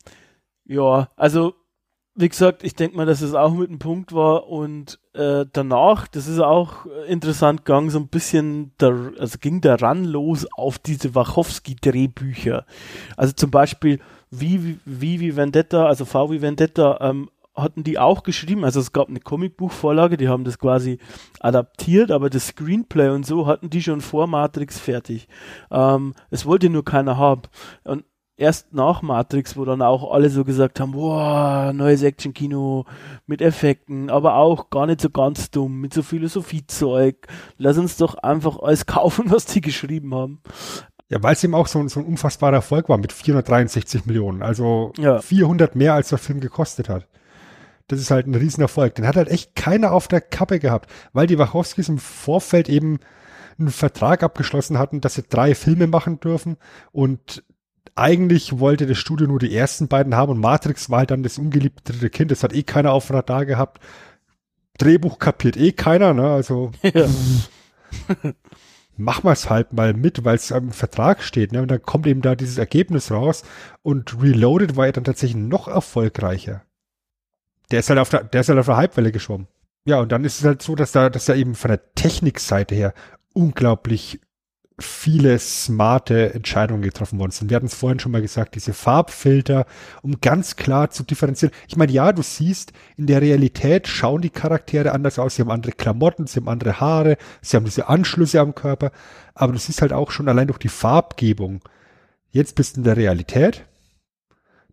ja, also wie gesagt, ich denke mal, dass es auch mit einem Punkt war und äh, danach, das ist auch interessant gegangen, so ein bisschen, der, also ging der Ran los auf diese Wachowski-Drehbücher. Also zum Beispiel wie, wie, wie Vendetta, also V wie Vendetta, ähm, hatten die auch geschrieben, also es gab eine Comicbuchvorlage, die haben das quasi adaptiert, aber das Screenplay und so hatten die schon vor Matrix fertig. Ähm, es wollte nur keiner haben. Und erst nach Matrix, wo dann auch alle so gesagt haben, boah, neues Action-Kino mit Effekten, aber auch gar nicht so ganz dumm, mit so Philosophiezeug. Lass uns doch einfach alles *laughs* kaufen, was die geschrieben haben. Ja, weil es eben auch so, so, ein unfassbarer Erfolg war mit 463 Millionen. Also ja. 400 mehr, als der Film gekostet hat. Das ist halt ein Riesenerfolg. Den hat halt echt keiner auf der Kappe gehabt, weil die Wachowskis im Vorfeld eben einen Vertrag abgeschlossen hatten, dass sie drei Filme machen dürfen und eigentlich wollte das Studio nur die ersten beiden haben und Matrix war halt dann das ungeliebte dritte Kind. Das hat eh keiner auf Radar gehabt. Drehbuch kapiert eh keiner, ne? Also ja. mach mal's halt mal mit, weil es im Vertrag steht, ne? Und dann kommt eben da dieses Ergebnis raus und Reloaded war ja dann tatsächlich noch erfolgreicher. Der ist halt auf der, der ist halt auf der Halbwelle geschwommen. Ja, und dann ist es halt so, dass da, dass da eben von der Technikseite her unglaublich viele smarte Entscheidungen getroffen worden sind. Wir hatten es vorhin schon mal gesagt, diese Farbfilter, um ganz klar zu differenzieren. Ich meine, ja, du siehst, in der Realität schauen die Charaktere anders aus. Sie haben andere Klamotten, sie haben andere Haare, sie haben diese Anschlüsse am Körper. Aber du siehst halt auch schon allein durch die Farbgebung. Jetzt bist du in der Realität.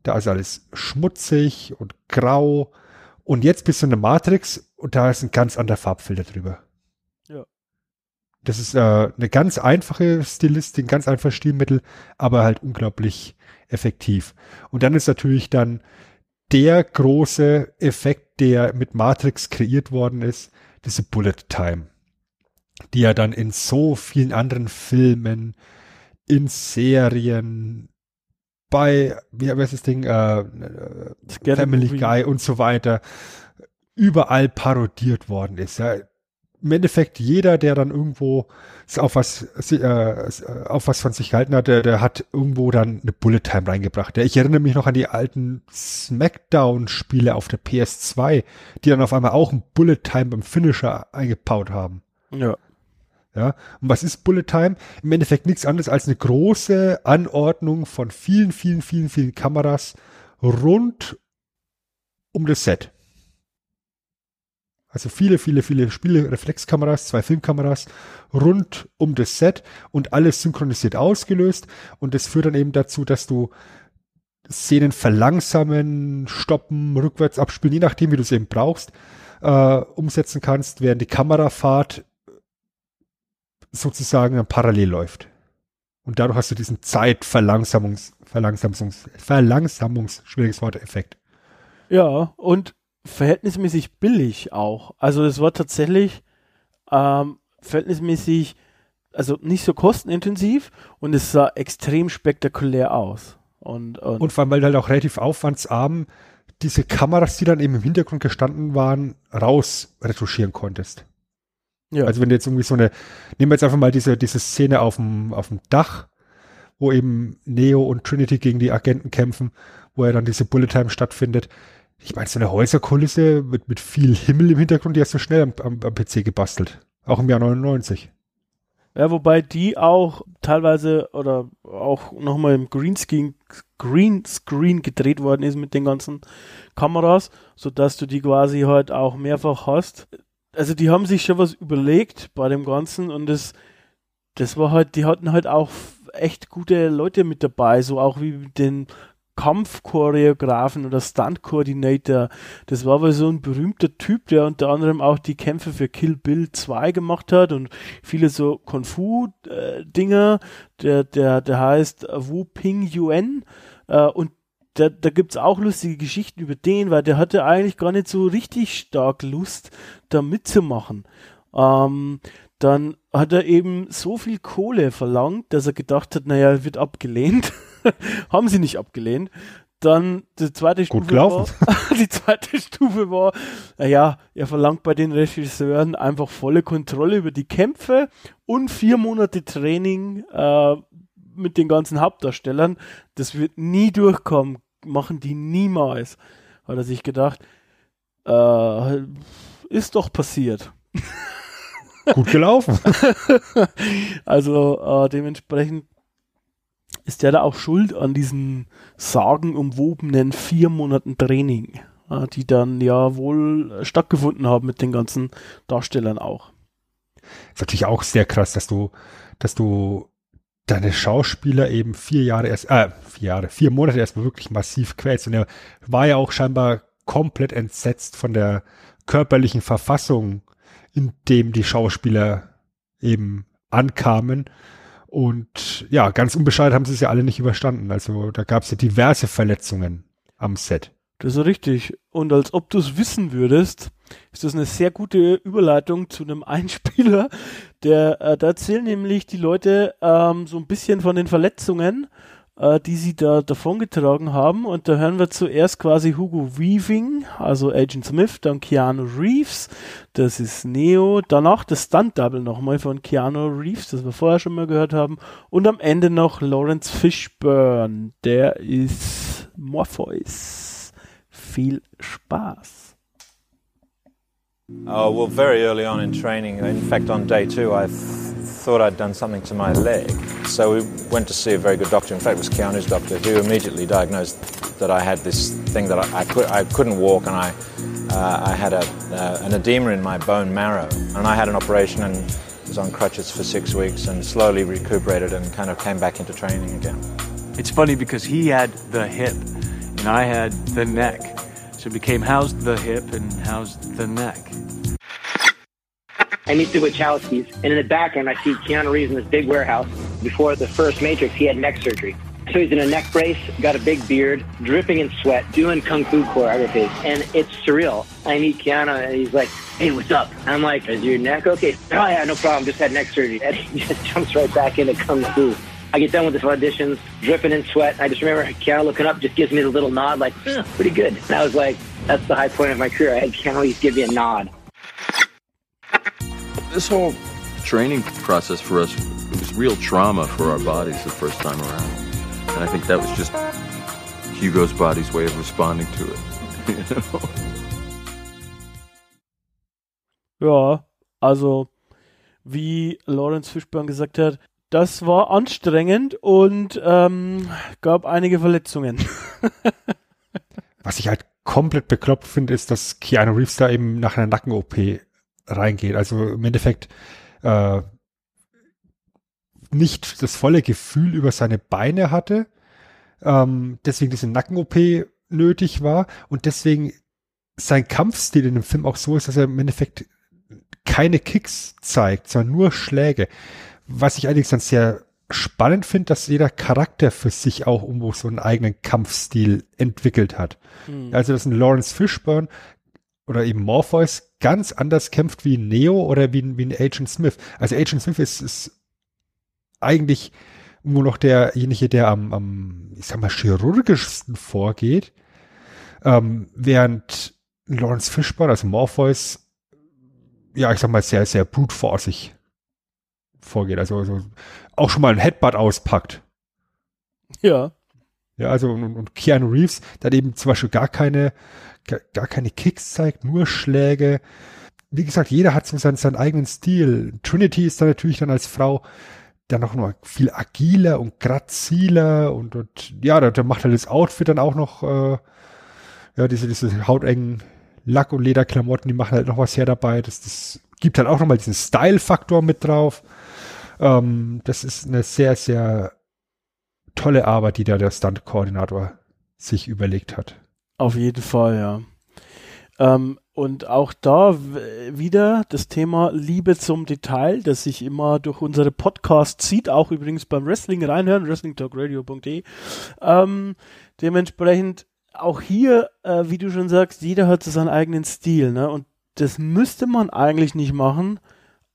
Da ist alles schmutzig und grau und jetzt bist du in der Matrix und da ist ein ganz anderer Farbfilter drüber. Das ist äh, eine ganz einfache Stilistik, ganz einfaches Stilmittel, aber halt unglaublich effektiv. Und dann ist natürlich dann der große Effekt, der mit Matrix kreiert worden ist, diese Bullet Time, die ja dann in so vielen anderen Filmen, in Serien, bei, wie heißt das Ding, äh, Family Guy und so weiter, überall parodiert worden ist. Ja. Im Endeffekt jeder, der dann irgendwo auf was, äh, auf was von sich gehalten hat, der, der hat irgendwo dann eine Bullet Time reingebracht. Ich erinnere mich noch an die alten Smackdown-Spiele auf der PS2, die dann auf einmal auch ein Bullet Time beim Finisher eingebaut haben. Ja. Ja, und was ist Bullet Time? Im Endeffekt nichts anderes als eine große Anordnung von vielen, vielen, vielen, vielen Kameras rund um das Set. Also viele, viele, viele Spiele, Reflexkameras, zwei Filmkameras rund um das Set und alles synchronisiert ausgelöst. Und das führt dann eben dazu, dass du Szenen verlangsamen, stoppen, rückwärts abspielen, je nachdem, wie du es eben brauchst, äh, umsetzen kannst, während die Kamerafahrt sozusagen parallel läuft. Und dadurch hast du diesen Zeitverlangsamungs, Verlangsamungs, Verlangsamungs, schwieriges Wort, Effekt. Ja, und verhältnismäßig billig auch. Also es war tatsächlich ähm, verhältnismäßig, also nicht so kostenintensiv und es sah extrem spektakulär aus. Und, und, und vor allem, weil halt auch relativ aufwandsarm diese Kameras, die dann eben im Hintergrund gestanden waren, raus retuschieren konntest. Ja. Also wenn du jetzt irgendwie so eine, nehmen wir jetzt einfach mal diese, diese Szene auf dem, auf dem Dach, wo eben Neo und Trinity gegen die Agenten kämpfen, wo ja dann diese Bullet Time stattfindet. Ich meine, so eine Häuserkulisse mit, mit viel Himmel im Hintergrund, die hast du schnell am, am, am PC gebastelt. Auch im Jahr 99. Ja, wobei die auch teilweise oder auch nochmal im Greenscreen, Greenscreen gedreht worden ist mit den ganzen Kameras, sodass du die quasi halt auch mehrfach hast also die haben sich schon was überlegt bei dem Ganzen und das, das war halt, die hatten halt auch echt gute Leute mit dabei, so auch wie den Kampfchoreografen oder Stunt-Coordinator. Das war wohl so ein berühmter Typ, der unter anderem auch die Kämpfe für Kill Bill 2 gemacht hat und viele so Kung-Fu-Dinger. Der, der, der heißt Wu Ping Yuan. Äh, und da, da gibt es auch lustige Geschichten über den, weil der hatte eigentlich gar nicht so richtig stark Lust, da mitzumachen. Ähm, dann hat er eben so viel Kohle verlangt, dass er gedacht hat, naja, er wird abgelehnt. *laughs* *laughs* Haben sie nicht abgelehnt. Dann die zweite Gut Stufe war, *laughs* die zweite Stufe war, naja, er verlangt bei den Regisseuren einfach volle Kontrolle über die Kämpfe und vier Monate Training äh, mit den ganzen Hauptdarstellern. Das wird nie durchkommen, machen die niemals. Hat er sich gedacht, äh, ist doch passiert. Gut gelaufen. *laughs* also äh, dementsprechend ist der da auch schuld an diesen sagenumwobenen vier Monaten Training, äh, die dann ja wohl stattgefunden haben mit den ganzen Darstellern auch. Ist natürlich auch sehr krass, dass du, dass du deine Schauspieler eben vier Jahre erst, äh, vier Jahre, vier Monate erstmal wirklich massiv quälst. Und er war ja auch scheinbar komplett entsetzt von der körperlichen Verfassung, in dem die Schauspieler eben ankamen. Und ja, ganz unbescheiden haben sie es ja alle nicht überstanden. Also da gab es ja diverse Verletzungen am Set. Das ist richtig. Und als ob du es wissen würdest, ist das eine sehr gute Überleitung zu einem *laughs* Einspieler. Der, äh, da erzählen nämlich die Leute ähm, so ein bisschen von den Verletzungen äh, die sie da davongetragen haben. Und da hören wir zuerst quasi Hugo Weaving, also Agent Smith, dann Keanu Reeves, das ist Neo, danach das Stunt-Double nochmal von Keanu Reeves, das wir vorher schon mal gehört haben. Und am Ende noch Lawrence Fishburne, der ist Morpheus. Viel Spaß. Oh, well, very early on in training, in fact, on day two, I thought I'd done something to my leg. So we went to see a very good doctor. In fact, it was Keanu's doctor who immediately diagnosed that I had this thing that I, I, could, I couldn't walk and I, uh, I had a, uh, an edema in my bone marrow. And I had an operation and was on crutches for six weeks and slowly recuperated and kind of came back into training again. It's funny because he had the hip and I had the neck. So it became how's the hip and how's the neck. I meet the Wachowskis, and in the background, I see Keanu Reeves in this big warehouse. Before the first Matrix, he had neck surgery. So he's in a neck brace, got a big beard, dripping in sweat, doing kung fu choreography, and it's surreal. I meet Keanu, and he's like, "Hey, what's up?" I'm like, "Is your neck okay?" Oh yeah, no problem. Just had neck surgery. *laughs* And he just jumps right back into kung fu. I get done with the auditions, dripping in sweat. I just remember Keanu looking up, just gives me the little nod, like, eh, "Pretty good." And I was like, "That's the high point of my career." I had Keanu Reeves give me a nod. This whole training process for us it was real trauma for our bodies the first time around. And I think that was just Hugo's body's way of responding to it. *laughs* You know? Ja, also wie Lawrence Fishburne gesagt hat, das war anstrengend und ähm, gab einige Verletzungen. *laughs* Was ich halt komplett bekloppt finde, ist, dass Keanu Reeves da eben nach einer Nacken-OP reingeht. Also im Endeffekt äh, nicht das volle Gefühl über seine Beine hatte, ähm, deswegen diese Nacken-OP nötig war und deswegen sein Kampfstil in dem Film auch so ist, dass er im Endeffekt keine Kicks zeigt, sondern nur Schläge. Was ich allerdings dann sehr spannend finde, dass jeder Charakter für sich auch irgendwo so einen eigenen Kampfstil entwickelt hat. Hm. Also, dass ein Lawrence Fishburne oder eben Morpheus ganz anders kämpft wie ein Neo oder wie, ein- wie ein Agent Smith. Also Agent Smith ist, ist eigentlich nur noch derjenige, der am, am, ich sag mal, chirurgischsten vorgeht, ähm, während Lawrence Fishburne, also Morpheus, ja, ich sag mal, sehr, sehr brute forceig vorgeht. Also, also auch schon mal ein Headbutt auspackt. Ja, Ja, also und, und Keanu Reeves, der eben zum Beispiel gar keine, gar, keine Kicks zeigt, nur Schläge. Wie gesagt, jeder hat so seinen, seinen eigenen Stil. Trinity ist dann natürlich dann als Frau dann noch mal viel agiler und graziler und, und ja, da, da macht halt das Outfit dann auch noch, äh, ja, diese, diese hautengen Lack- und Lederklamotten, die machen halt noch was her dabei. Das, das gibt halt auch noch mal diesen Style-Faktor mit drauf. Ähm, das ist eine sehr, sehr tolle Arbeit, die da der Stunt-Koordinator sich überlegt hat. auf jeden Fall, ja. Ähm, und auch da wieder das Thema Liebe zum Detail, das sich immer durch unsere Podcasts zieht, auch übrigens beim Wrestling reinhören, wrestlingtalkradio.de. Ähm, dementsprechend auch hier, äh, wie du schon sagst, jeder hat so seinen eigenen Stil, ne? Und das müsste man eigentlich nicht machen,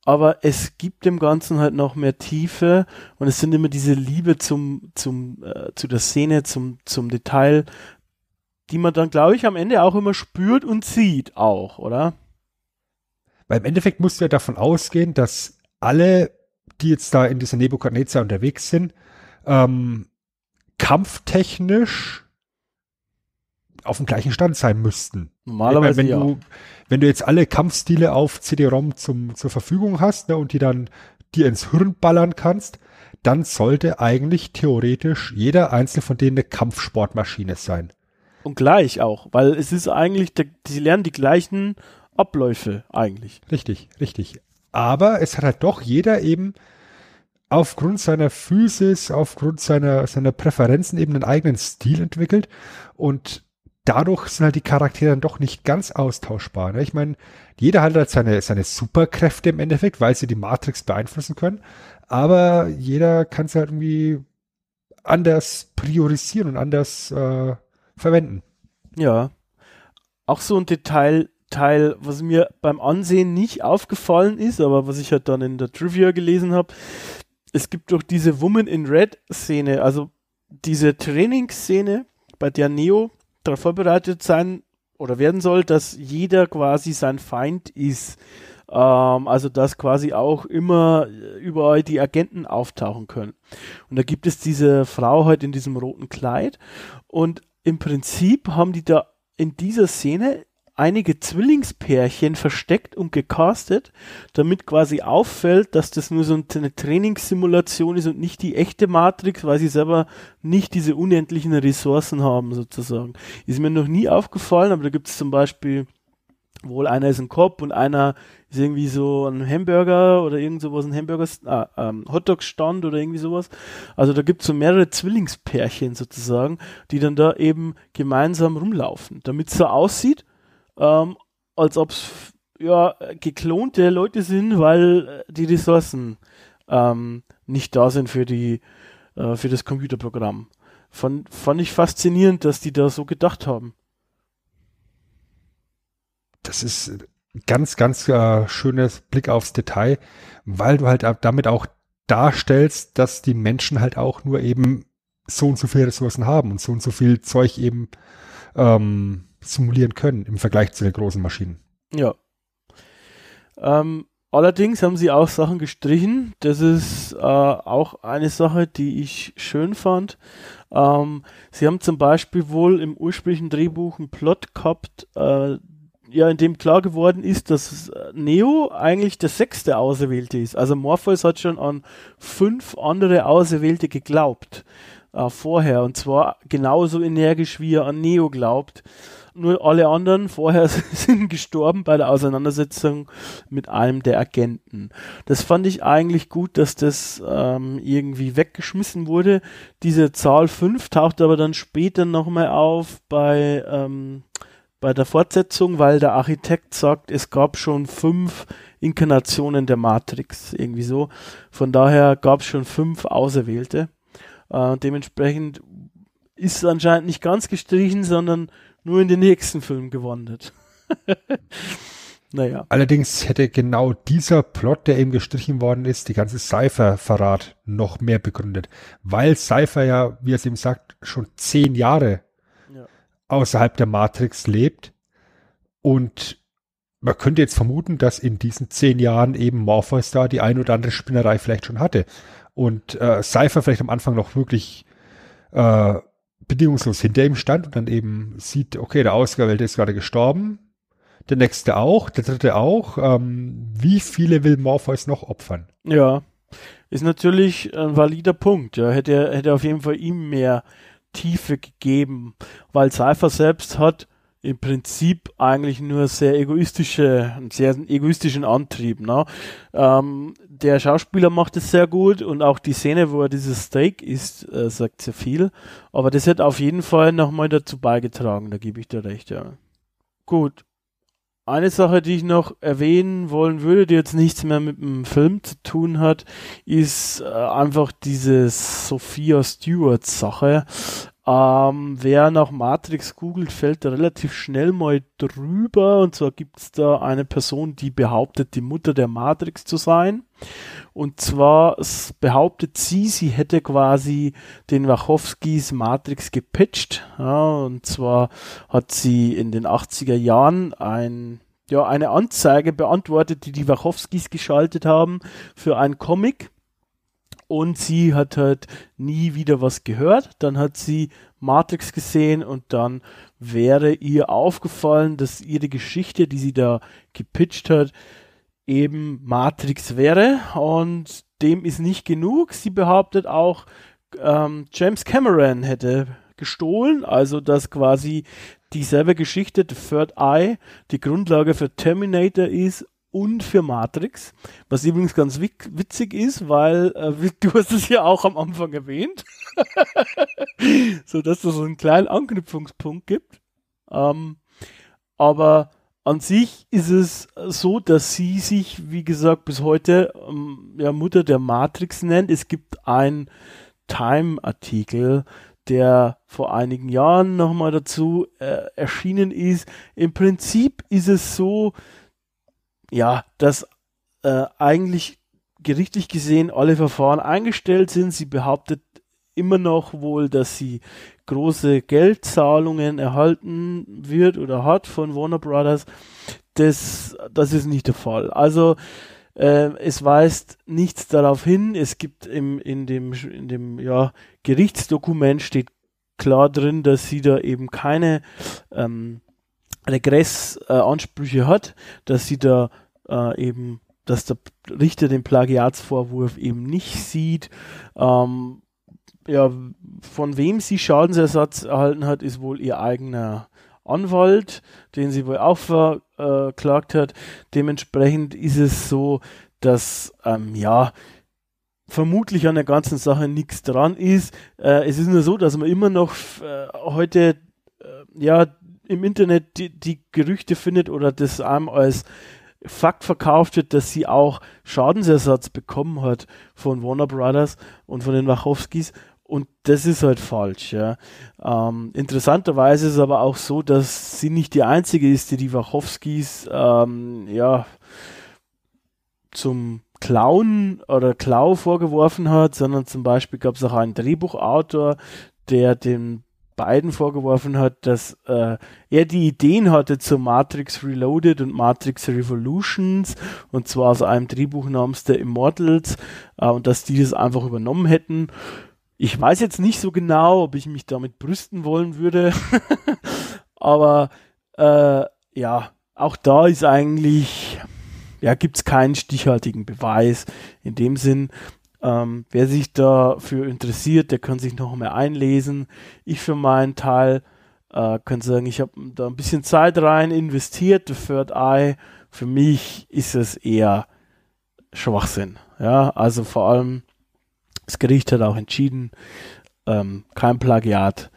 aber es gibt dem Ganzen halt noch mehr Tiefe und es sind immer diese Liebe zum, zum, äh, zu der Szene, zum, zum Detail, die man dann, glaube ich, am Ende auch immer spürt und sieht auch, oder? Weil im Endeffekt musst du ja davon ausgehen, dass alle, die jetzt da in dieser Nebukadnezar unterwegs sind, ähm, kampftechnisch auf dem gleichen Stand sein müssten. Normalerweise ich wenn ja. du, wenn du jetzt alle Kampfstile auf CD-ROM zum, zur Verfügung hast ne, und die dann dir ins Hirn ballern kannst, dann sollte eigentlich theoretisch jeder einzelne von denen eine Kampfsportmaschine sein. Und gleich auch, weil es ist eigentlich, sie lernen die gleichen Abläufe eigentlich. Richtig, richtig. Aber es hat halt doch jeder eben aufgrund seiner Physis, aufgrund seiner, seiner Präferenzen eben einen eigenen Stil entwickelt und dadurch sind halt die Charaktere dann doch nicht ganz austauschbar. Ne? Ich meine, jeder hat halt seine, seine Superkräfte im Endeffekt, weil sie die Matrix beeinflussen können, aber jeder kann es halt irgendwie anders priorisieren und anders äh, verwenden. Ja. Auch so ein Detail, Teil, was mir beim Ansehen nicht aufgefallen ist, aber was ich halt dann in der Trivia gelesen habe, es gibt doch diese Woman in Red Szene, also diese Trainingsszene, bei der Neo darauf vorbereitet sein oder werden soll, dass jeder quasi sein Feind ist. Ähm, also dass quasi auch immer überall die Agenten auftauchen können. Und da gibt es diese Frau halt in diesem roten Kleid und im Prinzip haben die da in dieser Szene einige Zwillingspärchen versteckt und gecastet, damit quasi auffällt, dass das nur so eine Trainingssimulation ist und nicht die echte Matrix, weil sie selber nicht diese unendlichen Ressourcen haben, sozusagen. Ist mir noch nie aufgefallen, aber da gibt es zum Beispiel wohl einer ist ein Kopf und einer ist irgendwie so ein Hamburger oder irgend sowas, ein Hamburger, ah, ähm, Hotdog-Stand oder irgendwie sowas. Also da gibt es so mehrere Zwillingspärchen sozusagen, die dann da eben gemeinsam rumlaufen, damit es so aussieht, ähm, als ob es ja, geklonte Leute sind, weil äh, die Ressourcen ähm, nicht da sind für die äh, für das Computerprogramm. Fand, fand ich faszinierend, dass die da so gedacht haben. Das ist ganz, ganz äh, schönes Blick aufs Detail, weil du halt damit auch darstellst, dass die Menschen halt auch nur eben so und so viele Ressourcen haben und so und so viel Zeug eben ähm, simulieren können im Vergleich zu den großen Maschinen. Ja. Ähm, allerdings haben sie auch Sachen gestrichen. Das ist äh, auch eine Sache, die ich schön fand. Ähm, sie haben zum Beispiel wohl im ursprünglichen Drehbuch einen Plot gehabt, äh, ja, in dem klar geworden ist, dass Neo eigentlich der sechste Auserwählte ist. Also Morpheus hat schon an fünf andere Auserwählte geglaubt äh, vorher und zwar genauso energisch, wie er an Neo glaubt. Nur alle anderen vorher *laughs* sind gestorben bei der Auseinandersetzung mit einem der Agenten. Das fand ich eigentlich gut, dass das ähm, irgendwie weggeschmissen wurde. Diese Zahl 5 taucht aber dann später nochmal auf bei, ähm, bei der Fortsetzung, weil der Architekt sagt, es gab schon fünf Inkarnationen der Matrix, irgendwie so. Von daher gab es schon fünf Auserwählte. Äh, dementsprechend ist anscheinend nicht ganz gestrichen, sondern nur in den nächsten Film gewandert. *laughs* naja. Allerdings hätte genau dieser Plot, der eben gestrichen worden ist, die ganze Cypher-Verrat noch mehr begründet. Weil Cypher ja, wie er es eben sagt, schon zehn Jahre ja. außerhalb der Matrix lebt. Und man könnte jetzt vermuten, dass in diesen zehn Jahren eben Morpheus da die ein oder andere Spinnerei vielleicht schon hatte. Und äh, Cypher vielleicht am Anfang noch wirklich äh, bedingungslos hinter ihm stand und dann eben sieht, okay, der Ausgewählte ist gerade gestorben, der nächste auch, der dritte auch. Ähm, wie viele will Morpheus noch opfern? Ja, ist natürlich ein valider Punkt. Ja, hätte hätte auf jeden Fall ihm mehr Tiefe gegeben, weil Cypher selbst hat im Prinzip eigentlich nur sehr egoistische, einen sehr egoistischen Antrieb. Ne? Ähm, der Schauspieler macht es sehr gut und auch die Szene, wo er dieses Steak isst, äh, sagt sehr viel. Aber das hat auf jeden Fall nochmal dazu beigetragen, da gebe ich dir recht, ja. Gut. Eine Sache, die ich noch erwähnen wollen würde, die jetzt nichts mehr mit dem Film zu tun hat, ist äh, einfach diese Sophia Stewart Sache. Ähm, wer nach Matrix googelt, fällt relativ schnell mal drüber. Und zwar gibt es da eine Person, die behauptet, die Mutter der Matrix zu sein. Und zwar behauptet sie, sie hätte quasi den Wachowskis Matrix gepitcht. Ja, und zwar hat sie in den 80er Jahren ein ja, eine Anzeige beantwortet, die die Wachowskis geschaltet haben für ein Comic und sie hat halt nie wieder was gehört. Dann hat sie Matrix gesehen und dann wäre ihr aufgefallen, dass ihre Geschichte, die sie da gepitcht hat, eben Matrix wäre und dem ist nicht genug. Sie behauptet auch, ähm, James Cameron hätte gestohlen, also dass quasi dieselbe Geschichte, The Third Eye, die Grundlage für Terminator ist und für Matrix, was übrigens ganz witzig ist, weil äh, *laughs* du hast es ja auch am Anfang erwähnt, *laughs* so dass es so einen kleinen Anknüpfungspunkt gibt. Ähm, aber an sich ist es so, dass sie sich, wie gesagt, bis heute ähm, ja, Mutter der Matrix nennt. Es gibt einen Time-Artikel, der vor einigen Jahren nochmal dazu äh, erschienen ist. Im Prinzip ist es so, ja, dass äh, eigentlich gerichtlich gesehen alle Verfahren eingestellt sind. Sie behauptet immer noch wohl, dass sie große Geldzahlungen erhalten wird oder hat von Warner Brothers. Das, das ist nicht der Fall. Also äh, es weist nichts darauf hin. Es gibt im, in dem, in dem ja, Gerichtsdokument steht klar drin, dass sie da eben keine ähm, Regressansprüche hat, dass sie da äh, eben, dass der Richter den Plagiatsvorwurf eben nicht sieht. Ähm, ja, von wem sie Schadensersatz erhalten hat, ist wohl ihr eigener Anwalt, den sie wohl auch verklagt hat. Dementsprechend ist es so, dass ähm, ja vermutlich an der ganzen Sache nichts dran ist. Äh, es ist nur so, dass man immer noch äh, heute äh, ja im Internet die, die, Gerüchte findet oder das einem als Fakt verkauft wird, dass sie auch Schadensersatz bekommen hat von Warner Brothers und von den Wachowskis. Und das ist halt falsch, ja. Ähm, interessanterweise ist es aber auch so, dass sie nicht die einzige ist, die die Wachowskis, ähm, ja, zum Clown oder Klau vorgeworfen hat, sondern zum Beispiel gab es auch einen Drehbuchautor, der den beiden vorgeworfen hat, dass äh, er die Ideen hatte zu Matrix Reloaded und Matrix Revolutions und zwar aus einem Drehbuch namens The Immortals äh, und dass die das einfach übernommen hätten. Ich weiß jetzt nicht so genau, ob ich mich damit brüsten wollen würde, *laughs* aber äh, ja, auch da ist eigentlich, ja, gibt es keinen stichhaltigen Beweis in dem Sinn. Ähm, wer sich dafür interessiert, der kann sich noch mehr einlesen. Ich für meinen Teil äh, kann sagen, ich habe da ein bisschen Zeit rein investiert. The Third Eye, für mich ist es eher Schwachsinn. Ja, also vor allem das Gericht hat auch entschieden, ähm, kein Plagiat.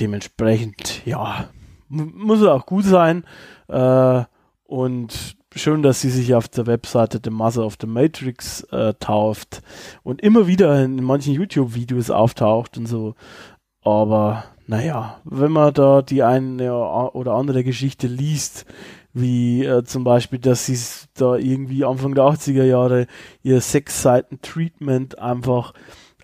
Dementsprechend, ja, muss es auch gut sein. Äh, und schön, dass sie sich auf der Webseite The Mother of the Matrix äh, tauft und immer wieder in manchen YouTube-Videos auftaucht und so. Aber naja, wenn man da die eine oder andere Geschichte liest, wie äh, zum Beispiel, dass sie da irgendwie Anfang der 80er Jahre ihr sechs Seiten Treatment einfach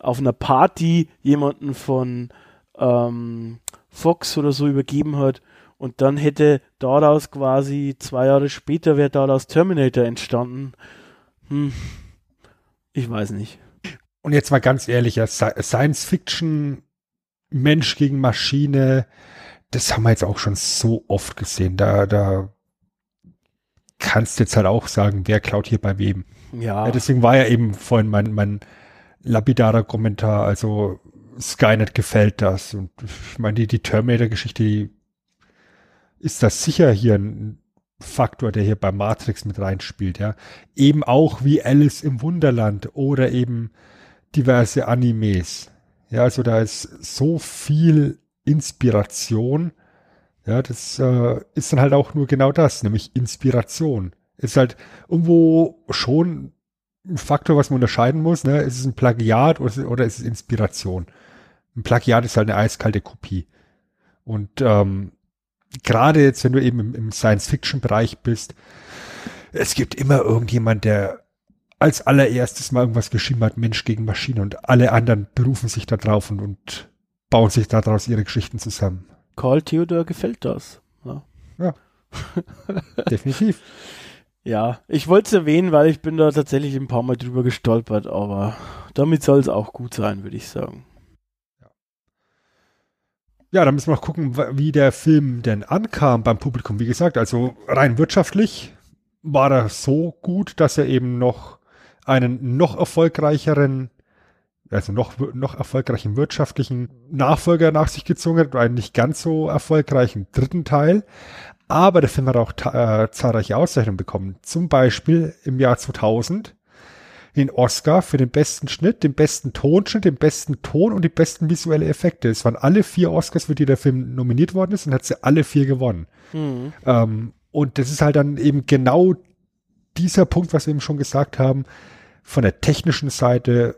auf einer Party jemanden von ähm, Fox oder so übergeben hat und dann hätte daraus quasi zwei Jahre später wäre daraus Terminator entstanden. Hm, ich weiß nicht. Und jetzt mal ganz ehrlich, Science Fiction, Mensch gegen Maschine, das haben wir jetzt auch schon so oft gesehen. Da, da kannst du jetzt halt auch sagen, wer klaut hier bei wem. Ja. ja deswegen war ja eben vorhin mein, mein lapidarer Kommentar, also Skynet gefällt das. Und ich meine, die, die Terminator-Geschichte, die ist das sicher hier ein Faktor, der hier bei Matrix mit reinspielt, ja. Eben auch wie Alice im Wunderland oder eben diverse Animes. Ja, also da ist so viel Inspiration. Ja, das äh, ist dann halt auch nur genau das, nämlich Inspiration. Ist halt irgendwo schon ein Faktor, was man unterscheiden muss. Ne? Ist es ein Plagiat oder, oder ist es Inspiration? Ein Plagiat ist halt eine eiskalte Kopie. Und ähm, gerade jetzt, wenn du eben im, im Science-Fiction-Bereich bist, es gibt immer irgendjemand, der als allererstes mal irgendwas geschrieben hat, Mensch gegen Maschine und alle anderen berufen sich da drauf und, und bauen sich daraus ihre Geschichten zusammen. Carl Theodor gefällt das. Ja. ja. *laughs* Definitiv. Ja, ich wollte es erwähnen, weil ich bin da tatsächlich ein paar Mal drüber gestolpert, aber damit soll es auch gut sein, würde ich sagen ja, da müssen wir noch gucken, wie der Film denn ankam beim Publikum. Wie gesagt, also rein wirtschaftlich war er so gut, dass er eben noch einen noch erfolgreicheren, also noch, noch erfolgreichen wirtschaftlichen Nachfolger nach sich gezogen hat, einen nicht ganz so erfolgreichen dritten Teil. Aber der Film hat auch äh, zahlreiche Auszeichnungen bekommen. Zum Beispiel im Jahr 2000 den Oscar für den besten Schnitt, den besten Tonschnitt, den besten Ton und die besten visuelle Effekte. Es waren alle vier Oscars, für die der Film nominiert worden ist und hat sie alle vier gewonnen. Mhm. Ähm, und das ist halt dann eben genau dieser Punkt, was wir eben schon gesagt haben. Von der technischen Seite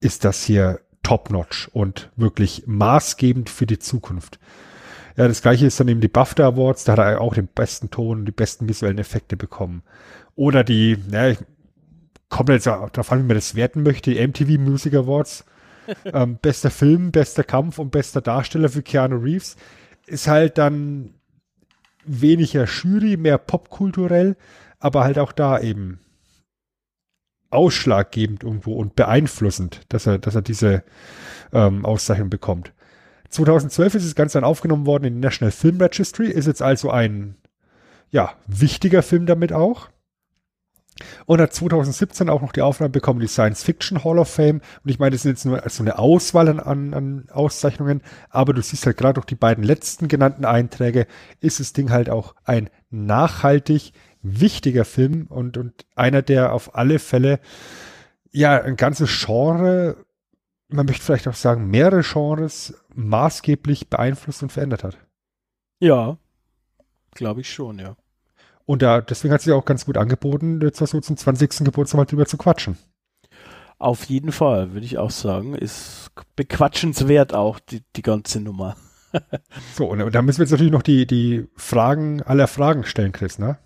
ist das hier top-notch und wirklich maßgebend für die Zukunft. Ja, das gleiche ist dann eben die BAFTA Awards, da hat er auch den besten Ton und die besten visuellen Effekte bekommen. Oder die, ja, kommt jetzt darauf an, wie man das werten möchte, die MTV Music Awards. *laughs* ähm, bester Film, bester Kampf und bester Darsteller für Keanu Reeves ist halt dann weniger Jury, mehr popkulturell, aber halt auch da eben ausschlaggebend irgendwo und beeinflussend, dass er, dass er diese ähm, Auszeichnung bekommt. 2012 ist das Ganze dann aufgenommen worden in die National Film Registry, ist jetzt also ein ja, wichtiger Film damit auch. Und hat 2017 auch noch die Aufnahme bekommen, die Science Fiction Hall of Fame. Und ich meine, das sind jetzt nur so eine Auswahl an, an Auszeichnungen, aber du siehst halt gerade durch die beiden letzten genannten Einträge, ist das Ding halt auch ein nachhaltig wichtiger Film und, und einer, der auf alle Fälle ja ein ganzes Genre, man möchte vielleicht auch sagen, mehrere Genres maßgeblich beeinflusst und verändert hat. Ja, glaube ich schon, ja. Und da, deswegen hat sich auch ganz gut angeboten, jetzt so zum 20. Geburtstag mal drüber zu quatschen. Auf jeden Fall, würde ich auch sagen. Ist bequatschenswert auch, die, die ganze Nummer. *laughs* so, und da müssen wir jetzt natürlich noch die, die Fragen aller Fragen stellen, Chris, ne?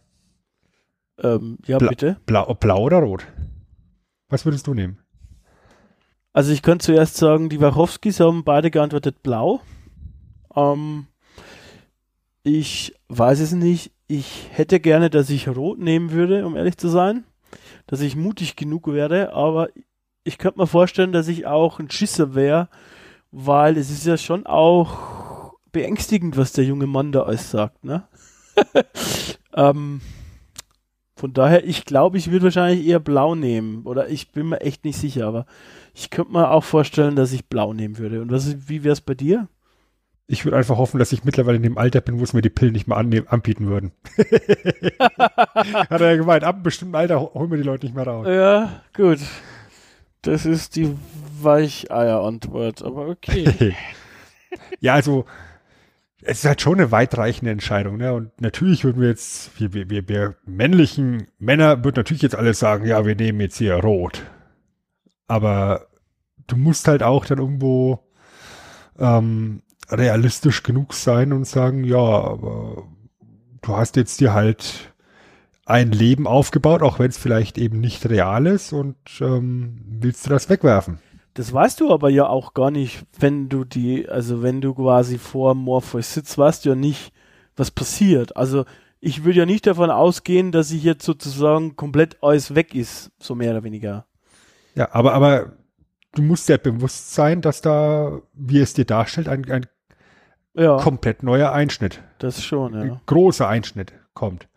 Ähm, ja, Bla bitte. Blau, blau oder rot? Was würdest du nehmen? Also ich könnte zuerst sagen, die Wachowskis haben beide geantwortet blau. Ähm, ich weiß es nicht. Ich hätte gerne, dass ich rot nehmen würde, um ehrlich zu sein. Dass ich mutig genug wäre, aber ich könnte mir vorstellen, dass ich auch ein Schisser wäre, weil es ist ja schon auch beängstigend, was der junge Mann da alles sagt, ne? *laughs* ähm, von daher, ich glaube, ich würde wahrscheinlich eher blau nehmen. Oder ich bin mir echt nicht sicher, aber ich könnte mir auch vorstellen, dass ich blau nehmen würde. Und was, wie wäre es bei dir? Ich würde einfach hoffen, dass ich mittlerweile in dem Alter bin, wo es mir die Pillen nicht mehr anbieten würden. *laughs* Hat er ja gemeint, ab einem bestimmten Alter holen wir die Leute nicht mehr raus. Ja, gut. Das ist die Weicheier-Antwort, aber okay. *laughs* ja, also es ist halt schon eine weitreichende Entscheidung, ne? Und natürlich würden wir jetzt, wir, wir, wir männlichen Männer würden natürlich jetzt alle sagen, ja, wir nehmen jetzt hier rot. Aber du musst halt auch dann irgendwo ähm, realistisch genug sein und sagen, ja, aber du hast jetzt dir halt ein Leben aufgebaut, auch wenn es vielleicht eben nicht real ist und ähm, willst du das wegwerfen? Das weißt du aber ja auch gar nicht, wenn du die, also wenn du quasi vor Morpheus sitzt, weißt du ja nicht, was passiert. Also ich würde ja nicht davon ausgehen, dass ich jetzt sozusagen komplett alles weg ist, so mehr oder weniger. Ja, aber, aber du musst ja bewusst sein, dass da, wie es dir darstellt, ein, ein ja. komplett neuer Einschnitt. Das schon, ja. Ein großer Einschnitt kommt.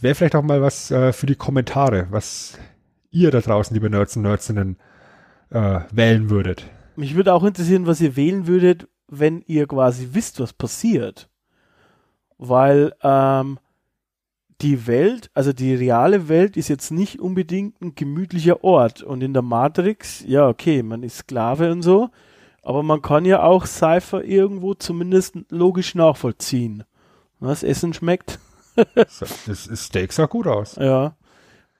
Wäre vielleicht auch mal was äh, für die Kommentare, was ihr da draußen, liebe Nerds und Nerdsinnen, äh, wählen würdet. Mich würde auch interessieren, was ihr wählen würdet, wenn ihr quasi wisst, was passiert. Weil ähm, die Welt, also die reale Welt ist jetzt nicht unbedingt ein gemütlicher Ort. Und in der Matrix, ja, okay, man ist Sklave und so, aber man kann ja auch Cypher irgendwo zumindest logisch nachvollziehen. Was Essen schmeckt. *laughs* das Steak sah gut aus. Ja.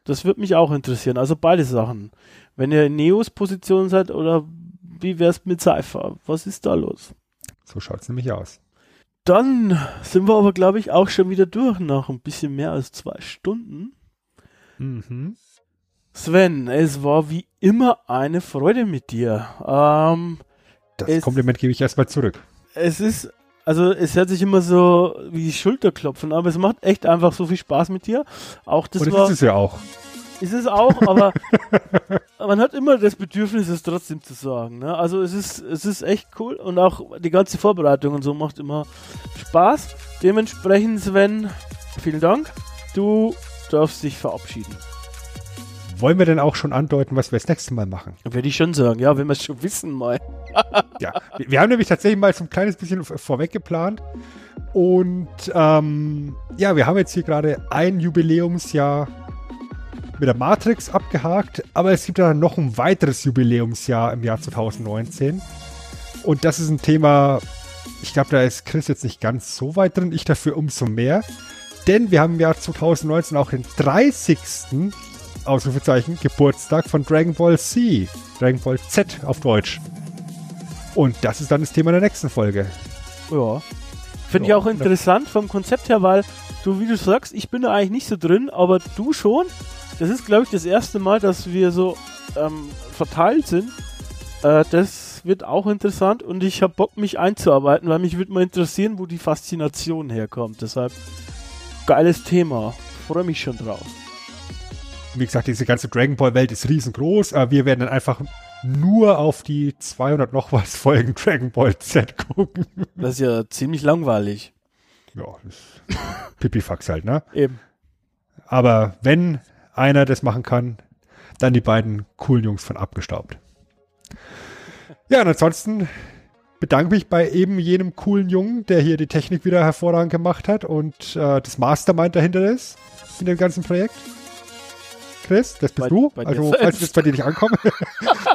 Das würde mich auch interessieren. Also beide Sachen. Wenn ihr in Neos Position seid oder wie wär's mit Cypher? Was ist da los? So schaut's nämlich aus. Dann sind wir aber, glaube ich, auch schon wieder durch nach ein bisschen mehr als zwei Stunden. Mhm. Sven, es war wie immer eine Freude mit dir. Ähm, das es, Kompliment gebe ich erstmal zurück. Es ist, also es hört sich immer so wie Schulterklopfen, aber es macht echt einfach so viel Spaß mit dir. Auch das Und das war, ist es ja auch. Ist es auch, aber *laughs* man hat immer das Bedürfnis, es trotzdem zu sagen. Ne? Also es ist, es ist echt cool und auch die ganze Vorbereitung und so macht immer Spaß. Dementsprechend, Sven, vielen Dank. Du darfst dich verabschieden. Wollen wir denn auch schon andeuten, was wir das nächste Mal machen? Würde ich schon sagen, ja, wenn wir es schon wissen mal. *laughs* ja, wir, wir, haben nämlich tatsächlich mal so ein kleines bisschen vorweg geplant. Und ähm, ja, wir haben jetzt hier gerade ein Jubiläumsjahr mit der Matrix abgehakt, aber es gibt ja noch ein weiteres Jubiläumsjahr im Jahr 2019. Und das ist ein Thema, ich glaube, da ist Chris jetzt nicht ganz so weit drin, ich dafür umso mehr. Denn wir haben im Jahr 2019 auch den 30. Ausrufezeichen Geburtstag von Dragon Ball Z. Dragon Ball Z auf Deutsch. Und das ist dann das Thema der nächsten Folge. Ja. Finde ja, ich auch interessant vom Konzept her, weil du, wie du sagst, ich bin da eigentlich nicht so drin, aber du schon. Das ist, glaube ich, das erste Mal, dass wir so ähm, verteilt sind. Äh, das wird auch interessant und ich habe Bock, mich einzuarbeiten, weil mich würde mal interessieren, wo die Faszination herkommt. Deshalb geiles Thema. Freue mich schon drauf. Wie gesagt, diese ganze Dragon Ball Welt ist riesengroß. Aber wir werden dann einfach nur auf die 200 noch was Folgen *laughs* Dragon Ball Z gucken. Das ist ja ziemlich langweilig. Ja, das ist *laughs* Pipifax halt, ne? Eben. Aber wenn einer das machen kann, dann die beiden coolen Jungs von abgestaubt. Ja, und ansonsten bedanke mich bei eben jenem coolen Jungen, der hier die Technik wieder hervorragend gemacht hat und äh, das Mastermind dahinter ist in dem ganzen Projekt. Chris, das bist bei, du. Bei also, falls ich jetzt bei dir nicht ankomme.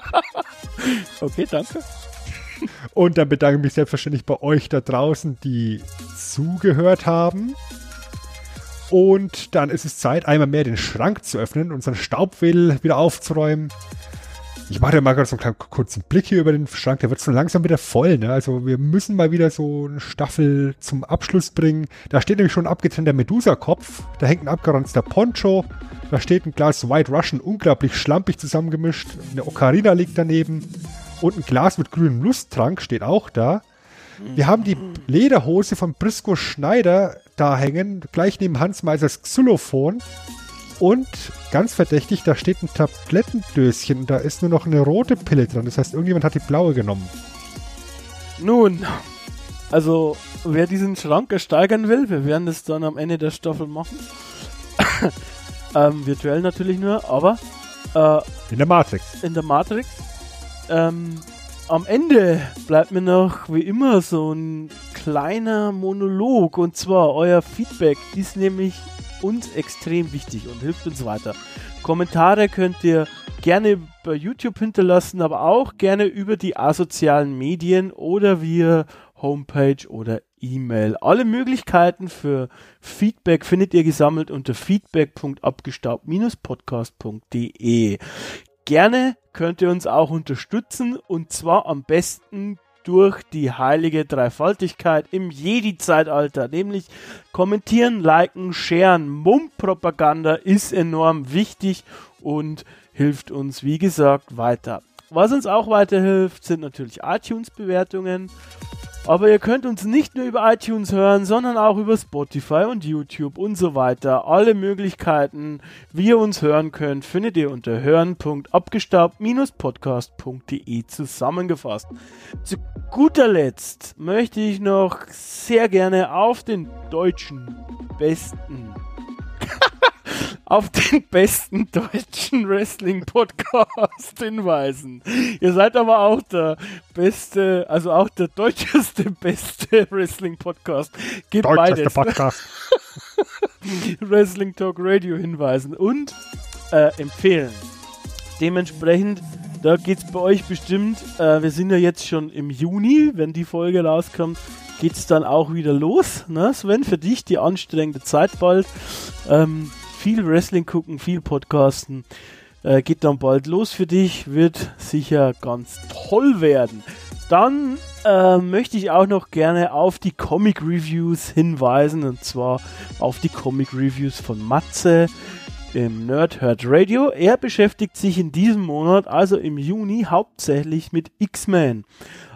*laughs* okay, danke. Und dann bedanke ich mich selbstverständlich bei euch da draußen, die zugehört haben. Und dann ist es Zeit, einmal mehr den Schrank zu öffnen, unseren Staubwedel wieder aufzuräumen. Ich mache ja mal gerade so einen kurzen Blick hier über den Schrank, der wird so langsam wieder voll. Ne? Also wir müssen mal wieder so eine Staffel zum Abschluss bringen. Da steht nämlich schon ein abgetrennter Medusa-Kopf, da hängt ein abgeranzter Poncho, da steht ein Glas White Russian, unglaublich schlampig zusammengemischt, eine Ocarina liegt daneben und ein Glas mit grünem Lusttrank steht auch da. Wir haben die Lederhose von Briscoe Schneider da hängen, gleich neben Hans Meisers Xylophon. Und ganz verdächtig, da steht ein Tablettendöschen und da ist nur noch eine rote Pille dran. Das heißt, irgendjemand hat die blaue genommen. Nun, also wer diesen Schrank ersteigern will, wir werden das dann am Ende der Staffel machen. *coughs* ähm, virtuell natürlich nur, aber äh, In der Matrix. in der Matrix. Ähm, am Ende bleibt mir noch wie immer so ein kleiner Monolog und zwar euer Feedback ist nämlich uns extrem wichtig und hilft uns weiter. Kommentare könnt ihr gerne bei YouTube hinterlassen, aber auch gerne über die asozialen Medien oder via Homepage oder E-Mail. Alle Möglichkeiten für Feedback findet ihr gesammelt unter feedback.abgestaubt-podcast.de. Gerne könnt ihr uns auch unterstützen und zwar am besten durch die heilige Dreifaltigkeit im Jedi-Zeitalter, nämlich kommentieren, liken, sharen. Mummpropaganda ist enorm wichtig und hilft uns, wie gesagt, weiter. Was uns auch weiterhilft, sind natürlich iTunes-Bewertungen. Aber ihr könnt uns nicht nur über iTunes hören, sondern auch über Spotify und YouTube und so weiter. Alle Möglichkeiten, wie ihr uns hören könnt, findet ihr unter hören.abgestaubt-podcast.de zusammengefasst. Zu guter Letzt möchte ich noch sehr gerne auf den deutschen besten *laughs* auf den besten deutschen Wrestling-Podcast *laughs* hinweisen. Ihr seid aber auch der beste, also auch der deutscheste *laughs* beste Wrestling-Podcast. Gibt Deutscheste beides. Podcast. Wrestling Talk Radio hinweisen und äh, empfehlen. Dementsprechend, da geht's bei euch bestimmt, äh, wir sind ja jetzt schon im Juni, wenn die Folge rauskommt, geht's dann auch wieder los. Ne? Sven, für dich die anstrengende Zeit bald. Ähm, viel Wrestling gucken, viel Podcasten. Äh, geht dann bald los für dich, wird sicher ganz toll werden. Dann äh, möchte ich auch noch gerne auf die Comic Reviews hinweisen und zwar auf die Comic Reviews von Matze im Nerd Herd Radio. Er beschäftigt sich in diesem Monat, also im Juni, hauptsächlich mit X-Men.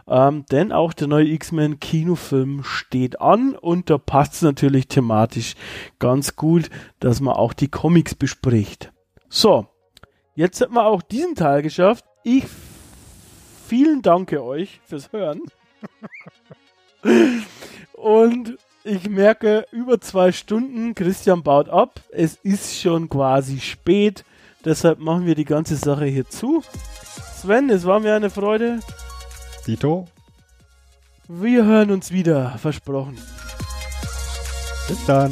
Ähm, denn auch der neue X-Men Kinofilm steht an und da passt es natürlich thematisch ganz gut, dass man auch die Comics bespricht. So, jetzt hat man auch diesen Teil geschafft. Ich vielen danke euch fürs Hören. *laughs* und ich merke, über zwei Stunden, Christian baut ab. Es ist schon quasi spät. Deshalb machen wir die ganze Sache hier zu. Sven, es war mir eine Freude. Dito, Wir hören uns wieder, versprochen. bis dann.